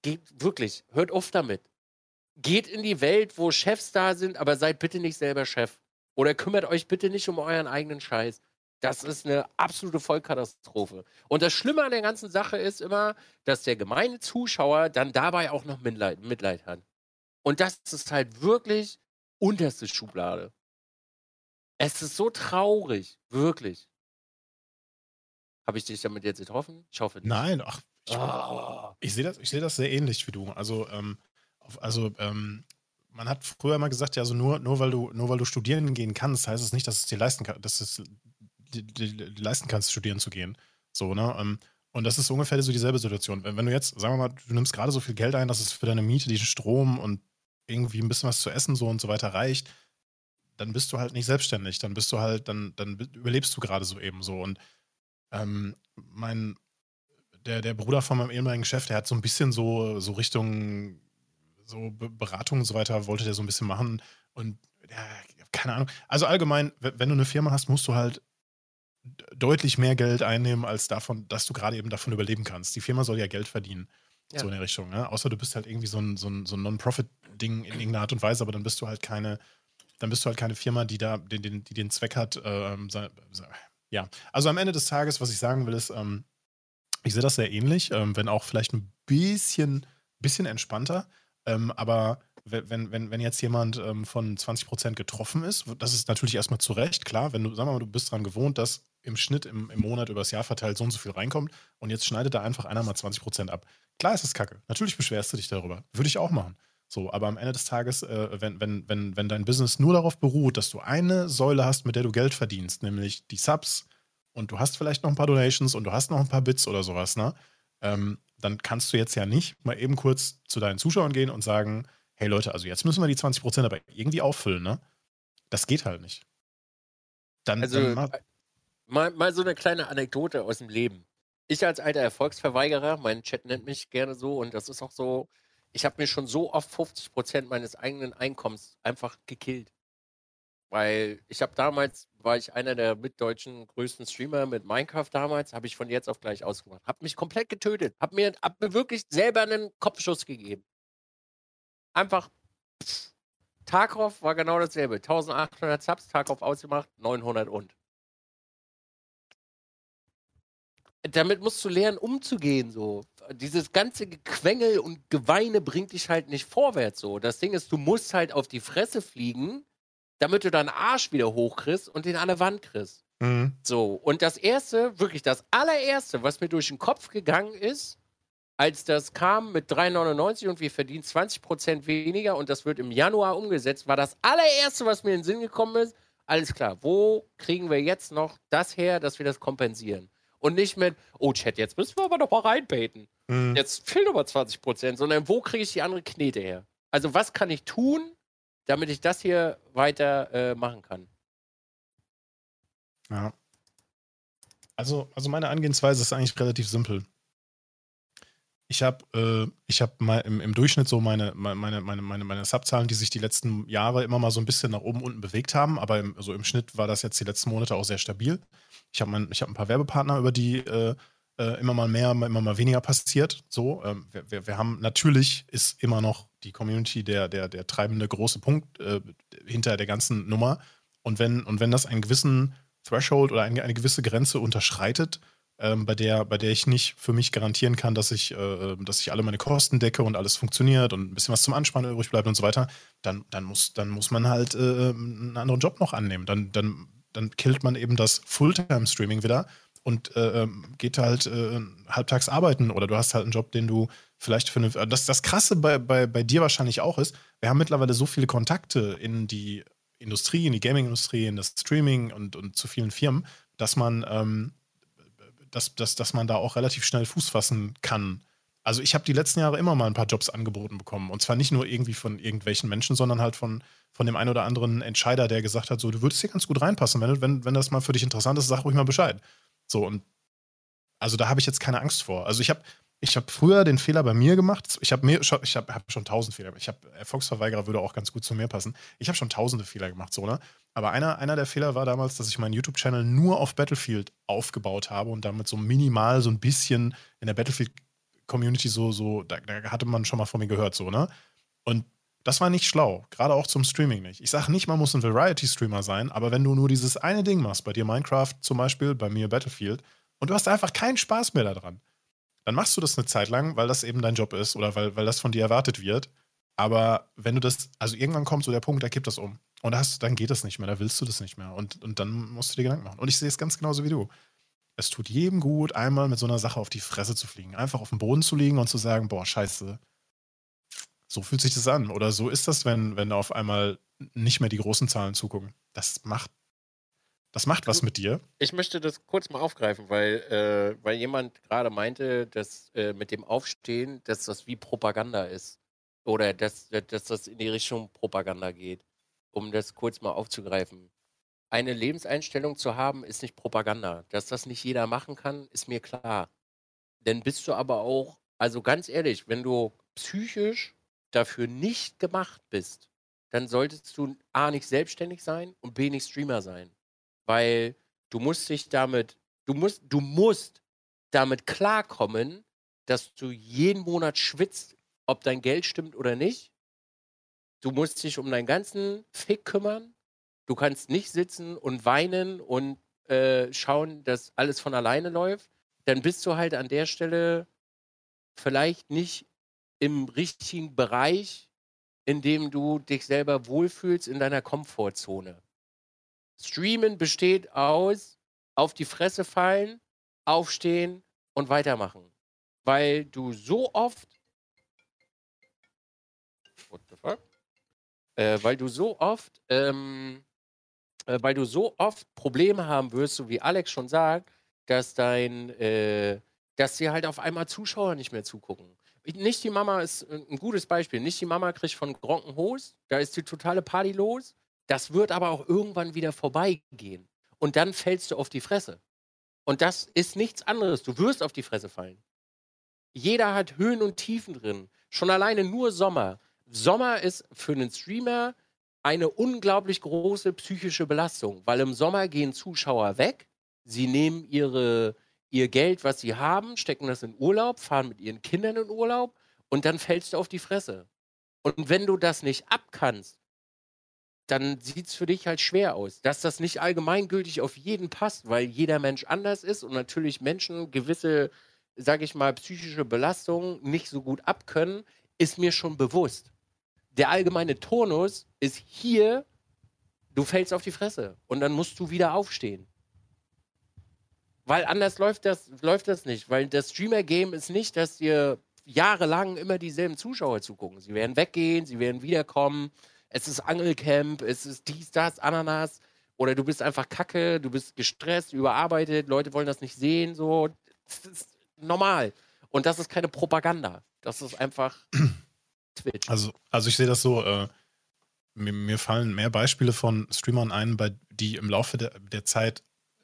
geht wirklich, hört auf damit. Geht in die Welt, wo Chefs da sind, aber seid bitte nicht selber Chef. Oder kümmert euch bitte nicht um euren eigenen Scheiß. Das ist eine absolute Vollkatastrophe. Und das Schlimme an der ganzen Sache ist immer, dass der gemeine Zuschauer dann dabei auch noch Mitleid, Mitleid hat. Und das ist halt wirklich unterste Schublade. Es ist so traurig, wirklich. Habe ich dich damit jetzt getroffen? Ich hoffe nicht. Nein, ach, ich, oh. ich sehe das, seh das sehr ähnlich wie du. Also, ähm, also ähm, man hat früher immer gesagt, ja, also nur, nur, weil du, nur weil du studieren gehen kannst, heißt es nicht, dass es dir leisten kann, dass es die, die, leisten kannst, studieren zu gehen. So, ne? Ähm, und das ist ungefähr so dieselbe Situation. Wenn, wenn du jetzt, sagen wir mal, du nimmst gerade so viel Geld ein, dass es für deine Miete, diesen Strom und irgendwie ein bisschen was zu essen so und so weiter reicht, dann bist du halt nicht selbstständig. Dann bist du halt, dann, dann überlebst du gerade so eben so. Und ähm, mein, der, der Bruder von meinem ehemaligen Chef, der hat so ein bisschen so, so Richtung so Beratung und so weiter, wollte der so ein bisschen machen. Und ja, keine Ahnung. Also allgemein, wenn du eine Firma hast, musst du halt deutlich mehr Geld einnehmen, als davon, dass du gerade eben davon überleben kannst. Die Firma soll ja Geld verdienen. Ja. So in der Richtung. Ne? Außer du bist halt irgendwie so ein, so ein, so ein Non-Profit-Ding in irgendeiner Art und Weise, aber dann bist du halt keine, dann bist du halt keine Firma, die da den, den, die den Zweck hat. Ähm, ja, also am Ende des Tages, was ich sagen will, ist, ähm, ich sehe das sehr ähnlich, ähm, wenn auch vielleicht ein bisschen, bisschen entspannter. Ähm, aber wenn, wenn, wenn jetzt jemand ähm, von 20% getroffen ist, das ist natürlich erstmal zu Recht, klar, wenn du, sagen wir mal, du bist daran gewohnt, dass im Schnitt im, im Monat übers Jahr verteilt so und so viel reinkommt und jetzt schneidet da einfach einer mal 20% ab. Klar ist es kacke. Natürlich beschwerst du dich darüber. Würde ich auch machen. So, aber am Ende des Tages, äh, wenn, wenn, wenn, wenn dein Business nur darauf beruht, dass du eine Säule hast, mit der du Geld verdienst, nämlich die Subs und du hast vielleicht noch ein paar Donations und du hast noch ein paar Bits oder sowas, ne? Ähm, dann kannst du jetzt ja nicht mal eben kurz zu deinen Zuschauern gehen und sagen, hey Leute, also jetzt müssen wir die 20% aber irgendwie auffüllen, ne? Das geht halt nicht. Dann, also, dann mal, mal, so eine kleine Anekdote aus dem Leben. Ich als alter Erfolgsverweigerer, mein Chat nennt mich gerne so und das ist auch so, ich habe mir schon so oft 50% meines eigenen Einkommens einfach gekillt. Weil ich habe damals, war ich einer der mitdeutschen größten Streamer mit Minecraft damals, habe ich von jetzt auf gleich ausgemacht. Habe mich komplett getötet. Habe mir, hab mir wirklich selber einen Kopfschuss gegeben einfach pff, Tarkov war genau dasselbe. 1800 Subs, Tarkov ausgemacht, 900 und. Damit musst du lernen, umzugehen, so. Dieses ganze Gequengel und Geweine bringt dich halt nicht vorwärts, so. Das Ding ist, du musst halt auf die Fresse fliegen, damit du deinen Arsch wieder hochkriegst und den an der Wand kriegst. Mhm. So. Und das erste, wirklich das allererste, was mir durch den Kopf gegangen ist, als das kam mit 3,99 und wir verdienen 20% weniger und das wird im Januar umgesetzt, war das allererste, was mir in den Sinn gekommen ist, alles klar, wo kriegen wir jetzt noch das her, dass wir das kompensieren? Und nicht mit, oh Chat, jetzt müssen wir aber noch mal reinbeten. Mhm. Jetzt fehlen aber 20%, sondern wo kriege ich die andere Knete her? Also was kann ich tun, damit ich das hier weiter äh, machen kann? Ja. Also, also meine Angehensweise ist eigentlich relativ simpel. Ich habe äh, ich im, im, Durchschnitt so meine, meine, meine, meine, meine Subzahlen, die sich die letzten Jahre immer mal so ein bisschen nach oben unten bewegt haben, aber im, so im Schnitt war das jetzt die letzten Monate auch sehr stabil. Ich habe hab ein paar Werbepartner, über die äh, äh, immer mal mehr, immer mal weniger passiert. So, ähm, wir, wir, wir, haben natürlich ist immer noch die Community der, der, der treibende große Punkt äh, hinter der ganzen Nummer. Und wenn, und wenn das einen gewissen Threshold oder eine, eine gewisse Grenze unterschreitet, ähm, bei, der, bei der ich nicht für mich garantieren kann, dass ich, äh, dass ich alle meine Kosten decke und alles funktioniert und ein bisschen was zum Anspannen übrig bleibt und so weiter, dann, dann, muss, dann muss man halt äh, einen anderen Job noch annehmen. Dann, dann, dann killt man eben das Fulltime-Streaming wieder und äh, ähm, geht halt äh, halbtags arbeiten oder du hast halt einen Job, den du vielleicht für eine. Das, das Krasse bei, bei, bei dir wahrscheinlich auch ist, wir haben mittlerweile so viele Kontakte in die Industrie, in die Gaming-Industrie, in das Streaming und, und zu vielen Firmen, dass man, ähm, dass, dass, dass man da auch relativ schnell Fuß fassen kann. Also ich habe die letzten Jahre immer mal ein paar Jobs angeboten bekommen. Und zwar nicht nur irgendwie von irgendwelchen Menschen, sondern halt von, von dem einen oder anderen Entscheider, der gesagt hat, so, du würdest hier ganz gut reinpassen. Wenn, wenn, wenn das mal für dich interessant ist, sag ruhig mal Bescheid. So, und also da habe ich jetzt keine Angst vor. Also ich habe ich habe früher den Fehler bei mir gemacht. Ich habe ich habe hab schon tausend Fehler. Ich habe Erfolgsverweigerer würde auch ganz gut zu mir passen. Ich habe schon tausende Fehler gemacht, so ne. Aber einer, einer der Fehler war damals, dass ich meinen YouTube-Channel nur auf Battlefield aufgebaut habe und damit so minimal so ein bisschen in der Battlefield-Community so so da, da, hatte man schon mal von mir gehört so ne. Und das war nicht schlau, gerade auch zum Streaming nicht. Ich sage nicht, man muss ein Variety-Streamer sein, aber wenn du nur dieses eine Ding machst, bei dir Minecraft zum Beispiel, bei mir Battlefield, und du hast einfach keinen Spaß mehr daran, dann machst du das eine Zeit lang, weil das eben dein Job ist oder weil, weil das von dir erwartet wird. Aber wenn du das, also irgendwann kommt so der Punkt, da kippt das um. Und hast, dann geht das nicht mehr, da willst du das nicht mehr. Und, und dann musst du dir Gedanken machen. Und ich sehe es ganz genauso wie du. Es tut jedem gut, einmal mit so einer Sache auf die Fresse zu fliegen. Einfach auf dem Boden zu liegen und zu sagen, boah, scheiße, so fühlt sich das an. Oder so ist das, wenn, wenn auf einmal nicht mehr die großen Zahlen zugucken. Das macht das macht was mit dir. Ich möchte das kurz mal aufgreifen, weil, äh, weil jemand gerade meinte, dass äh, mit dem Aufstehen, dass das wie Propaganda ist. Oder dass, dass das in die Richtung Propaganda geht. Um das kurz mal aufzugreifen. Eine Lebenseinstellung zu haben, ist nicht Propaganda. Dass das nicht jeder machen kann, ist mir klar. Denn bist du aber auch, also ganz ehrlich, wenn du psychisch dafür nicht gemacht bist, dann solltest du A nicht selbstständig sein und B nicht Streamer sein weil du musst dich damit, du musst, du musst damit klarkommen, dass du jeden Monat schwitzt, ob dein Geld stimmt oder nicht. Du musst dich um deinen ganzen Fick kümmern. Du kannst nicht sitzen und weinen und äh, schauen, dass alles von alleine läuft. Dann bist du halt an der Stelle vielleicht nicht im richtigen Bereich, in dem du dich selber wohlfühlst in deiner Komfortzone. Streamen besteht aus auf die Fresse fallen, aufstehen und weitermachen. Weil du so oft. Äh, weil du so oft, ähm, äh, weil du so oft Probleme haben wirst, so wie Alex schon sagt, dass dein, äh, dass dir halt auf einmal Zuschauer nicht mehr zugucken. Nicht die Mama ist ein gutes Beispiel. Nicht die Mama kriegt von Gronken Hose, da ist die totale Party los. Das wird aber auch irgendwann wieder vorbeigehen. Und dann fällst du auf die Fresse. Und das ist nichts anderes. Du wirst auf die Fresse fallen. Jeder hat Höhen und Tiefen drin. Schon alleine nur Sommer. Sommer ist für einen Streamer eine unglaublich große psychische Belastung, weil im Sommer gehen Zuschauer weg, sie nehmen ihre, ihr Geld, was sie haben, stecken das in Urlaub, fahren mit ihren Kindern in Urlaub und dann fällst du auf die Fresse. Und wenn du das nicht abkannst, dann sieht es für dich halt schwer aus. Dass das nicht allgemeingültig auf jeden passt, weil jeder Mensch anders ist und natürlich Menschen gewisse, sage ich mal, psychische Belastungen nicht so gut abkönnen, ist mir schon bewusst. Der allgemeine Turnus ist hier, du fällst auf die Fresse und dann musst du wieder aufstehen. Weil anders läuft das, läuft das nicht. Weil das Streamer-Game ist nicht, dass dir jahrelang immer dieselben Zuschauer zugucken. Sie werden weggehen, sie werden wiederkommen es ist Angelcamp, es ist dies, das, Ananas. Oder du bist einfach kacke, du bist gestresst, überarbeitet, Leute wollen das nicht sehen, so. Das ist normal. Und das ist keine Propaganda. Das ist einfach [CLEARS THROAT] Twitch. Also, also ich sehe das so, äh, mir, mir, fallen mehr Beispiele von Streamern ein, bei, die im Laufe der, der Zeit,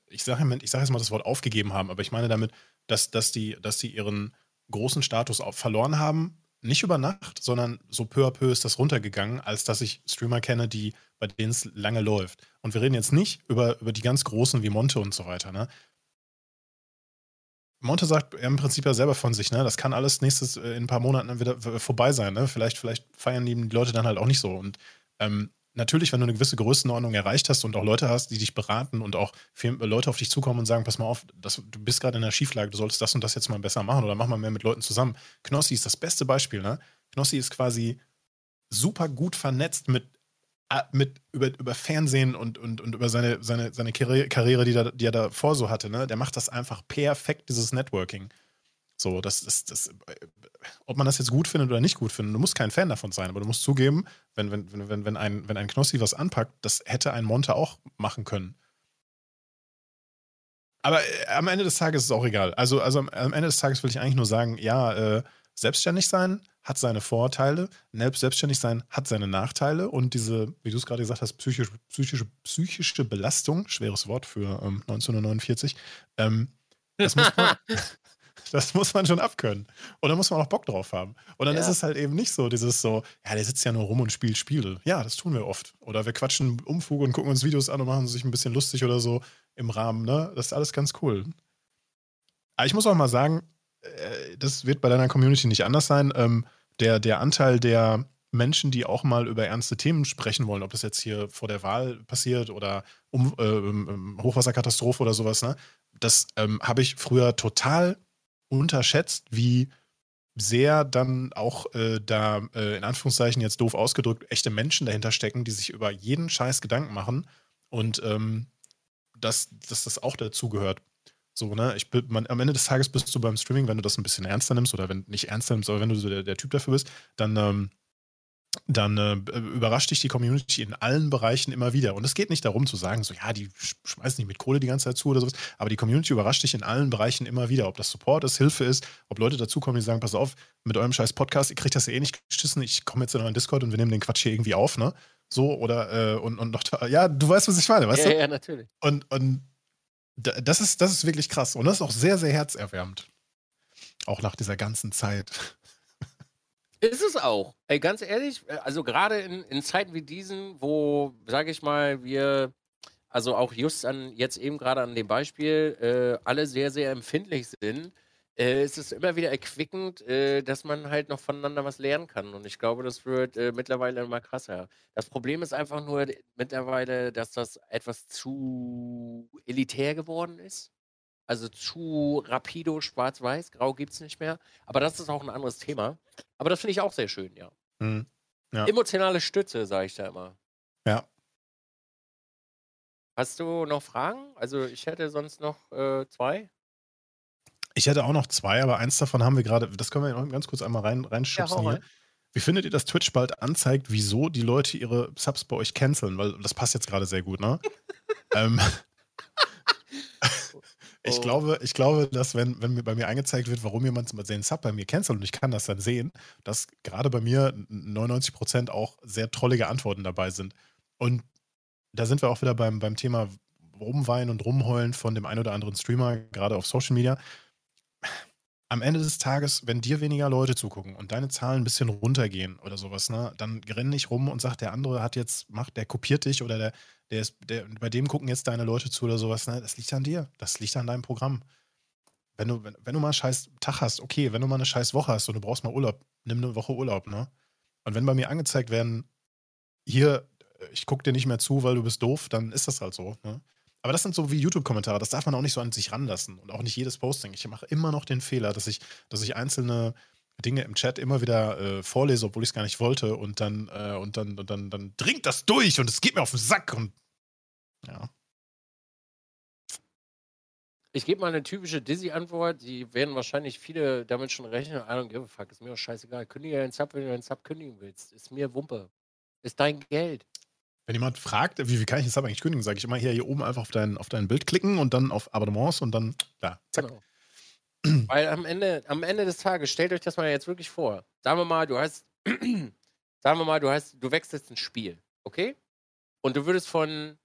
ich sage ich sag jetzt mal das Wort aufgegeben haben, aber ich meine damit, dass, dass, die, dass die ihren großen Status verloren haben, nicht über Nacht, sondern so peu à peu ist das runtergegangen, als dass ich Streamer kenne, die, bei denen es lange läuft. Und wir reden jetzt nicht über, über die ganz großen wie Monte und so weiter, ne? Monte sagt im Prinzip ja selber von sich, ne? Das kann alles nächstes äh, in ein paar Monaten wieder vorbei sein, ne? Vielleicht, vielleicht feiern die Leute dann halt auch nicht so. Und ähm, natürlich, wenn du eine gewisse Größenordnung erreicht hast und auch Leute hast, die dich beraten und auch Leute auf dich zukommen und sagen, pass mal auf, das, du bist gerade in der Schieflage, du solltest das und das jetzt mal besser machen oder mach mal mehr mit Leuten zusammen. Knossi ist das beste Beispiel, ne? Knossi ist quasi super gut vernetzt mit, äh, mit über, über Fernsehen und, und, und über seine, seine, seine Karriere, die, da, die er davor so hatte, ne? Der macht das einfach perfekt, dieses Networking. So, das ist, das, ob man das jetzt gut findet oder nicht gut findet, du musst kein Fan davon sein, aber du musst zugeben, wenn, wenn, wenn, wenn, ein, wenn ein Knossi was anpackt, das hätte ein Monte auch machen können. Aber äh, am Ende des Tages ist es auch egal. Also, also am, Ende des Tages will ich eigentlich nur sagen, ja, äh, selbstständig sein hat seine Vorteile, selbstständig sein hat seine Nachteile und diese, wie du es gerade gesagt hast, psychische, psychische, psychische Belastung, schweres Wort für ähm, 1949, ähm, das muss man, [LAUGHS] [LAUGHS] Das muss man schon abkönnen. Und da muss man auch Bock drauf haben. Und dann ja. ist es halt eben nicht so, dieses so, ja, der sitzt ja nur rum und spielt Spiele. Ja, das tun wir oft. Oder wir quatschen Umfug und gucken uns Videos an und machen sich ein bisschen lustig oder so im Rahmen, ne? Das ist alles ganz cool. Aber ich muss auch mal sagen, äh, das wird bei deiner Community nicht anders sein. Ähm, der, der Anteil der Menschen, die auch mal über ernste Themen sprechen wollen, ob das jetzt hier vor der Wahl passiert oder um, äh, Hochwasserkatastrophe oder sowas, ne? Das ähm, habe ich früher total unterschätzt, wie sehr dann auch äh, da, äh, in Anführungszeichen jetzt doof ausgedrückt, echte Menschen dahinter stecken, die sich über jeden Scheiß Gedanken machen und ähm, dass, dass das auch dazugehört. So, ne? Ich, man, am Ende des Tages bist du beim Streaming, wenn du das ein bisschen ernster nimmst oder wenn nicht ernster nimmst, aber wenn du so der, der Typ dafür bist, dann ähm, dann äh, überrascht dich die Community in allen Bereichen immer wieder. Und es geht nicht darum zu sagen, so ja, die schmeißen nicht mit Kohle die ganze Zeit zu oder sowas, aber die Community überrascht dich in allen Bereichen immer wieder. Ob das Support ist, Hilfe ist, ob Leute dazukommen, die sagen, pass auf, mit eurem scheiß Podcast, ihr kriegt das ja eh nicht geschissen, ich komme jetzt in euren Discord und wir nehmen den Quatsch hier irgendwie auf, ne? So, oder, äh, und, und noch, ja, du weißt, was ich meine, weißt ja, du? Ja, natürlich. Und, und das ist, das ist wirklich krass. Und das ist auch sehr, sehr herzerwärmend. Auch nach dieser ganzen Zeit. Ist es auch. Ey, ganz ehrlich, äh, also gerade in, in Zeiten wie diesen, wo, sage ich mal, wir, also auch just an, jetzt eben gerade an dem Beispiel, äh, alle sehr, sehr empfindlich sind, äh, ist es immer wieder erquickend, äh, dass man halt noch voneinander was lernen kann. Und ich glaube, das wird äh, mittlerweile immer krasser. Das Problem ist einfach nur mittlerweile, dass das etwas zu elitär geworden ist. Also zu rapido, schwarz-weiß, grau gibt es nicht mehr. Aber das ist auch ein anderes Thema. Aber das finde ich auch sehr schön, ja. Mhm. ja. Emotionale Stütze, sage ich da immer. Ja. Hast du noch Fragen? Also ich hätte sonst noch äh, zwei. Ich hätte auch noch zwei, aber eins davon haben wir gerade, das können wir noch ganz kurz einmal rein, reinschubsen ja, hier. Wie findet ihr, dass Twitch bald anzeigt, wieso die Leute ihre Subs bei euch canceln? Weil das passt jetzt gerade sehr gut, ne? [LAUGHS] ähm, [LAUGHS] ich, oh. glaube, ich glaube, dass wenn, wenn mir bei mir angezeigt wird, warum jemand seinen Sub bei mir cancelt und ich kann das dann sehen, dass gerade bei mir 99% auch sehr trollige Antworten dabei sind. Und da sind wir auch wieder beim, beim Thema Rumweinen und Rumheulen von dem einen oder anderen Streamer, gerade auf Social Media. Am Ende des Tages, wenn dir weniger Leute zugucken und deine Zahlen ein bisschen runtergehen oder sowas, ne, dann renn nicht rum und sag, der andere hat jetzt, macht, der kopiert dich oder der, der ist, der, bei dem gucken jetzt deine Leute zu oder sowas. Ne? Das liegt an dir. Das liegt an deinem Programm. Wenn du, wenn, wenn du mal einen scheiß Tag hast, okay, wenn du mal eine scheiß Woche hast und du brauchst mal Urlaub, nimm eine Woche Urlaub, ne? Und wenn bei mir angezeigt werden, hier, ich gucke dir nicht mehr zu, weil du bist doof, dann ist das halt so. Ne? Aber das sind so wie YouTube-Kommentare, das darf man auch nicht so an sich ranlassen und auch nicht jedes Posting. Ich mache immer noch den Fehler, dass ich, dass ich einzelne Dinge im Chat immer wieder äh, vorlese, obwohl ich es gar nicht wollte und dann, äh, und dann, und dann, dann dringt das durch und es geht mir auf den Sack und ja. Ich gebe mal eine typische Dizzy-Antwort. Die werden wahrscheinlich viele damit schon rechnen. I don't give a fuck. Ist mir auch scheißegal. Kündige deinen Sub, wenn du deinen Sub kündigen willst. Ist mir Wumpe. Ist dein Geld. Wenn jemand fragt, wie, wie kann ich Sub eigentlich kündigen, sage ich immer hier, hier oben einfach auf dein, auf dein Bild klicken und dann auf Abonnements und dann, ja, zack. Genau. Weil am Ende, am Ende des Tages, stellt euch das mal jetzt wirklich vor. Sagen wir mal, du hast, [CLEARS THROAT] sagen wir mal, du hast, du wechselst ein Spiel, okay? Und du würdest von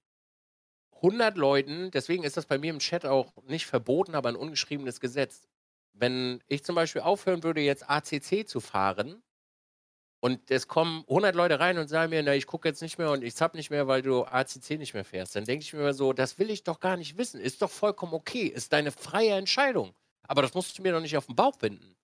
100 Leuten, deswegen ist das bei mir im Chat auch nicht verboten, aber ein ungeschriebenes Gesetz. Wenn ich zum Beispiel aufhören würde, jetzt ACC zu fahren und es kommen 100 Leute rein und sagen mir, na, ich gucke jetzt nicht mehr und ich zapp nicht mehr, weil du ACC nicht mehr fährst, dann denke ich mir so, das will ich doch gar nicht wissen. Ist doch vollkommen okay, ist deine freie Entscheidung. Aber das musst du mir doch nicht auf den Bauch binden.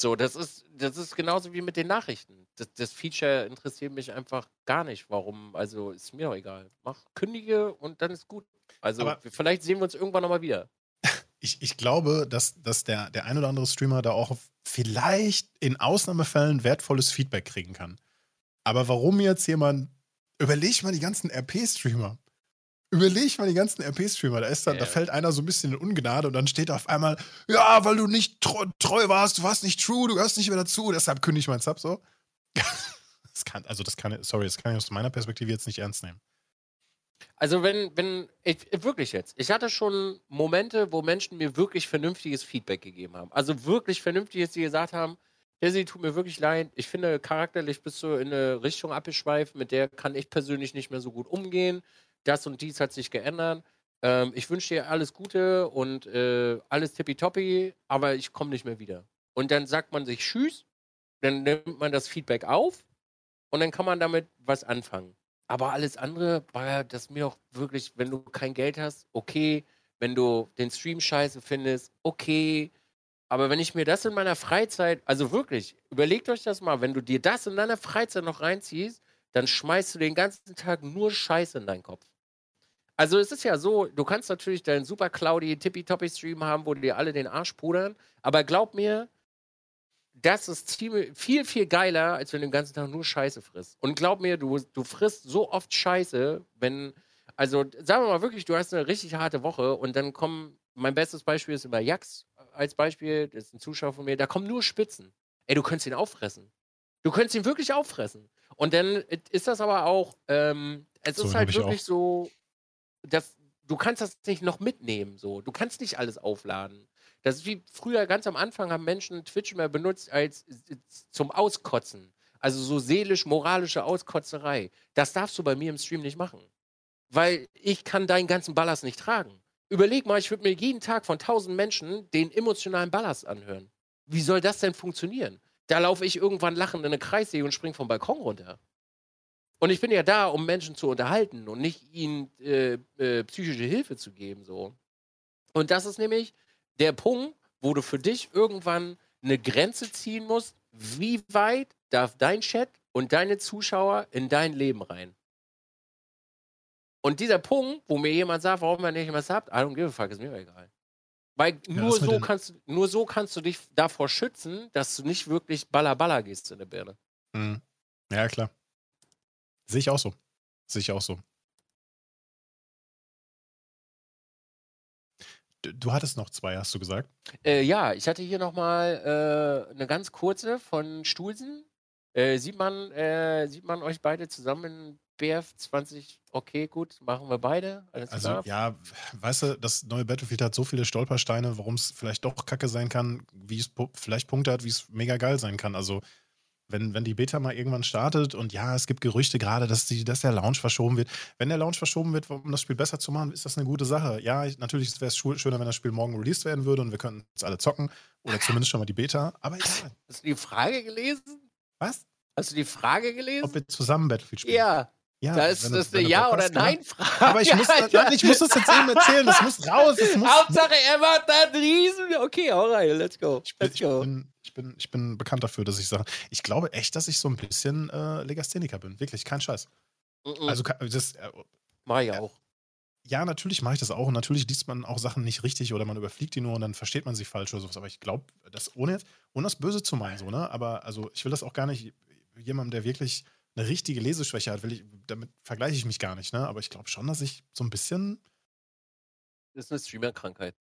So, das ist, das ist genauso wie mit den Nachrichten. Das, das Feature interessiert mich einfach gar nicht. Warum? Also ist mir doch egal. Mach, kündige und dann ist gut. Also Aber- vielleicht sehen wir uns irgendwann nochmal wieder. Ich, ich glaube, dass, dass der, der ein oder andere Streamer da auch vielleicht in Ausnahmefällen wertvolles Feedback kriegen kann. Aber warum jetzt jemand, überleg mal die ganzen RP-Streamer. Überleg mal die ganzen RP-Streamer. Da, ist dann, da fällt einer so ein bisschen in Ungnade und dann steht auf einmal, ja, weil du nicht treu, treu warst, du warst nicht true, du gehörst nicht mehr dazu, deshalb kündige ich meinen Sub so. [LAUGHS] Das kann, also das kann, sorry, das kann ich aus meiner Perspektive jetzt nicht ernst nehmen. Also wenn, wenn, ich, wirklich jetzt, ich hatte schon Momente, wo Menschen mir wirklich vernünftiges Feedback gegeben haben. Also wirklich vernünftiges, die gesagt haben, Jesse, tut mir wirklich leid, ich finde, charakterlich bist du in eine Richtung abgeschweift, mit der kann ich persönlich nicht mehr so gut umgehen. Das und dies hat sich geändert. Ähm, ich wünsche dir alles Gute und äh, alles tippitoppi, aber ich komme nicht mehr wieder. Und dann sagt man sich Tschüss, dann nimmt man das Feedback auf und dann kann man damit was anfangen. Aber alles andere war das mir auch wirklich, wenn du kein Geld hast, okay. Wenn du den Stream scheiße findest, okay. Aber wenn ich mir das in meiner Freizeit, also wirklich, überlegt euch das mal, wenn du dir das in deiner Freizeit noch reinziehst, dann schmeißt du den ganzen Tag nur Scheiße in deinen Kopf. Also es ist ja so, du kannst natürlich deinen super cloudy, tippy-toppy-Stream haben, wo dir alle den Arsch pudern, aber glaub mir, das ist ziemlich- viel, viel geiler, als wenn du den ganzen Tag nur Scheiße frisst. Und glaub mir, du, du frisst so oft Scheiße, wenn, also sagen wir mal wirklich, du hast eine richtig harte Woche und dann kommen, mein bestes Beispiel ist immer Jax als Beispiel, das ist ein Zuschauer von mir, da kommen nur Spitzen. Ey, du könntest ihn auffressen. Du könntest ihn wirklich auffressen. Und dann ist das aber auch, ähm, es So ist halt wirklich so, dass du kannst das nicht noch mitnehmen, so. Du kannst nicht alles aufladen. Das ist wie früher ganz am Anfang haben Menschen Twitch mehr benutzt als äh, zum Auskotzen. Also so seelisch-moralische Auskotzerei. Das darfst du bei mir im Stream nicht machen. Weil ich kann deinen ganzen Ballast nicht tragen. Überleg mal, ich würde mir jeden Tag von tausend Menschen den emotionalen Ballast anhören. Wie soll das denn funktionieren? Da laufe ich irgendwann lachend in eine Kreissäge und springe vom Balkon runter. Und ich bin ja da, um Menschen zu unterhalten und nicht ihnen äh, äh, psychische Hilfe zu geben. So. Und das ist nämlich der Punkt, wo du für dich irgendwann eine Grenze ziehen musst. Wie weit darf dein Chat und deine Zuschauer in dein Leben rein? Und dieser Punkt, wo mir jemand sagt, warum ihr nicht was habt, I don't give a fuck, ist mir egal. Weil nur, mit so kannst, nur so kannst du dich davor schützen, dass du nicht wirklich baller baller gehst in der Birne. Mhm. Ja, klar. Sehe ich auch so. Sehe ich auch so. Du, hattest noch zwei, hast du gesagt? Äh, ja, ich hatte hier nochmal äh, eine ganz kurze von Stulsen. Äh, sieht, man, äh, sieht man euch beide zusammen in BF 20? Okay, gut, machen wir beide. Alles Also, klar. ja, weißt du, das neue Battlefield hat so viele Stolpersteine, warum es vielleicht doch kacke sein kann, wie es pu- vielleicht Punkte hat, wie es mega geil sein kann. Also, wenn, wenn die Beta mal irgendwann startet und ja, es gibt Gerüchte gerade, dass, die, dass der Launch verschoben wird. Wenn der Launch verschoben wird, um das Spiel besser zu machen, ist das eine gute Sache. Ja, ich, natürlich wäre es schöner, wenn das Spiel morgen released werden würde und wir könnten es alle zocken. Oder zumindest schon mal die Beta. Aber egal. Hast du die Frage gelesen? Was? Hast du die Frage gelesen? Ob wir zusammen Battlefield spielen? ja, ja da ist das eine Ja- oder klar. Nein-Frage. Aber ich muss, [LAUGHS] nein, ich muss das jetzt eben erzählen. Das muss raus. Das muss, Hauptsache, er macht da einen Riesen. Okay, alright, let's go. Ich bin, Let's ich, go. bin, ich, bin, ich bin bekannt dafür, dass ich sage, ich glaube echt, dass ich so ein bisschen äh, Legastheniker bin. Wirklich, kein Scheiß. Mhm. Also, ka- das, äh, Mach ich äh, auch. ja, natürlich mache ich das auch. Und natürlich liest man auch Sachen nicht richtig oder man überfliegt die nur und dann versteht man sie falsch oder sowas. Aber ich glaube, das ohne, jetzt- ohne das Böse zu meinen, so, ne? Aber also, ich will das auch gar nicht jemandem, der wirklich eine richtige Leseschwäche hat, will ich, damit vergleiche ich mich gar nicht, ne? Aber ich glaube schon, dass ich so ein bisschen. Das ist eine Streamer-Krankheit.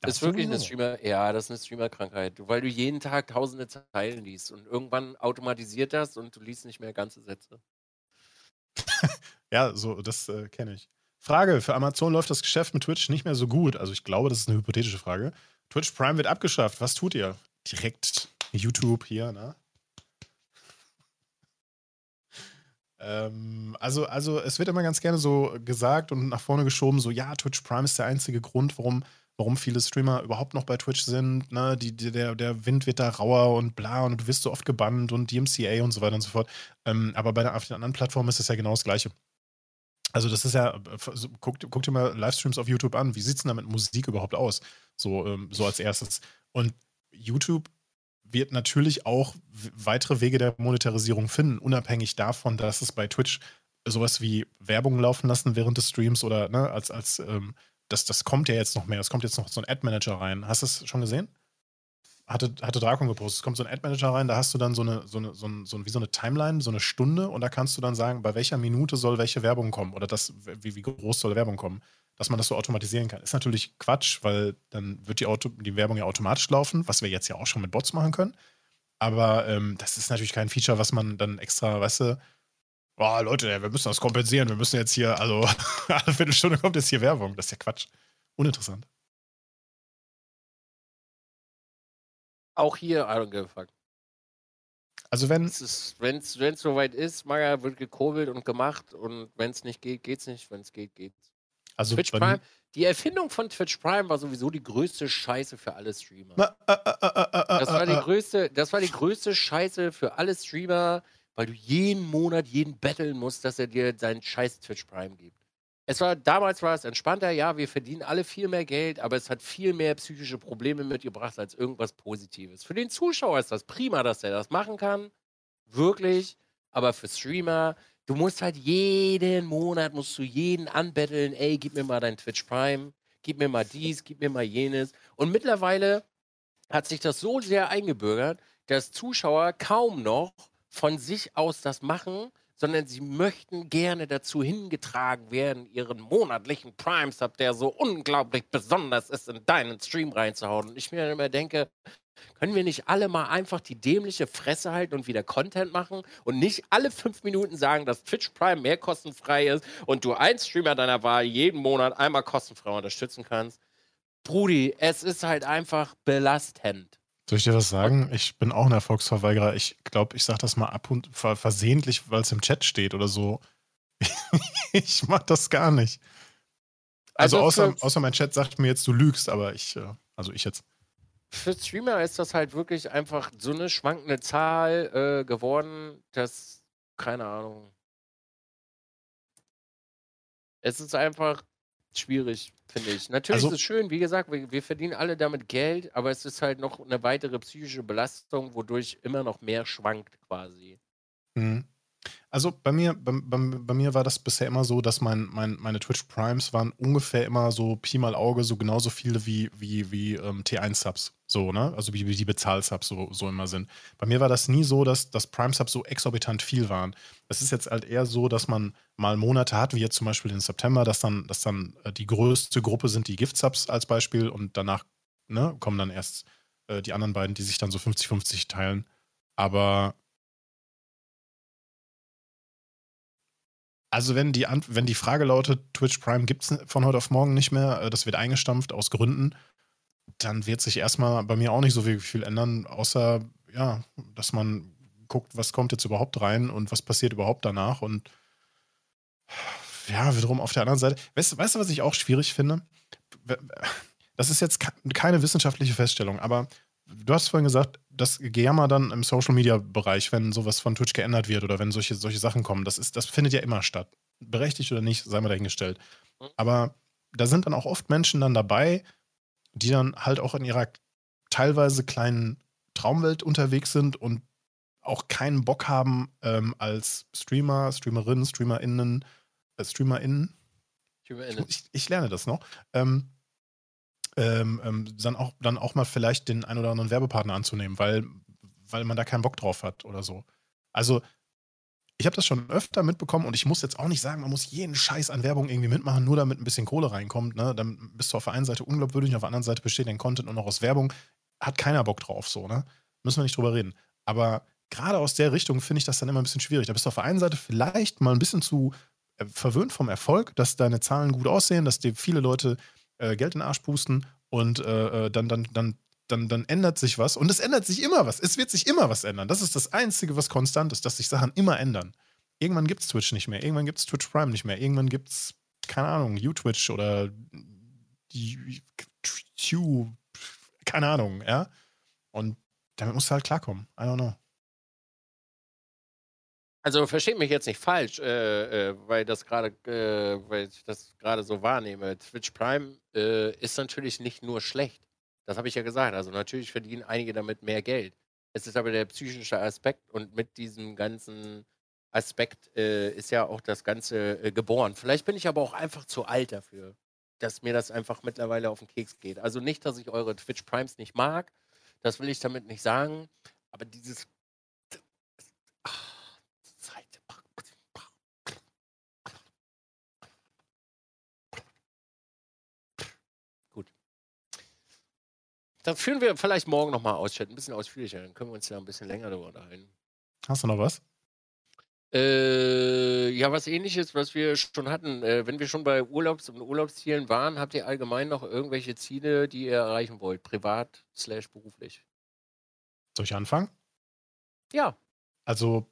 Das ist wirklich eine. Streamer, ja, das ist eine Streamer-Krankheit, weil du jeden Tag tausende Zeilen liest und irgendwann automatisiert das und du liest nicht mehr ganze Sätze. [LAUGHS] Ja, so, das äh, kenne ich. Frage: Für Amazon läuft das Geschäft mit Twitch nicht mehr so gut. Also, ich glaube, das ist eine hypothetische Frage. Twitch Prime wird abgeschafft. Was tut ihr? Direkt YouTube hier, ne? Ähm, also, also, es wird immer ganz gerne so gesagt und nach vorne geschoben: so, ja, Twitch Prime ist der einzige Grund, warum, warum viele Streamer überhaupt noch bei Twitch sind. Ne? Die, die, der, der Wind wird da rauer und bla und du wirst so oft gebannt und DMCA und so weiter und so fort. Ähm, aber bei der, auf den anderen Plattformen ist es ja genau das Gleiche. Also das ist ja, guck, guck dir mal Livestreams auf YouTube an. Wie sieht es denn da mit Musik überhaupt aus? So, ähm, so als erstes. Und YouTube wird natürlich auch weitere Wege der Monetarisierung finden, unabhängig davon, dass es bei Twitch sowas wie Werbung laufen lassen während des Streams oder ne, als, als ähm, das, das kommt ja jetzt noch mehr. Es kommt jetzt noch so ein Ad-Manager rein. Hast du es schon gesehen? Hatte, hatte Drakon gepostet. Es kommt so ein Ad-Manager rein, da hast du dann so eine, so eine, so ein, so ein, wie so eine Timeline, so eine Stunde und da kannst du dann sagen, bei welcher Minute soll welche Werbung kommen oder das, wie, wie groß soll Werbung kommen, dass man das so automatisieren kann. Ist natürlich Quatsch, weil dann wird die, Auto, die Werbung ja automatisch laufen, was wir jetzt ja auch schon mit Bots machen können. Aber ähm, das ist natürlich kein Feature, was man dann extra, weißt du, oh, Leute, wir müssen das kompensieren. Wir müssen jetzt hier, also [LAUGHS] alle Viertelstunde kommt jetzt hier Werbung. Das ist ja Quatsch. Uninteressant. Auch hier, I don't give a fuck. Also wenn es wenn es soweit ist, Maga wird gekurbelt und gemacht und wenn es nicht geht, geht's nicht. Wenn es geht, geht's. Also Twitch Prime, die Erfindung von Twitch Prime war sowieso die größte Scheiße für alle Streamer. Äh, äh, äh, das war die größte, das war die größte Scheiße für alle Streamer, weil du jeden Monat jeden betteln musst, dass er dir seinen scheiß Twitch Prime gibt. Es war, damals war es entspannter, ja, wir verdienen alle viel mehr Geld, aber es hat viel mehr psychische Probleme mitgebracht als irgendwas Positives. Für den Zuschauer ist das prima, dass er das machen kann. Wirklich. Aber für Streamer, du musst halt jeden Monat, musst du jeden anbetteln, ey, gib mir mal dein Twitch Prime, gib mir mal dies, gib mir mal jenes. Und mittlerweile hat sich das so sehr eingebürgert, dass Zuschauer kaum noch von sich aus das machen, sondern sie möchten gerne dazu hingetragen werden, ihren monatlichen Prime-Sub, der so unglaublich besonders ist, in deinen Stream reinzuhauen. Und ich mir immer denke, können wir nicht alle mal einfach die dämliche Fresse halten und wieder Content machen und nicht alle fünf Minuten sagen, dass Twitch Prime mehr kostenfrei ist und du einen Streamer deiner Wahl jeden Monat einmal kostenfrei unterstützen kannst? Brudi, es ist halt einfach belastend. Soll ich dir was sagen? Ich bin auch ein Erfolgsverweigerer. Ich glaube, ich sage das mal ab und versehentlich, weil es im Chat steht oder so. [LAUGHS] ich mach das gar nicht. Also, also außer, außer mein Chat sagt mir jetzt, du lügst, aber ich, äh, also ich jetzt. Für Streamer ist das halt wirklich einfach so eine schwankende Zahl äh, geworden, dass, keine Ahnung. Es ist einfach schwierig, finde ich. Natürlich also, ist es schön, wie gesagt, wir, wir, verdienen alle damit Geld, aber es ist halt noch eine weitere psychische Belastung, wodurch immer noch mehr schwankt quasi. Mhm. Also bei mir, bei, bei, bei, mir war das bisher immer so, dass mein, mein, meine Twitch Primes waren ungefähr immer so Pi mal Auge, so genauso viele wie, wie, wie ähm, T1-Subs. So, ne? Also wie, wie die Bezahlsubs so, so immer sind. Bei mir war das nie so, dass, dass Prime-Subs so exorbitant viel waren. Es ist jetzt halt eher so, dass man mal Monate hat, wie jetzt zum Beispiel im September, dass dann, dass dann äh, die größte Gruppe sind die Gift-Subs als Beispiel und danach ne, kommen dann erst äh, die anderen beiden, die sich dann so 50-50 teilen. Aber Also wenn die, wenn die Frage lautet, Twitch Prime gibt es von heute auf morgen nicht mehr, äh, das wird eingestampft aus Gründen, dann wird sich erstmal bei mir auch nicht so viel ändern, außer ja, dass man guckt, was kommt jetzt überhaupt rein und was passiert überhaupt danach. Und ja, wiederum auf der anderen Seite, weißt, weißt du, was ich auch schwierig finde? Das ist jetzt keine wissenschaftliche Feststellung, aber du hast vorhin gesagt, das Gejammer dann im Social Media Bereich, wenn sowas von Twitch geändert wird oder wenn solche, solche Sachen kommen, das, ist, das findet ja immer statt. Berechtigt oder nicht, sei mal dahingestellt. Mhm. Aber da sind dann auch oft Menschen dann dabei, die dann halt auch in ihrer teilweise kleinen Traumwelt unterwegs sind und auch keinen Bock haben, ähm, als Streamer, Streamerinnen, StreamerInnen, äh, StreamerInnen, StreamerInnen. Ich, ich, lerne das noch, ähm, ähm, ähm, dann, auch, dann auch mal vielleicht den ein oder anderen Werbepartner anzunehmen, weil, weil man da keinen Bock drauf hat oder so. Also, ich habe das schon öfter mitbekommen und ich muss jetzt auch nicht sagen, man muss jeden Scheiß an Werbung irgendwie mitmachen, nur damit ein bisschen Kohle reinkommt. Ne? Dann bist du auf der einen Seite unglaubwürdig, auf der anderen Seite besteht dein Content nur noch aus Werbung. Hat keiner Bock drauf, so, ne? Müssen wir nicht drüber reden. Aber gerade aus der Richtung finde ich das dann immer ein bisschen schwierig. Da bist du auf der einen Seite vielleicht mal ein bisschen zu äh, verwöhnt vom Erfolg, dass deine Zahlen gut aussehen, dass dir viele Leute äh, Geld in den Arsch pusten und äh, äh, dann, dann, dann, dann, dann ändert sich was. Und es ändert sich immer was. Es wird sich immer was ändern. Das ist das Einzige, was konstant ist, dass sich Sachen immer ändern. Irgendwann gibt es Twitch nicht mehr. Irgendwann gibt es Twitch Prime nicht mehr. Irgendwann gibt es, keine Ahnung, U-Twitch oder Tube, keine Ahnung, ja. Und damit musst du halt klarkommen. I don't know. Also versteht mich jetzt nicht falsch, äh, äh, weil das gerade, äh, weil ich das gerade so wahrnehme. Twitch Prime äh, ist natürlich nicht nur schlecht. Das habe ich ja gesagt. Also natürlich verdienen einige damit mehr Geld. Es ist aber der psychische Aspekt und mit diesem ganzen Aspekt äh, ist ja auch das Ganze äh, geboren. Vielleicht bin ich aber auch einfach zu alt dafür, dass mir das einfach mittlerweile auf den Keks geht. Also nicht, dass ich eure Twitch Primes nicht mag, das will ich damit nicht sagen, aber dieses Da führen wir vielleicht morgen nochmal aus, Chat, ein bisschen ausführlicher. Dann können wir uns ja ein bisschen länger darüber unterhalten. Hast du noch was? Äh, ja, was ähnliches, was wir schon hatten. Äh, wenn wir schon bei Urlaubs- und Urlaubszielen waren, habt ihr allgemein noch irgendwelche Ziele, die ihr erreichen wollt? Privat slash beruflich? Soll ich anfangen? Ja. Also,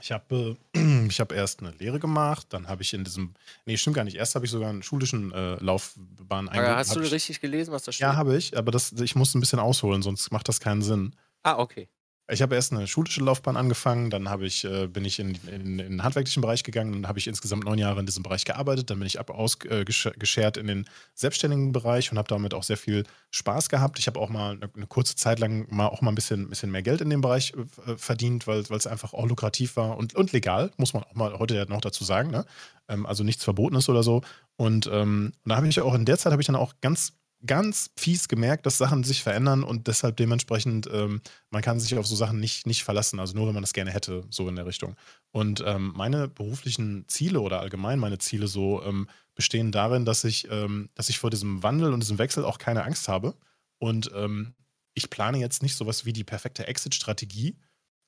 ich habe äh, [CLEARS THROAT] hab erst eine Lehre gemacht, dann habe ich in diesem, nee, stimmt gar nicht, erst habe ich sogar einen schulischen äh, Laufbahn eingegangen. Hast du ich, richtig gelesen, was da steht? Ja, habe ich, aber das, ich muss ein bisschen ausholen, sonst macht das keinen Sinn. Ah, okay. Ich habe erst eine schulische Laufbahn angefangen, dann ich, äh, bin ich in, in, in, den handwerklichen Bereich gegangen, dann habe ich insgesamt neun Jahre in diesem Bereich gearbeitet, dann bin ich ausgeschert äh, in den selbstständigen Bereich und habe damit auch sehr viel Spaß gehabt. Ich habe auch mal eine, eine, kurze Zeit lang mal auch mal ein bisschen, bisschen mehr Geld in dem Bereich äh, verdient, weil es einfach auch lukrativ war und, und legal, muss man auch mal heute noch dazu sagen. Ne? Ähm, also nichts Verbotenes oder so. Und ähm, da habe ich auch in der Zeit habe ich dann auch ganz ganz fies gemerkt, dass Sachen sich verändern und deshalb dementsprechend, ähm, man kann sich auf so Sachen nicht, nicht verlassen, also nur wenn man das gerne hätte, so in der Richtung. Und ähm, meine beruflichen Ziele oder allgemein meine Ziele so ähm, bestehen darin, dass ich, ähm, dass ich vor diesem Wandel und diesem Wechsel auch keine Angst habe. Und ähm, ich plane jetzt nicht sowas wie die perfekte Exit-Strategie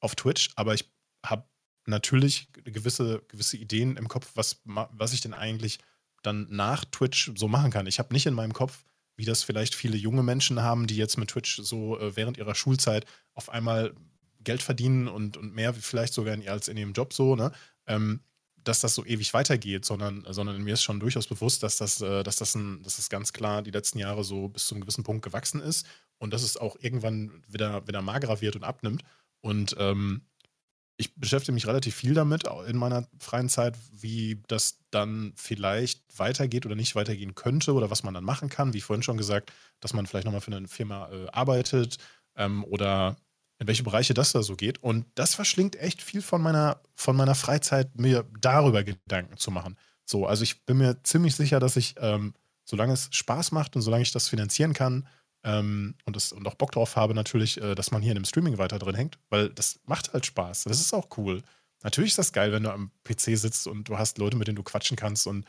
auf Twitch, aber ich habe natürlich gewisse, gewisse Ideen im Kopf, was, was ich denn eigentlich dann nach Twitch so machen kann. Ich habe nicht in meinem Kopf, wie das vielleicht viele junge Menschen haben, die jetzt mit Twitch so äh, während ihrer Schulzeit auf einmal Geld verdienen und, und mehr vielleicht sogar in, als in ihrem Job so, ne? Ähm, dass das so ewig weitergeht, sondern, sondern mir ist schon durchaus bewusst, dass das, äh, dass, das ein, dass das ganz klar die letzten Jahre so bis zu einem gewissen Punkt gewachsen ist und dass es auch irgendwann wieder, wieder magerer wird und abnimmt. Und ähm, ich beschäftige mich relativ viel damit in meiner freien Zeit, wie das dann vielleicht weitergeht oder nicht weitergehen könnte oder was man dann machen kann. Wie vorhin schon gesagt, dass man vielleicht nochmal für eine Firma äh, arbeitet ähm, oder in welche Bereiche das da so geht. Und das verschlingt echt viel von meiner, von meiner Freizeit, mir darüber Gedanken zu machen. So, also ich bin mir ziemlich sicher, dass ich, ähm, solange es Spaß macht und solange ich das finanzieren kann, ähm, und, das, und auch Bock drauf habe, natürlich, äh, dass man hier in dem Streaming weiter drin hängt, weil das macht halt Spaß. Das ist auch cool. Natürlich ist das geil, wenn du am PC sitzt und du hast Leute, mit denen du quatschen kannst und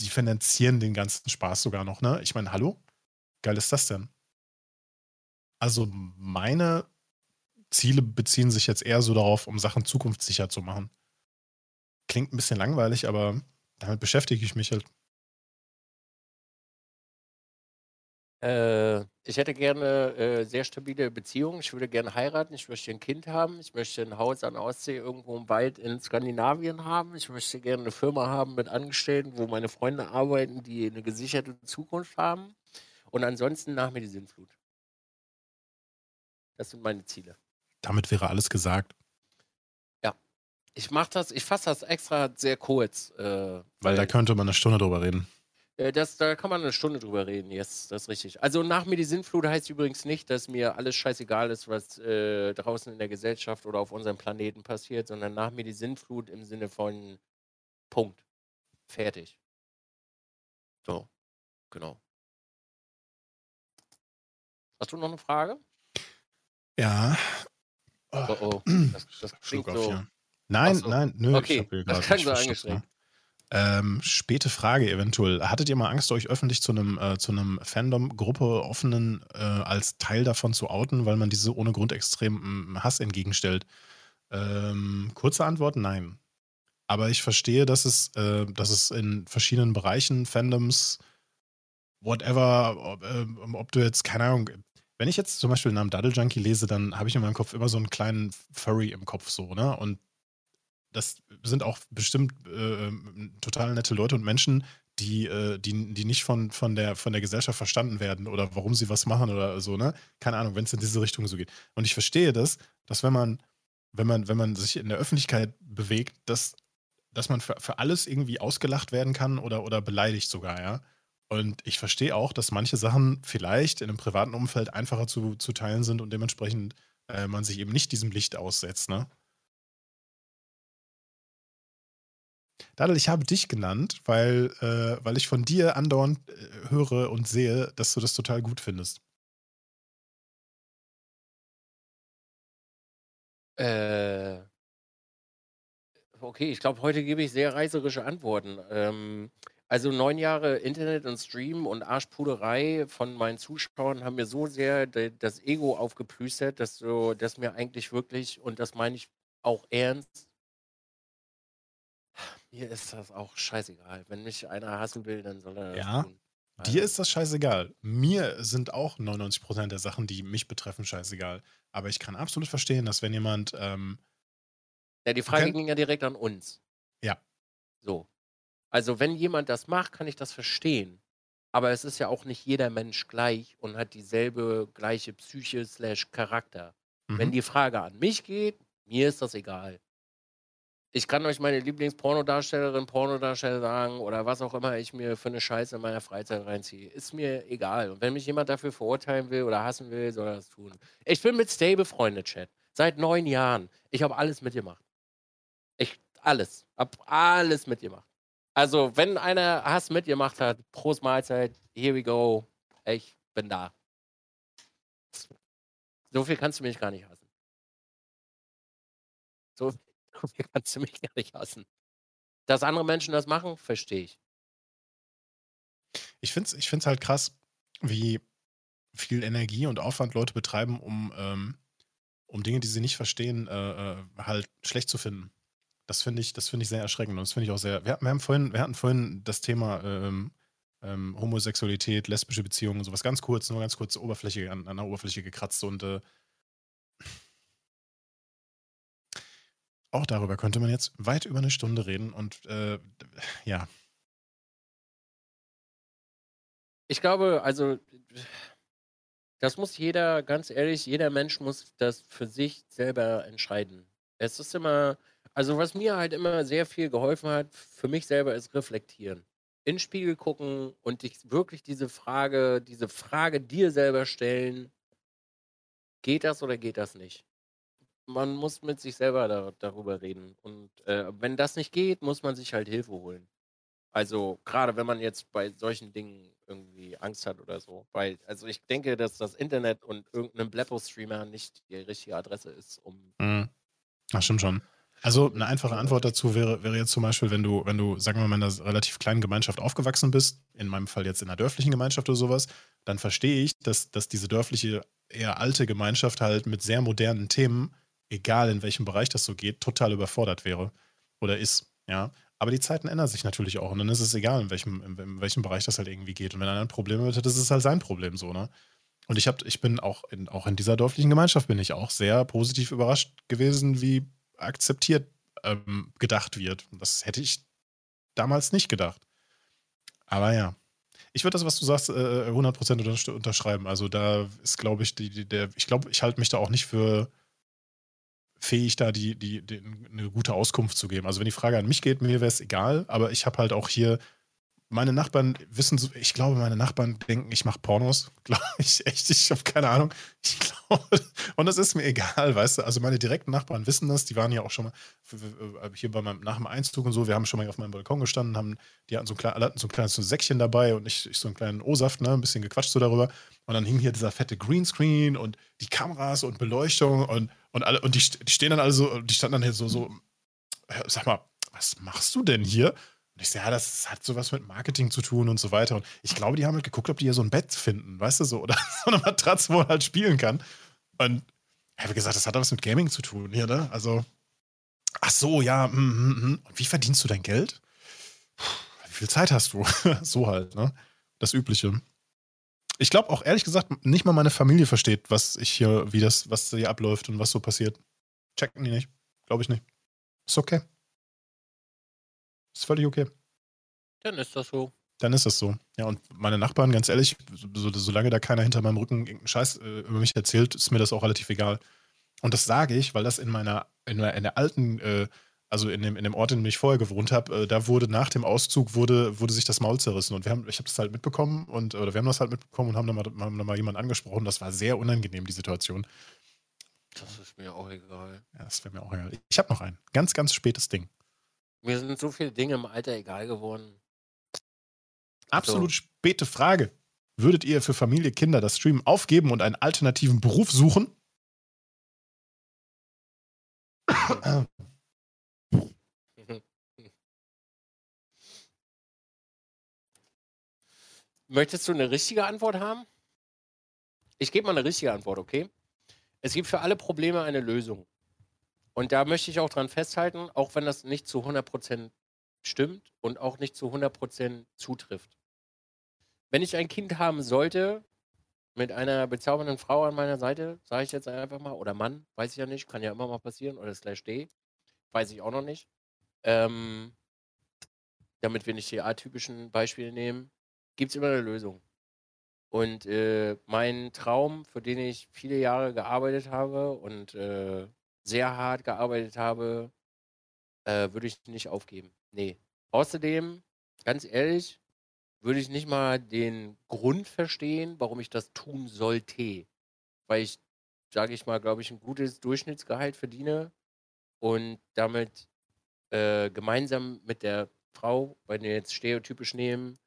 die finanzieren den ganzen Spaß sogar noch, ne? Ich meine, hallo? Geil ist das denn? Also meine Ziele beziehen sich jetzt eher so darauf, um Sachen zukunftssicher zu machen. Klingt ein bisschen langweilig, aber damit beschäftige ich mich halt ich hätte gerne äh, sehr stabile Beziehungen. Ich würde gerne heiraten. Ich möchte ein Kind haben. Ich möchte ein Haus an der Ostsee irgendwo im Wald in Skandinavien haben. Ich möchte gerne eine Firma haben mit Angestellten, wo meine Freunde arbeiten, die eine gesicherte Zukunft haben. Und ansonsten nach mir die Sinnflut. Das sind meine Ziele. Damit wäre alles gesagt. Ja. Ich mache das, ich fasse das extra sehr kurz. Äh, weil, weil da könnte man eine Stunde drüber reden. Äh, das, da kann man eine Stunde drüber reden, yes, das ist richtig. Also nach mir die Sinnflut heißt übrigens nicht, dass mir alles scheißegal ist, was äh, draußen in der Gesellschaft oder auf unserem Planeten passiert, sondern nach mir die Sinnflut im Sinne von Punkt. Fertig. So, genau. Hast du noch eine Frage? Ja. Oh, oh. oh. Das, das klingt so. Nein, so. nein, nö. Okay, das kann so eingeschränkt. Ähm, späte Frage eventuell. Hattet ihr mal Angst, euch öffentlich zu einem, äh, zu einem Fandom-Gruppe offenen äh, als Teil davon zu outen, weil man diese ohne Grund extremen Hass entgegenstellt? Ähm, kurze Antwort, nein. Aber ich verstehe, dass es, äh, dass es in verschiedenen Bereichen, Fandoms, whatever, ob, äh, ob, du jetzt, keine Ahnung, wenn ich jetzt zum Beispiel den Namen Daddle Junkie lese, dann habe ich in meinem Kopf immer so einen kleinen Furry im Kopf so, ne? Und das sind auch bestimmt äh, total nette Leute und Menschen, die, äh, die, die nicht von, von, der, von der Gesellschaft verstanden werden oder warum sie was machen oder so, ne? Keine Ahnung, wenn es in diese Richtung so geht. Und ich verstehe das, dass wenn man, wenn man, wenn man sich in der Öffentlichkeit bewegt, dass, dass man für, für alles irgendwie ausgelacht werden kann oder, oder beleidigt sogar, ja. Und ich verstehe auch, dass manche Sachen vielleicht in einem privaten Umfeld einfacher zu, zu teilen sind und dementsprechend äh, man sich eben nicht diesem Licht aussetzt, ne? Dadel, ich habe dich genannt, weil, äh, weil ich von dir andauernd äh, höre und sehe, dass du das total gut findest. Äh, okay, ich glaube, heute gebe ich sehr reißerische Antworten. Ähm, also neun Jahre Internet und Stream und Arschpuderei von meinen Zuschauern haben mir so sehr das Ego aufgeplüstert, dass, so, dass mir eigentlich wirklich, und das meine ich auch ernst, mir ist das auch scheißegal. Wenn mich einer hassen will, dann soll er das Ja, tun. dir Weil, ist das scheißegal. Mir sind auch 99% der Sachen, die mich betreffen, scheißegal. Aber ich kann absolut verstehen, dass wenn jemand, ähm, ja, die Frage ging ja direkt an uns. ja, So. Also, wenn jemand das macht, kann ich das verstehen. Aber es ist ja auch nicht jeder Mensch gleich und hat dieselbe gleiche Psyche slash Charakter. Wenn mhm. die Frage an mich geht, mir ist das egal. Ich kann euch meine Lieblings-Pornodarstellerin, Pornodarsteller sagen oder was auch immer ich mir für eine Scheiße in meiner Freizeit reinziehe. Ist mir egal. Und wenn mich jemand dafür verurteilen will oder hassen will, soll er das tun. Ich bin mit Stay befreundet, Chat. Seit neun Jahren. Ich habe alles mitgemacht. Ich, alles. Hab alles mitgemacht. Also, wenn einer Hass mitgemacht hat, Prost Mahlzeit, here we go. Ich bin da. So viel kannst du mich gar nicht hassen. So [LAUGHS] viel kannst du mich gar nicht hassen. Dass andere Menschen das machen, verstehe ich. Ich finde es ich find's halt krass, wie viel Energie und Aufwand Leute betreiben, um, ähm, um Dinge, die sie nicht verstehen, äh, äh, halt schlecht zu finden. Das finde ich, das finde ich sehr erschreckend. Und das finde ich auch sehr. Wir, wir, haben vorhin, wir hatten vorhin das Thema ähm, ähm, Homosexualität, lesbische Beziehungen und sowas ganz kurz, nur ganz kurz Oberfläche, an, an der Oberfläche gekratzt und äh, auch darüber könnte man jetzt weit über eine Stunde reden und äh, ja, Ich glaube, also, das muss jeder, ganz ehrlich, jeder Mensch muss das für sich selber entscheiden. Es ist immer, also was mir halt immer sehr viel geholfen hat, für mich selber ist reflektieren. In den Spiegel gucken und dich wirklich diese Frage, diese Frage dir selber stellen, geht das oder geht das nicht? Man muss mit sich selber da, darüber reden. Und äh, wenn das nicht geht, muss man sich halt Hilfe holen. Also gerade wenn man jetzt bei solchen Dingen irgendwie Angst hat oder so. Weil, also ich denke, dass das Internet und irgendein Bleppo-Streamer nicht die richtige Adresse ist, um. Mhm. Das stimmt schon. Also eine einfache Antwort dazu wäre, wäre jetzt zum Beispiel, wenn du, wenn du, sagen wir mal, in einer relativ kleinen Gemeinschaft aufgewachsen bist, in meinem Fall jetzt in einer dörflichen Gemeinschaft oder sowas, dann verstehe ich, dass, dass diese dörfliche, eher alte Gemeinschaft halt mit sehr modernen Themen, egal in welchem Bereich das so geht, total überfordert wäre oder ist. Ja. Aber die Zeiten ändern sich natürlich auch und dann ist es egal, in welchem, in, welchem Bereich das halt irgendwie geht. Und wenn einer ein Problem hat, das ist halt sein Problem so, ne? Und ich, hab, ich bin auch in, auch in dieser dörflichen Gemeinschaft bin ich auch sehr positiv überrascht gewesen, wie akzeptiert ähm, gedacht wird. Das hätte ich damals nicht gedacht. Aber ja. Ich würde das, was du sagst, äh, 100% untersch- unterschreiben. Also da ist, glaube ich, die, die, der, ich glaube, ich halte mich da auch nicht für fähig, da die, die, die, eine gute Auskunft zu geben. Also wenn die Frage an mich geht, mir wäre es egal, aber ich habe halt auch hier meine Nachbarn wissen, ich glaube, meine Nachbarn denken, ich mache Pornos. [LAUGHS] Glaube ich echt, ich habe keine Ahnung. Ich glaube, [LAUGHS] und das ist mir egal, weißt du. Also meine direkten Nachbarn wissen das. Die waren ja auch schon mal hier bei meinem, nach dem Einzug und so. Wir haben schon mal auf meinem Balkon gestanden, haben, die hatten so ein, klein, hatten so ein kleines so ein Säckchen dabei und ich, ich so einen kleinen O-Saft, ne, ein bisschen gequatscht so darüber. Und dann hing hier dieser fette Greenscreen und die Kameras und Beleuchtung und, und alle, und die, die stehen dann alle so, die standen dann hier so, so, sag mal, was machst du denn hier? Und ich so, ja, das hat sowas mit Marketing zu tun und so weiter. Und ich glaube, die haben halt geguckt, ob die hier so ein Bett finden, weißt du so, oder [LAUGHS] so eine Matratze, wo man halt spielen kann. Und ich habe gesagt, das hat was mit Gaming zu tun hier, ne? Also, ach so, ja, mm, mm, mm. und wie verdienst du dein Geld? Puh, Wie viel Zeit hast du? [LAUGHS] so halt, ne? Das Übliche. Ich glaube auch ehrlich gesagt, nicht mal meine Familie versteht, was ich hier, wie das, was hier abläuft und was so passiert. Checken die nicht. Glaube ich nicht. Ist okay. Ist völlig okay. Dann ist das so. Dann ist das so. Ja, und meine Nachbarn, ganz ehrlich, so, so, solange da keiner hinter meinem Rücken irgendeinen Scheiß äh, über mich erzählt, ist mir das auch relativ egal. Und das sage ich, weil das in meiner, in der, in der alten, äh, also in dem, in dem Ort, in dem ich vorher gewohnt habe, äh, da wurde nach dem Auszug wurde, wurde sich das Maul zerrissen. Und wir haben, ich habe das halt mitbekommen und oder wir haben das halt mitbekommen und haben dann mal, haben dann mal jemanden angesprochen. Das war sehr unangenehm, die Situation. Das ist mir auch egal. Ja, das wäre mir auch egal. Ich habe noch ein ganz, ganz spätes Ding. Mir sind so viele Dinge im Alter egal geworden. Absolut so. späte Frage. Würdet ihr für Familie, Kinder das Streamen aufgeben und einen alternativen Beruf suchen? [CLEARS THROAT] Möchtest du eine richtige Antwort haben? Ich gebe mal eine richtige Antwort, okay? Es gibt für alle Probleme eine Lösung. Und da möchte ich auch dran festhalten, auch wenn das nicht zu 100% stimmt und auch nicht zu 100% zutrifft. Wenn ich ein Kind haben sollte, mit einer bezaubernden Frau an meiner Seite, sage ich jetzt einfach mal, oder Mann, weiß ich ja nicht, kann ja immer mal passieren, oder slash D, weiß ich auch noch nicht. Ähm, damit wir nicht die atypischen Beispiele nehmen, gibt es immer eine Lösung. Und äh, mein Traum, für den ich viele Jahre gearbeitet habe und äh, sehr hart gearbeitet habe, äh, würde ich nicht aufgeben. Nee. Außerdem, ganz ehrlich, würde ich nicht mal den Grund verstehen, warum ich das tun sollte. Weil ich, sage ich mal, glaube ich, ein gutes Durchschnittsgehalt verdiene und damit äh, gemeinsam mit der Frau, wenn wir jetzt stereotypisch nehmen,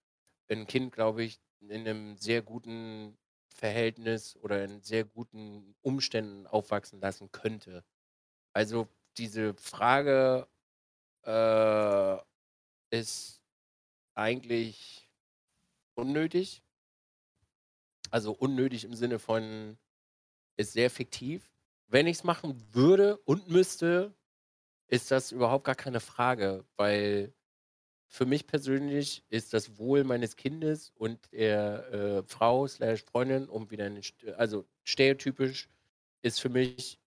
ein Kind, glaube ich, in einem sehr guten Verhältnis oder in sehr guten Umständen aufwachsen lassen könnte. Also diese Frage äh, ist eigentlich unnötig. Also unnötig im Sinne von ist sehr fiktiv. Wenn ich es machen würde und müsste, ist das überhaupt gar keine Frage, weil für mich persönlich ist das Wohl meines Kindes und der äh, Frau slash Freundin, um wieder eine, also stereotypisch, ist für mich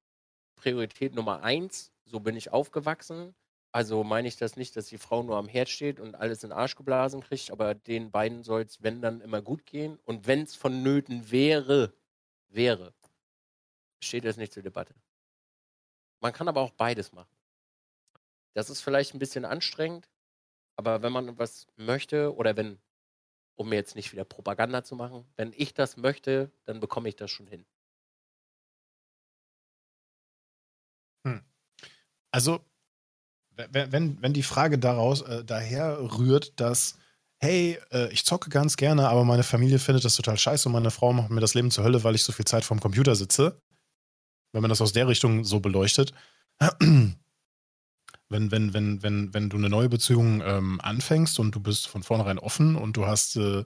Priorität Nummer eins. So bin ich aufgewachsen. Also meine ich das nicht, dass die Frau nur am Herd steht und alles in den Arsch geblasen kriegt, aber den beiden soll es, wenn dann, immer gut gehen. Und wenn es vonnöten wäre, wäre, steht das nicht zur Debatte. Man kann aber auch beides machen. Das ist vielleicht ein bisschen anstrengend, aber wenn man was möchte oder wenn, um mir jetzt nicht wieder Propaganda zu machen, wenn ich das möchte, dann bekomme ich das schon hin. Hm. Also, wenn, wenn, die Frage daraus äh, daher rührt, dass, hey, äh, ich zocke ganz gerne, aber meine Familie findet das total scheiße und meine Frau macht mir das Leben zur Hölle, weil ich so viel Zeit vorm Computer sitze, wenn man das aus der Richtung so beleuchtet, wenn, wenn, wenn, wenn, wenn du eine neue Beziehung ähm, anfängst und du bist von vornherein offen und du hast äh,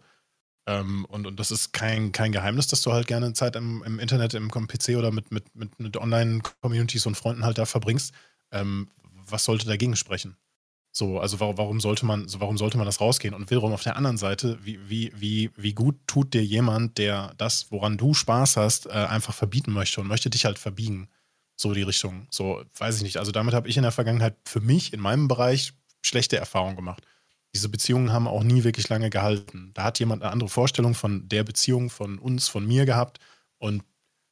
ähm, und, und das ist kein, kein Geheimnis, dass du halt gerne Zeit im, im Internet, im PC oder mit, mit, mit, mit Online-Communities und Freunden halt da verbringst, ähm, was sollte dagegen sprechen? So, also warum, warum sollte man, warum sollte man das rausgehen? Und wiederum auf der anderen Seite, wie, wie, wie, wie gut tut dir jemand, der das, woran du Spaß hast, äh, einfach verbieten möchte und möchte dich halt verbiegen? So die Richtung. So, weiß ich nicht. Also damit habe ich in der Vergangenheit für mich in meinem Bereich schlechte Erfahrungen gemacht. Diese Beziehungen haben auch nie wirklich lange gehalten. Da hat jemand eine andere Vorstellung von der Beziehung, von uns, von mir gehabt und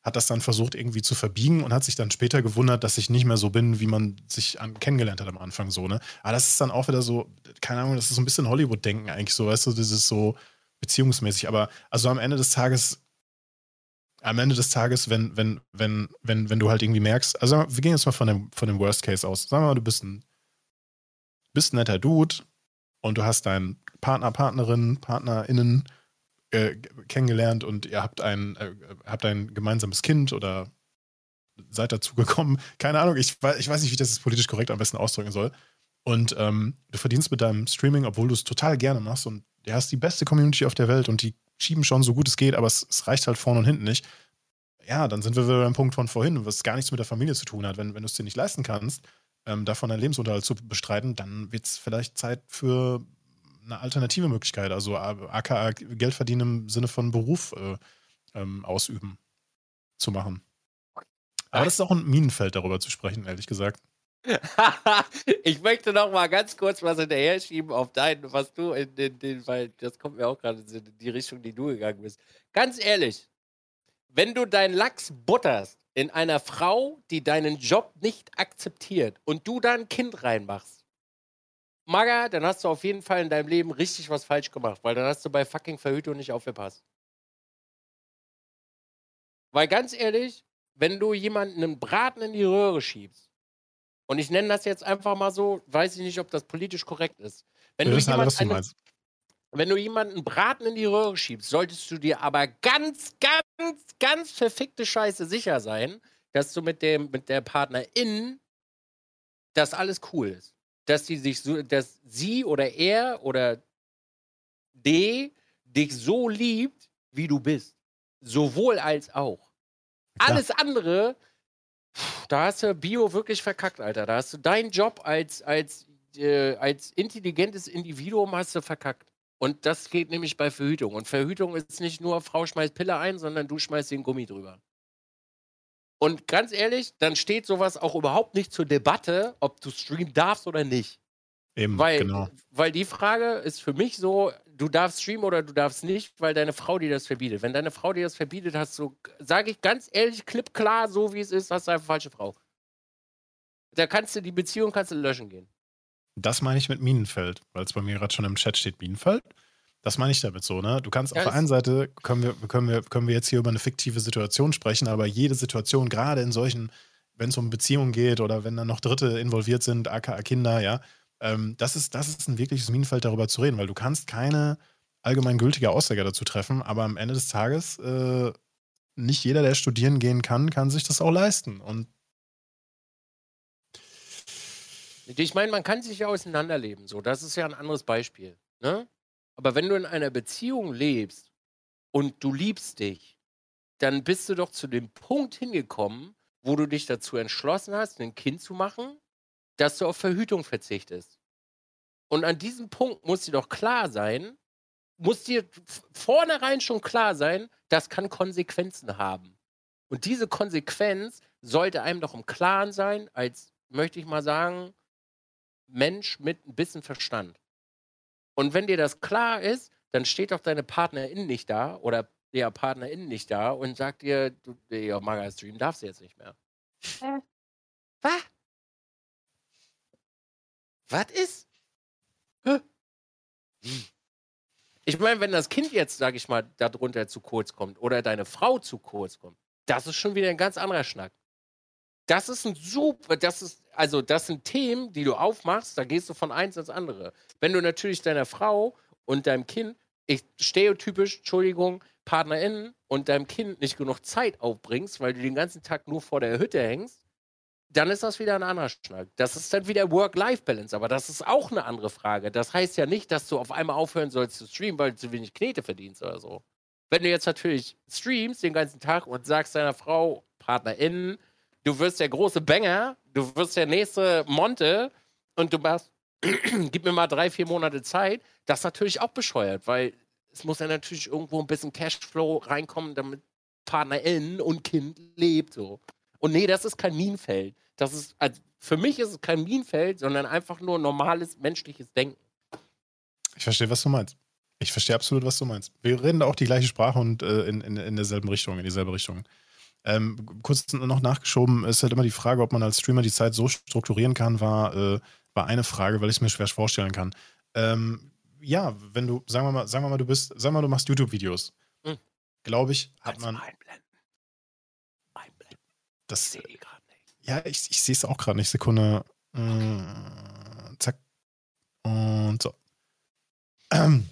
hat das dann versucht irgendwie zu verbiegen und hat sich dann später gewundert, dass ich nicht mehr so bin, wie man sich an, kennengelernt hat am Anfang so, ne? Aber das ist dann auch wieder so, keine Ahnung, das ist so ein bisschen Hollywood-Denken eigentlich so, weißt du, das ist so beziehungsmäßig. Aber also am Ende des Tages am Ende des Tages, wenn, wenn, wenn, wenn, wenn du halt irgendwie merkst, also wir gehen jetzt mal von dem, von dem Worst Case aus. Sagen wir mal, du bist ein, bist ein netter Dude und du hast deinen Partner, Partnerin, PartnerInnen äh, kennengelernt und ihr habt ein, äh, habt ein gemeinsames Kind oder seid dazu gekommen. [LAUGHS] Keine Ahnung, ich, ich weiß nicht, wie ich das politisch korrekt am besten ausdrücken soll. Und ähm, du verdienst mit deinem Streaming, obwohl du es total gerne machst und du hast die beste Community auf der Welt und die schieben schon so gut es geht, aber es, es reicht halt vorne und hinten nicht. Ja, dann sind wir wieder beim Punkt von vorhin, was gar nichts mit der Familie zu tun hat. Wenn, wenn du es dir nicht leisten kannst, ähm, davon deinen Lebensunterhalt zu bestreiten, dann wird es vielleicht Zeit für eine alternative Möglichkeit, also aka Geld verdienen im Sinne von Beruf äh, ähm, ausüben zu machen. Aber das ist auch ein Minenfeld, darüber zu sprechen, ehrlich gesagt. [LAUGHS] ich möchte noch mal ganz kurz was hinterher schieben auf dein, was du in den, den weil das kommt mir auch gerade in die Richtung, die du gegangen bist. Ganz ehrlich, wenn du deinen Lachs butterst in einer Frau, die deinen Job nicht akzeptiert und du da ein Kind reinmachst, Maga, dann hast du auf jeden Fall in deinem Leben richtig was falsch gemacht, weil dann hast du bei fucking Verhütung nicht aufgepasst. Weil ganz ehrlich, wenn du jemanden einen Braten in die Röhre schiebst, und ich nenne das jetzt einfach mal so, weiß ich nicht, ob das politisch korrekt ist. Wenn, du, alle, jemand eine, wenn du jemanden Braten in die Röhre schiebst, solltest du dir aber ganz, ganz, ganz verfickte Scheiße sicher sein, dass du mit, dem, mit der Partnerin das alles cool ist. Dass sie sich so, dass sie oder er oder D dich so liebt, wie du bist. Sowohl als auch. Klar. Alles andere, da hast du Bio wirklich verkackt, Alter. Da hast du deinen Job als, als, äh, als intelligentes Individuum hast du verkackt. Und das geht nämlich bei Verhütung. Und Verhütung ist nicht nur, Frau schmeißt Pille ein, sondern du schmeißt den Gummi drüber. Und ganz ehrlich, dann steht sowas auch überhaupt nicht zur Debatte, ob du streamen darfst oder nicht. Eben, Weil, genau. weil die Frage ist für mich so, du darfst streamen oder du darfst nicht, weil deine Frau dir das verbietet. Wenn deine Frau dir das verbietet, hast du, sage ich ganz ehrlich, klipp klar, so wie es ist, hast du eine falsche Frau. Da kannst du die Beziehung kannst du löschen gehen. Das meine ich mit Minenfeld, weil es bei mir gerade schon im Chat steht, Minenfeld. Das meine ich damit so, ne? Du kannst Ja, auf der einen Seite, können wir, können, wir, können wir jetzt hier über eine fiktive Situation sprechen, aber jede Situation, gerade in solchen, wenn es um Beziehungen geht oder wenn dann noch Dritte involviert sind, aka Kinder, ja, ähm, das, ist, das ist ein wirkliches Minenfeld, darüber zu reden, weil du kannst keine allgemeingültige Aussage dazu treffen, aber am Ende des Tages, äh, nicht jeder, der studieren gehen kann, kann sich das auch leisten. Und Ich meine, man kann sich ja auseinanderleben, so. Das ist ja ein anderes Beispiel. Ne? Aber wenn du in einer Beziehung lebst und du liebst dich, dann bist du doch zu dem Punkt hingekommen, wo du dich dazu entschlossen hast, ein Kind zu machen, dass du auf Verhütung verzichtest. Und an diesem Punkt muss dir doch klar sein, muss dir vornherein schon klar sein, das kann Konsequenzen haben. Und diese Konsequenz sollte einem doch im Klaren sein, als, möchte ich mal sagen, Mensch mit ein bisschen Verstand. Und wenn dir das klar ist, dann steht doch deine Partnerin nicht da oder der Partnerin nicht da und sagt dir, du, ja, Maga Stream darfst du jetzt nicht mehr. Was? Was ist? Hä? Ich meine, wenn das Kind jetzt, sag ich mal, darunter zu kurz kommt oder deine Frau zu kurz kommt, das ist schon wieder ein ganz anderer Schnack. Das ist ein super, das ist, also das sind Themen, die du aufmachst, da gehst du von eins ins andere. Wenn du natürlich deiner Frau und deinem Kind, ich stereotypisch, Entschuldigung, PartnerInnen und deinem Kind nicht genug Zeit aufbringst, weil du den ganzen Tag nur vor der Hütte hängst, dann ist das wieder ein anderer Schnack. Das ist dann wieder Work-Life-Balance, aber das ist auch eine andere Frage. Das heißt ja nicht, dass du auf einmal aufhören sollst zu streamen, weil du zu wenig Knete verdienst oder so. Wenn du jetzt natürlich streamst den ganzen Tag und sagst deiner Frau, PartnerInnen, du wirst der große Banger, du wirst der nächste Monte und du machst, [CLEARS THROAT] gib mir mal drei, vier Monate Zeit, das ist natürlich auch bescheuert, weil es muss ja natürlich irgendwo ein bisschen Cashflow reinkommen, damit PartnerInnen und Kind lebt so. Und nee, das ist kein Minenfeld. Das ist, also für mich ist es kein Minenfeld, sondern einfach nur normales menschliches Denken. ich verstehe, was du meinst. Ich verstehe absolut, was du meinst. Wir reden da auch die gleiche Sprache und äh, in, in, in derselben Richtung, in dieselbe Richtung. Ähm, kurz noch nachgeschoben, ist halt immer die Frage, ob man als Streamer die Zeit so strukturieren kann, war, äh, war eine Frage, weil ich es mir schwer vorstellen kann. Ähm, ja, wenn du, sagen wir mal, sagen wir mal, du bist, sagen wir mal, du machst YouTube-Videos. Hm. Glaube ich, hat Kannst man einblenden? Einblenden. Ich das. nicht. Ja, ich, ich sehe es auch gerade nicht. Sekunde. Äh, zack. Und so. Ähm,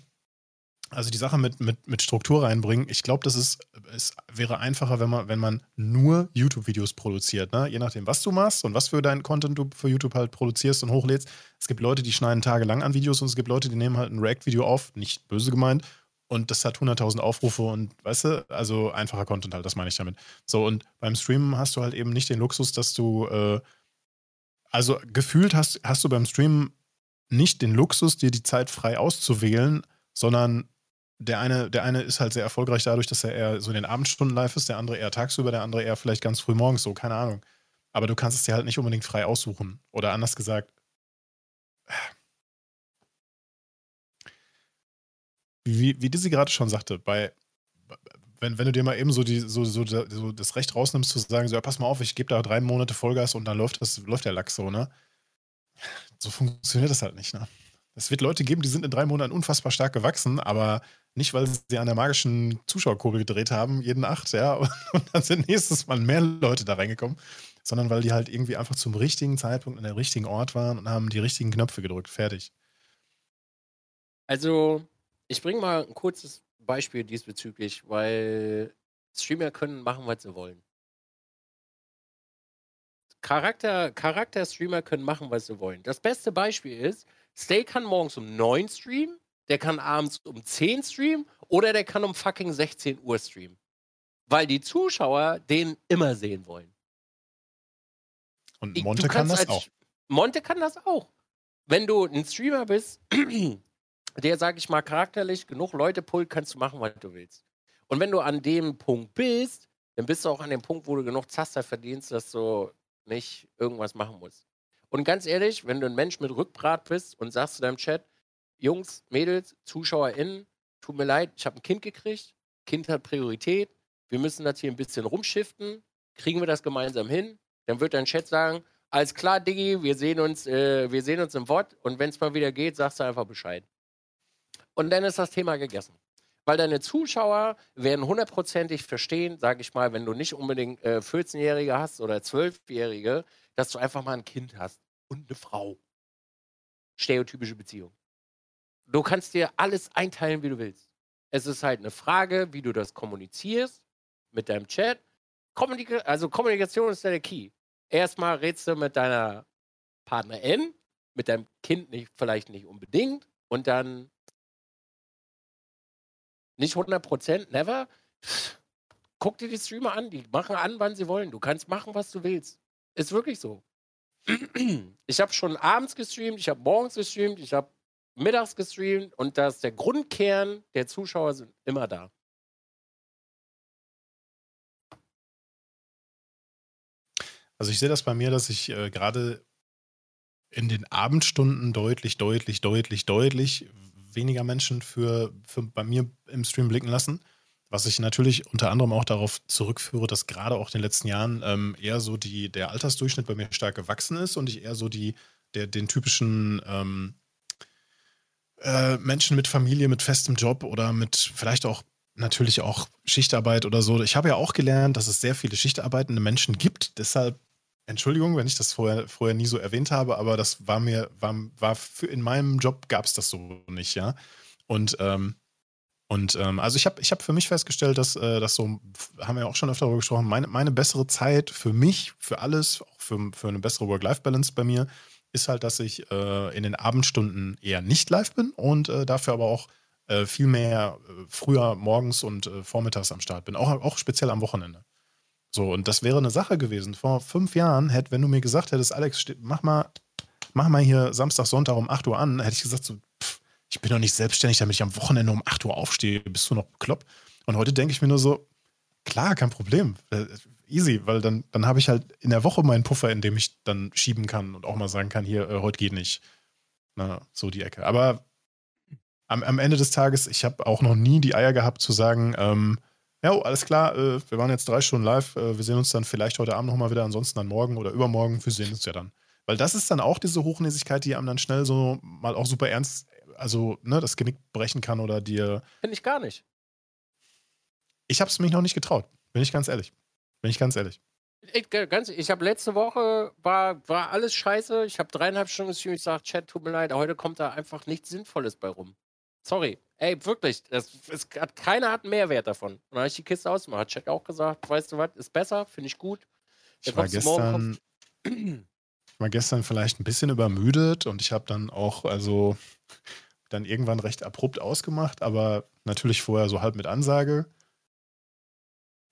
Also die Sache mit, mit, mit Struktur reinbringen, ich glaube, das ist, es wäre einfacher, wenn man, wenn man nur YouTube-Videos produziert, ne? Je nachdem, was du machst und was für deinen Content du für YouTube halt produzierst und hochlädst. Es gibt Leute, die schneiden tagelang an Videos und es gibt Leute, die nehmen halt ein React-Video auf, nicht böse gemeint, und das hat 100.000 Aufrufe und weißt du, also einfacher Content halt, das meine ich damit. So, und beim Streamen hast du halt eben nicht den Luxus, dass du, äh, also gefühlt hast, hast du beim Streamen nicht den Luxus, dir die Zeit frei auszuwählen, sondern der eine, der eine ist halt sehr erfolgreich dadurch, dass er eher so in den Abendstunden live ist, der andere eher tagsüber, der andere eher vielleicht ganz früh morgens, so, keine Ahnung. Aber du kannst es dir halt nicht unbedingt frei aussuchen. Oder anders gesagt, wie, wie Dizzy gerade schon sagte, bei, wenn, wenn du dir mal eben so, die, so, so, so das Recht rausnimmst, zu sagen, so, ja, pass mal auf, ich gebe da drei Monate Vollgas und dann läuft, das, läuft der Lachs so, ne? So funktioniert das halt nicht, ne? Es wird Leute geben, die sind in drei Monaten unfassbar stark gewachsen, aber nicht, weil sie an der magischen Zuschauerkurve gedreht haben, jeden acht, ja, [LAUGHS] und dann sind nächstes Mal mehr Leute da reingekommen, sondern weil die halt irgendwie einfach zum richtigen Zeitpunkt an der richtigen Ort waren und haben die richtigen Knöpfe gedrückt. Fertig. Also, ich bringe mal ein kurzes Beispiel diesbezüglich, weil Streamer können machen, was sie wollen. Charakter, Charakter-Streamer können machen, was sie wollen. Das beste Beispiel ist, Stay kann morgens um 9 streamen, der kann abends um 10 streamen oder der kann um fucking 16 Uhr streamen. Weil die Zuschauer den immer sehen wollen. Und Monte kann das auch. Monte kann das auch. Wenn du ein Streamer bist, [CLEARS THROAT] der, sag ich mal, charakterlich genug Leute pullt, kannst du machen, was du willst. Und wenn du an dem Punkt bist, dann bist du auch an dem Punkt, wo du genug Zaster verdienst, dass du nicht irgendwas machen musst. Und ganz ehrlich, wenn du ein Mensch mit Rückgrat bist und sagst zu deinem Chat, Jungs, Mädels, ZuschauerInnen, tut mir leid, ich habe ein Kind gekriegt, Kind hat Priorität, wir müssen das hier ein bisschen rumschiften, kriegen wir das gemeinsam hin, dann wird dein Chat sagen, alles klar, Diggi, wir sehen uns, äh, wir sehen uns im Wort und wenn es mal wieder geht, sagst du einfach Bescheid. Und dann ist das Thema gegessen. Weil deine Zuschauer werden hundertprozentig verstehen, sage ich mal, wenn du nicht unbedingt äh, 14-Jährige hast oder 12-Jährige, dass du einfach mal ein Kind hast und eine Frau. Stereotypische Beziehung. Du kannst dir alles einteilen, wie du willst. Es ist halt eine Frage, wie du das kommunizierst mit deinem Chat. Kommunika also Kommunikation ist der Key. Erstmal redest du mit deiner Partnerin, mit deinem Kind nicht, vielleicht nicht unbedingt und dann nicht 100%, never. Guck dir die Streamer an, die machen an, wann sie wollen. Du kannst machen, was du willst. Ist wirklich so. Ich habe schon abends gestreamt, ich habe morgens gestreamt, ich habe mittags gestreamt und das der Grundkern der Zuschauer sind immer da. Also ich sehe das bei mir, dass ich äh, gerade in den Abendstunden deutlich, deutlich, deutlich, deutlich weniger Menschen für, für bei mir im Stream blicken lassen. Was ich natürlich unter anderem auch darauf zurückführe, dass gerade auch in den letzten Jahren ähm, eher so die, der Altersdurchschnitt bei mir stark gewachsen ist und ich eher so die, der, den typischen ähm, äh, Menschen mit Familie, mit festem Job oder mit vielleicht auch natürlich auch Schichtarbeit oder so. Ich habe ja auch gelernt, dass es sehr viele schichtarbeitende Menschen gibt. Deshalb, Entschuldigung, wenn ich das vorher, vorher nie so erwähnt habe, aber das war mir, war, war für, in meinem Job gab es das so nicht, ja. Und ähm, und ähm, also ich habe ich hab für mich festgestellt, dass äh, das so, haben wir auch schon öfter darüber gesprochen, meine, meine bessere Zeit für mich, für alles, auch für, für eine bessere Work-Life-Balance bei mir, ist halt, dass ich äh, in den Abendstunden eher nicht live bin und äh, dafür aber auch äh, viel mehr äh, früher morgens und äh, vormittags am Start bin, auch, auch speziell am Wochenende. So, und das wäre eine Sache gewesen. Vor fünf Jahren, hätte, wenn du mir gesagt hättest, Alex, mach mal, mach mal hier Samstag, Sonntag um 8 Uhr an, hätte ich gesagt, so, pff, ich bin doch nicht selbstständig, damit ich am Wochenende um 8 Uhr aufstehe. Bist du noch bekloppt? Und heute denke ich mir nur so, klar, kein Problem. Äh, easy, weil dann, dann habe ich halt in der Woche meinen Puffer, in dem ich dann schieben kann und auch mal sagen kann, hier, äh, heute geht nicht. Na, so die Ecke. Aber am, am Ende des Tages, ich habe auch noch nie die Eier gehabt zu sagen, ähm, ja, oh, alles klar, äh, wir waren jetzt drei Stunden live, äh, wir sehen uns dann vielleicht heute Abend nochmal wieder, ansonsten dann morgen oder übermorgen, wir sehen uns ja dann. Weil das ist dann auch diese Hochnäsigkeit, die einem dann schnell so mal auch super ernst also ne, das Genick brechen kann oder dir. Finde ich gar nicht. Ich habe es mich noch nicht getraut, bin ich ganz ehrlich. Bin ich ganz ehrlich. Ich, ganz, ich habe letzte Woche, war, war alles scheiße. Ich habe dreieinhalb Stunden gestreamt. Ich sage, Chat, tut mir leid, heute kommt da einfach nichts Sinnvolles bei rum. Sorry. Ey, wirklich. Das, es hat, keiner hat einen Mehrwert davon. Und dann habe ich die Kiste ausgemacht. Hat Chat auch gesagt, weißt du was, ist besser, finde ich gut. Ich war gestern, ich war gestern vielleicht ein bisschen übermüdet und ich habe dann auch, also dann irgendwann recht abrupt ausgemacht, aber natürlich vorher so halb mit Ansage.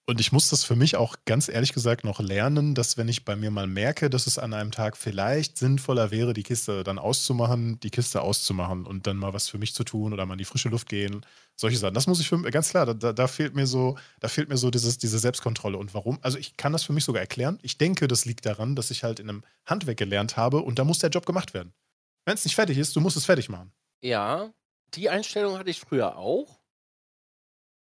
Und ich muss das für mich auch ganz ehrlich gesagt noch lernen, dass wenn ich bei mir mal merke, dass es an einem Tag vielleicht sinnvoller wäre, die Kiste dann auszumachen, die Kiste auszumachen und dann mal was für mich zu tun oder mal in die frische Luft gehen, solche Sachen. Das muss ich für mich, ganz klar, da, da, fehlt mir so, da fehlt mir so dieses, diese Selbstkontrolle. Und warum? Also ich kann das für mich sogar erklären. Ich denke, das liegt daran, dass ich halt in einem Handwerk gelernt habe und da muss der Job gemacht werden. Wenn es nicht fertig ist, du musst es fertig machen. Ja, die Einstellung hatte ich früher auch.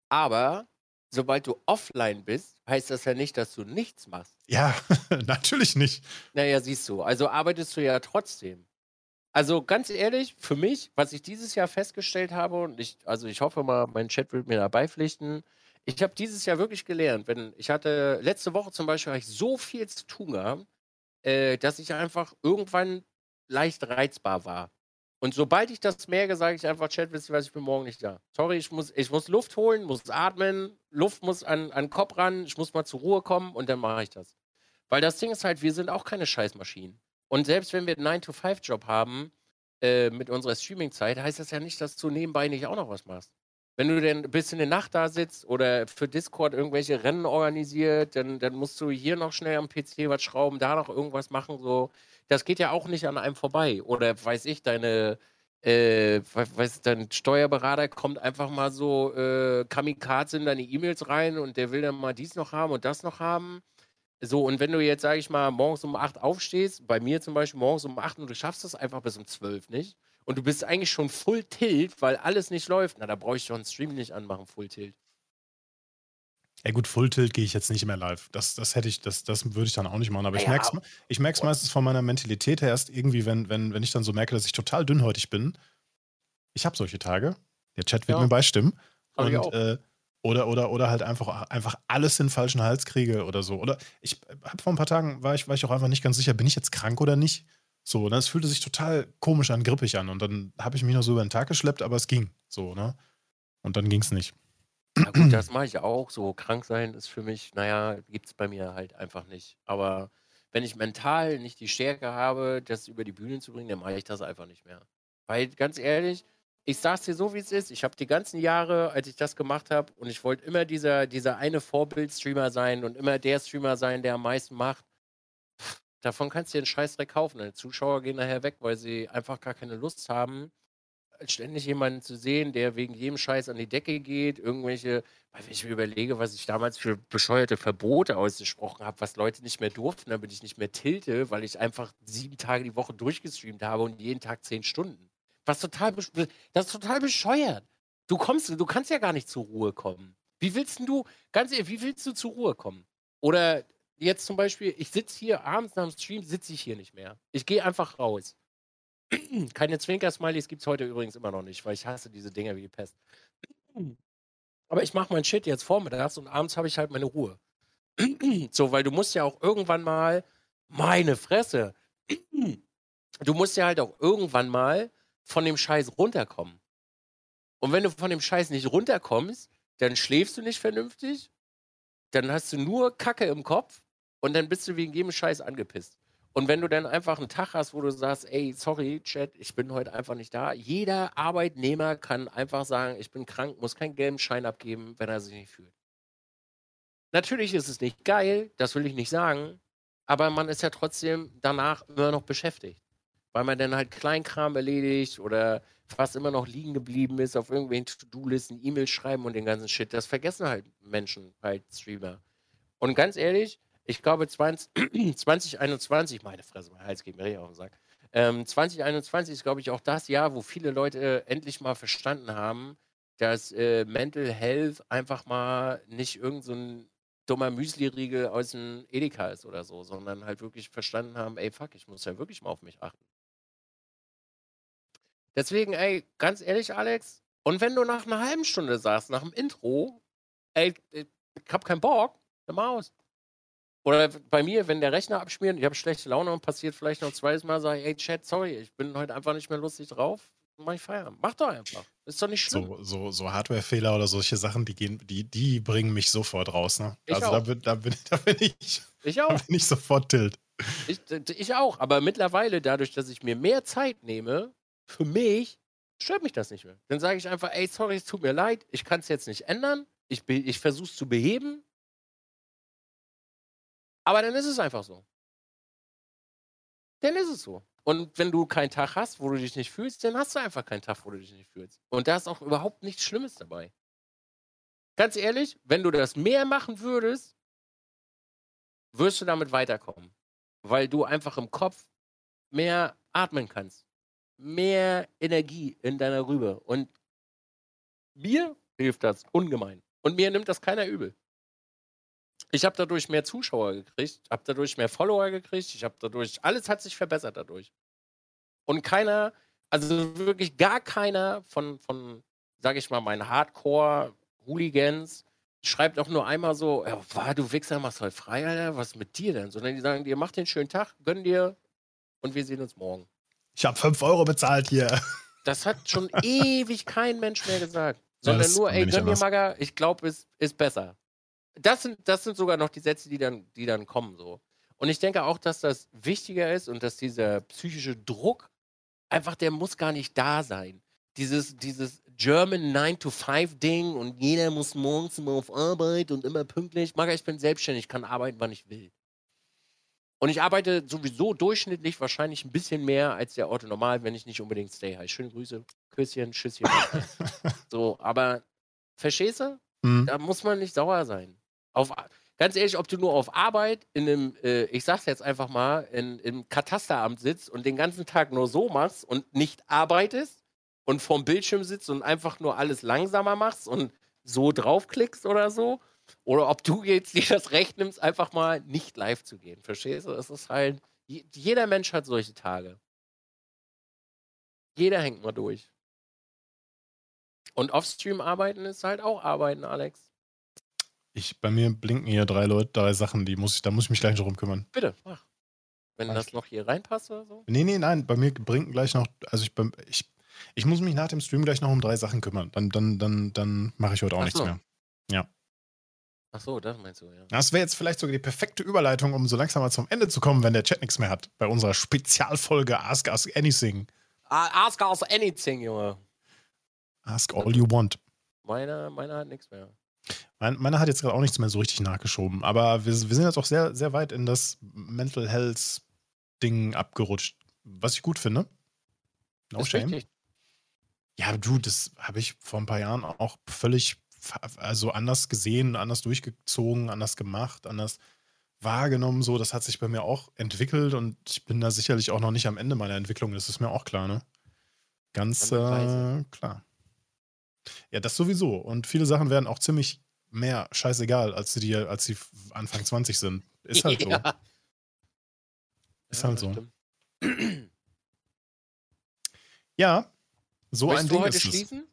Aber sobald du offline bist, heißt das ja nicht, dass du nichts machst. Ja, [LAUGHS] natürlich nicht. Naja, siehst du. Also arbeitest du ja trotzdem. Also ganz ehrlich, für mich, was ich dieses Jahr festgestellt habe, und ich, also ich hoffe mal, mein Chat wird mir dabei pflichten, ich habe dieses Jahr wirklich gelernt, wenn ich hatte letzte Woche zum Beispiel ich so viel zu tun gehabt, äh, dass ich einfach irgendwann leicht reizbar war. Und sobald ich das merke, sage ich einfach, Chat, wisst ihr was, ich bin morgen nicht da. Sorry, ich muss, ich muss Luft holen, muss atmen, Luft muss an, an den Kopf ran, ich muss mal zur Ruhe kommen und dann mache ich das. Weil das Ding ist halt, wir sind auch keine Scheißmaschinen. Und selbst wenn wir einen 9-to-5-Job haben äh, mit unserer Streaming-Zeit, heißt das ja nicht, dass du nebenbei nicht auch noch was machst. Wenn du denn bis in der Nacht da sitzt oder für Discord irgendwelche Rennen organisiert, dann, dann musst du hier noch schnell am PC was schrauben, da noch irgendwas machen. So. Das geht ja auch nicht an einem vorbei. Oder weiß ich, deine, äh, weiß, dein Steuerberater kommt einfach mal so äh, Kamikaze in deine E-Mails rein und der will dann mal dies noch haben und das noch haben. So, und wenn du jetzt, sage ich mal, morgens um 8 aufstehst, bei mir zum Beispiel morgens um 8 und du schaffst es einfach bis um 12 nicht, und du bist eigentlich schon Full Tilt, weil alles nicht läuft, na, da brauche ich doch einen Stream nicht anmachen, Full Tilt. Ja gut, Full Tilt gehe ich jetzt nicht mehr live. Das, das hätte ich, das, das würde ich dann auch nicht machen. Aber ich ja, merke es ich merk's meistens von meiner Mentalität her erst irgendwie, wenn, wenn, wenn ich dann so merke, dass ich total dünnhäutig bin. Ich habe solche Tage. Der Chat wird ja. mir beistimmen. Und, äh, oder, oder, oder halt einfach, einfach alles in den falschen Hals kriege oder so. Oder ich habe vor ein paar Tagen, war ich, war ich auch einfach nicht ganz sicher, bin ich jetzt krank oder nicht? So, das fühlte sich total komisch an, grippig an. Und dann habe ich mich noch so über den Tag geschleppt, aber es ging. So, ne? Und dann ging es nicht. Ja gut, das mache ich auch. So krank sein ist für mich, naja, gibt es bei mir halt einfach nicht. Aber wenn ich mental nicht die Stärke habe, das über die Bühne zu bringen, dann mache ich das einfach nicht mehr. Weil ganz ehrlich, ich sage es dir so, wie es ist. Ich habe die ganzen Jahre, als ich das gemacht habe, und ich wollte immer dieser, dieser eine Vorbild-Streamer sein und immer der Streamer sein, der am meisten macht. Davon kannst du dir einen Scheißdreck kaufen. Deine Zuschauer gehen nachher weg, weil sie einfach gar keine Lust haben, ständig jemanden zu sehen, der wegen jedem Scheiß an die Decke geht, irgendwelche, weil ich mir überlege, was ich damals für bescheuerte Verbote ausgesprochen habe, was Leute nicht mehr durften, damit ich nicht mehr tilte, weil ich einfach sieben Tage die Woche durchgestreamt habe und jeden Tag zehn Stunden. Was total, das ist total bescheuert. Du kommst, du kannst ja gar nicht zur Ruhe kommen. Wie willst du, ganz ehrlich, wie willst du zur Ruhe kommen? Oder jetzt zum Beispiel, ich sitze hier abends nach dem Stream, sitze ich hier nicht mehr. Ich gehe einfach raus. [CLEARS THROAT] Keine Zwinker-Smileys gibt es heute übrigens immer noch nicht, weil ich hasse diese Dinger wie die Pest. [CLEARS THROAT] Aber ich mache mein Shit jetzt vormittags und abends habe ich halt meine Ruhe. [CLEARS THROAT] so, weil du musst ja auch irgendwann mal, meine Fresse, du musst ja halt auch irgendwann mal von dem Scheiß runterkommen. Und wenn du von dem Scheiß nicht runterkommst, dann schläfst du nicht vernünftig, dann hast du nur Kacke im Kopf und dann bist du wegen jedem Scheiß angepisst. Und wenn du dann einfach einen Tag hast, wo du sagst, ey, sorry, Chat, ich bin heute einfach nicht da. Jeder Arbeitnehmer kann einfach sagen, ich bin krank, muss keinen gelben Schein abgeben, wenn er sich nicht fühlt. Natürlich ist es nicht geil, das will ich nicht sagen, aber man ist ja trotzdem danach immer noch beschäftigt weil man dann halt Kleinkram erledigt oder fast immer noch liegen geblieben ist auf irgendwelchen To-Do-Listen, E-Mails schreiben und den ganzen Shit. Das vergessen halt Menschen, halt Streamer. Und ganz ehrlich, ich glaube 20, 2021, [CLEARS THROAT] meine Fresse, mein Hals geht mir richtig auf den Sack. Ähm, 2021 ist, glaube ich, auch das Jahr, wo viele Leute äh, endlich mal verstanden haben, dass äh, Mental Health einfach mal nicht irgendein so dummer Müsli-Riegel aus dem Edeka ist oder so, sondern halt wirklich verstanden haben, ey, fuck, ich muss ja wirklich mal auf mich achten. Deswegen, ey, ganz ehrlich, Alex, und wenn du nach einer halben Stunde sagst, nach dem Intro, ey, ich hab keinen Bock, dann mach aus. Oder bei mir, wenn der Rechner abschmiert, ich habe schlechte Laune und passiert vielleicht noch zweites Mal, sage ich, ey, Chat, sorry, ich bin heute einfach nicht mehr lustig drauf, mach ich Feierabend. Mach doch einfach. Ist doch nicht schlimm. So, so, so Hardware-Fehler oder solche Sachen, die gehen, die, die bringen mich sofort raus, ne? Ich also auch. Da, bin, da, bin, [LAUGHS] da bin ich. Ich auch. Da bin ich sofort tilt. Ich, ich auch, aber mittlerweile, dadurch, dass ich mir mehr Zeit nehme, für mich stört mich das nicht mehr. Dann sage ich einfach, ey, sorry, es tut mir leid, ich kann es jetzt nicht ändern. Ich, ich versuche es zu beheben. Aber dann ist es einfach so. Dann ist es so. Und wenn du keinen Tag hast, wo du dich nicht fühlst, dann hast du einfach keinen Tag, wo du dich nicht fühlst. Und da ist auch überhaupt nichts Schlimmes dabei. Ganz ehrlich, wenn du das mehr machen würdest, wirst du damit weiterkommen. Weil du einfach im Kopf mehr atmen kannst mehr Energie in deiner Rübe. Und mir hilft das ungemein. Und mir nimmt das keiner übel. Ich habe dadurch mehr Zuschauer gekriegt, habe dadurch mehr Follower gekriegt, ich habe dadurch, alles hat sich verbessert dadurch. Und keiner, also wirklich gar keiner von, von sage ich mal, meinen Hardcore-Hooligans schreibt auch nur einmal so, ja, war du Wichser, machst heute frei, Alter, was ist mit dir denn? Sondern die sagen dir, mach den schönen Tag, gönn dir und wir sehen uns morgen. Ich habe 5 Euro bezahlt hier. [LAUGHS] Das hat schon ewig kein Mensch mehr gesagt. Sondern nur, ey, gönn dir, Maga, ich glaube, es ist besser. Das sind, das sind sogar noch die Sätze, die dann, die dann kommen. So. Und ich denke auch, dass das wichtiger ist und dass dieser psychische Druck einfach, der muss gar nicht da sein. Dieses, dieses German 9-to-5-Ding und jeder muss morgens immer auf Arbeit und immer pünktlich. Maga, ich bin selbstständig, kann arbeiten, wann ich will. Und ich arbeite sowieso durchschnittlich wahrscheinlich ein bisschen mehr als der Orte normal, wenn ich nicht unbedingt stay heißt. Schöne Grüße, Küsschen, Schüsschen. [LAUGHS] so, aber verstehst du? Mhm. Da muss man nicht sauer sein. Auf, ganz ehrlich, ob du nur auf Arbeit in einem, äh, ich sag's jetzt einfach mal, in, im Katasteramt sitzt und den ganzen Tag nur so machst und nicht arbeitest und vorm Bildschirm sitzt und einfach nur alles langsamer machst und so draufklickst oder so, oder ob du jetzt dir das Recht nimmst, einfach mal nicht live zu gehen. Verstehst du? Es ist halt, jeder Mensch hat solche Tage. Jeder hängt mal durch. Und Offstream arbeiten ist halt auch arbeiten, Alex. Ich, bei mir blinken hier drei Leute, drei Sachen, die muss ich, da muss ich mich gleich drum kümmern. Bitte, mach. Wenn mach. das noch hier reinpasst oder so? Nee, nee, nein, bei mir blinken gleich noch, also ich, ich, ich muss mich nach dem Stream gleich noch um drei Sachen kümmern. Dann, dann, dann, dann mache ich heute auch Ach nichts so. mehr. Ja. Ach so, das meinst du, ja. Das wäre jetzt vielleicht sogar die perfekte Überleitung, um so langsam mal zum Ende zu kommen, wenn der Chat nichts mehr hat. Bei unserer Spezialfolge Ask Us Anything. Ask Us Anything, Junge. Ask all you want. Meiner, meiner hat nichts mehr. Mein, meiner hat jetzt gerade auch nichts mehr so richtig nachgeschoben. Aber wir, wir sind jetzt auch sehr, sehr weit in das Mental Health Ding abgerutscht. Was ich gut finde. No ist shame. Richtig. Ja, du, das habe ich vor ein paar Jahren auch völlig also anders gesehen, anders durchgezogen, anders gemacht, anders wahrgenommen. So, das hat sich bei mir auch entwickelt und ich bin da sicherlich auch noch nicht am Ende meiner Entwicklung. Das ist mir auch klar, ne? Ganz äh, klar. Ja, das sowieso. Und viele Sachen werden auch ziemlich mehr scheißegal, als sie dir, als sie Anfang 20 sind. Ist [LAUGHS] halt so. Ja. Ist ja, halt so. [CLEARS THROAT] ja, so Willst ein Ding ist schließen?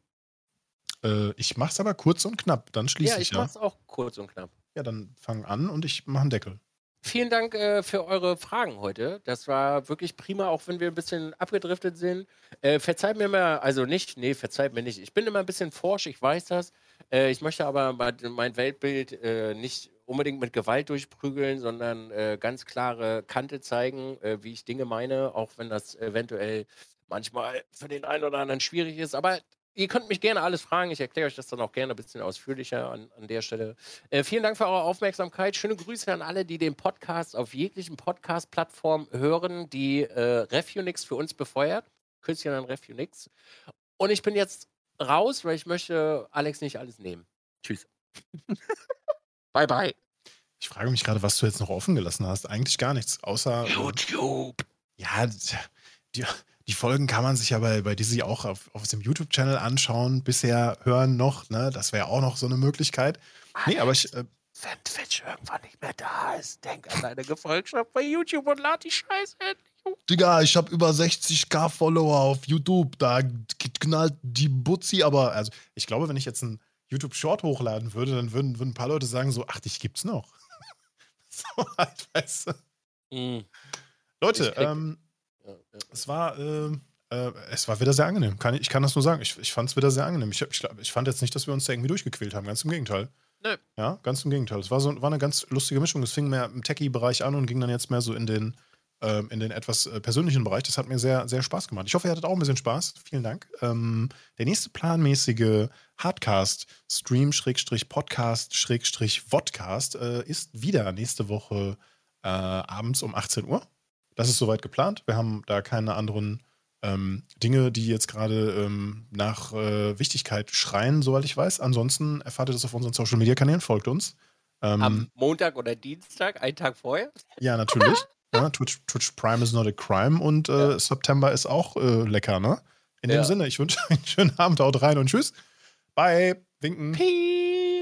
es. Äh, ich mach's aber kurz und knapp, dann schließe ich. Ja, ich ja. mach's auch kurz und knapp. Ja, dann fang an und ich mache einen Deckel. Vielen Dank äh, für eure Fragen heute. Das war wirklich prima, auch wenn wir ein bisschen abgedriftet sind. Äh, verzeiht mir mal, also nicht, nee, verzeiht mir nicht. Ich bin immer ein bisschen forsch, ich weiß das. Äh, ich möchte aber mein Weltbild äh, nicht unbedingt mit Gewalt durchprügeln, sondern äh, ganz klare Kante zeigen, äh, wie ich Dinge meine, auch wenn das eventuell manchmal für den einen oder anderen schwierig ist. Aber Ihr könnt mich gerne alles fragen. Ich erkläre euch das dann auch gerne ein bisschen ausführlicher an, an der Stelle. Äh, vielen Dank für eure Aufmerksamkeit. Schöne Grüße an alle, die den Podcast auf jeglichen Podcast-Plattformen hören, die äh, Refunix für uns befeuert. Küsschen an Refunix. Und ich bin jetzt raus, weil ich möchte Alex nicht alles nehmen. Tschüss. [LAUGHS] bye, bye. Ich frage mich gerade, was du jetzt noch offen gelassen hast. Eigentlich gar nichts, außer. YouTube. Ja, die, die Folgen kann man sich ja bei, bei Dizzy auch auf, auf dem YouTube-Channel anschauen, bisher hören noch, ne? Das wäre auch noch so eine Möglichkeit. Alex, nee, aber ich. Äh, wenn Twitch irgendwann nicht mehr da ist, denk an deine Gefolgschaft bei YouTube und lad die Scheiße endlich Digga, ich habe über 60k Follower auf YouTube. Da knallt die Butzi, aber also ich glaube, wenn ich jetzt ein YouTube-Short hochladen würde, dann würden, würden ein paar Leute sagen: so, ach, dich gibt's noch. [LAUGHS] so halt, weißt du. Mm. Leute, ähm, es war, äh, äh, es war wieder sehr angenehm. Kann, ich kann das nur sagen. Ich, ich fand es wieder sehr angenehm. Ich, ich, ich, fand jetzt nicht, dass wir uns da irgendwie durchgequält haben. Ganz im Gegenteil. Nö. Ja, ganz im Gegenteil. Es war, so, war eine ganz lustige Mischung. Es fing mehr im Techie-Bereich an und ging dann jetzt mehr so in den, äh, in den etwas äh, persönlichen Bereich. Das hat mir sehr, sehr Spaß gemacht. Ich hoffe, ihr hattet auch ein bisschen Spaß. Vielen Dank. Ähm, der nächste planmäßige Hardcast, Stream, Podcast, Vodcast äh, ist wieder nächste Woche äh, abends um 18 Uhr. Das ist soweit geplant. Wir haben da keine anderen ähm, Dinge, die jetzt gerade ähm, nach äh, Wichtigkeit schreien, soweit ich weiß. Ansonsten erfahrt ihr das auf unseren Social Media Kanälen, folgt uns. Ähm, Am Montag oder Dienstag, einen Tag vorher? Ja, natürlich. [LAUGHS] ja, Twitch, Twitch, Prime is not a crime und äh, ja. September ist auch äh, lecker, ne? In ja. dem Sinne, ich wünsche einen schönen Abend, haut rein und tschüss. Bye. Winken. Peace.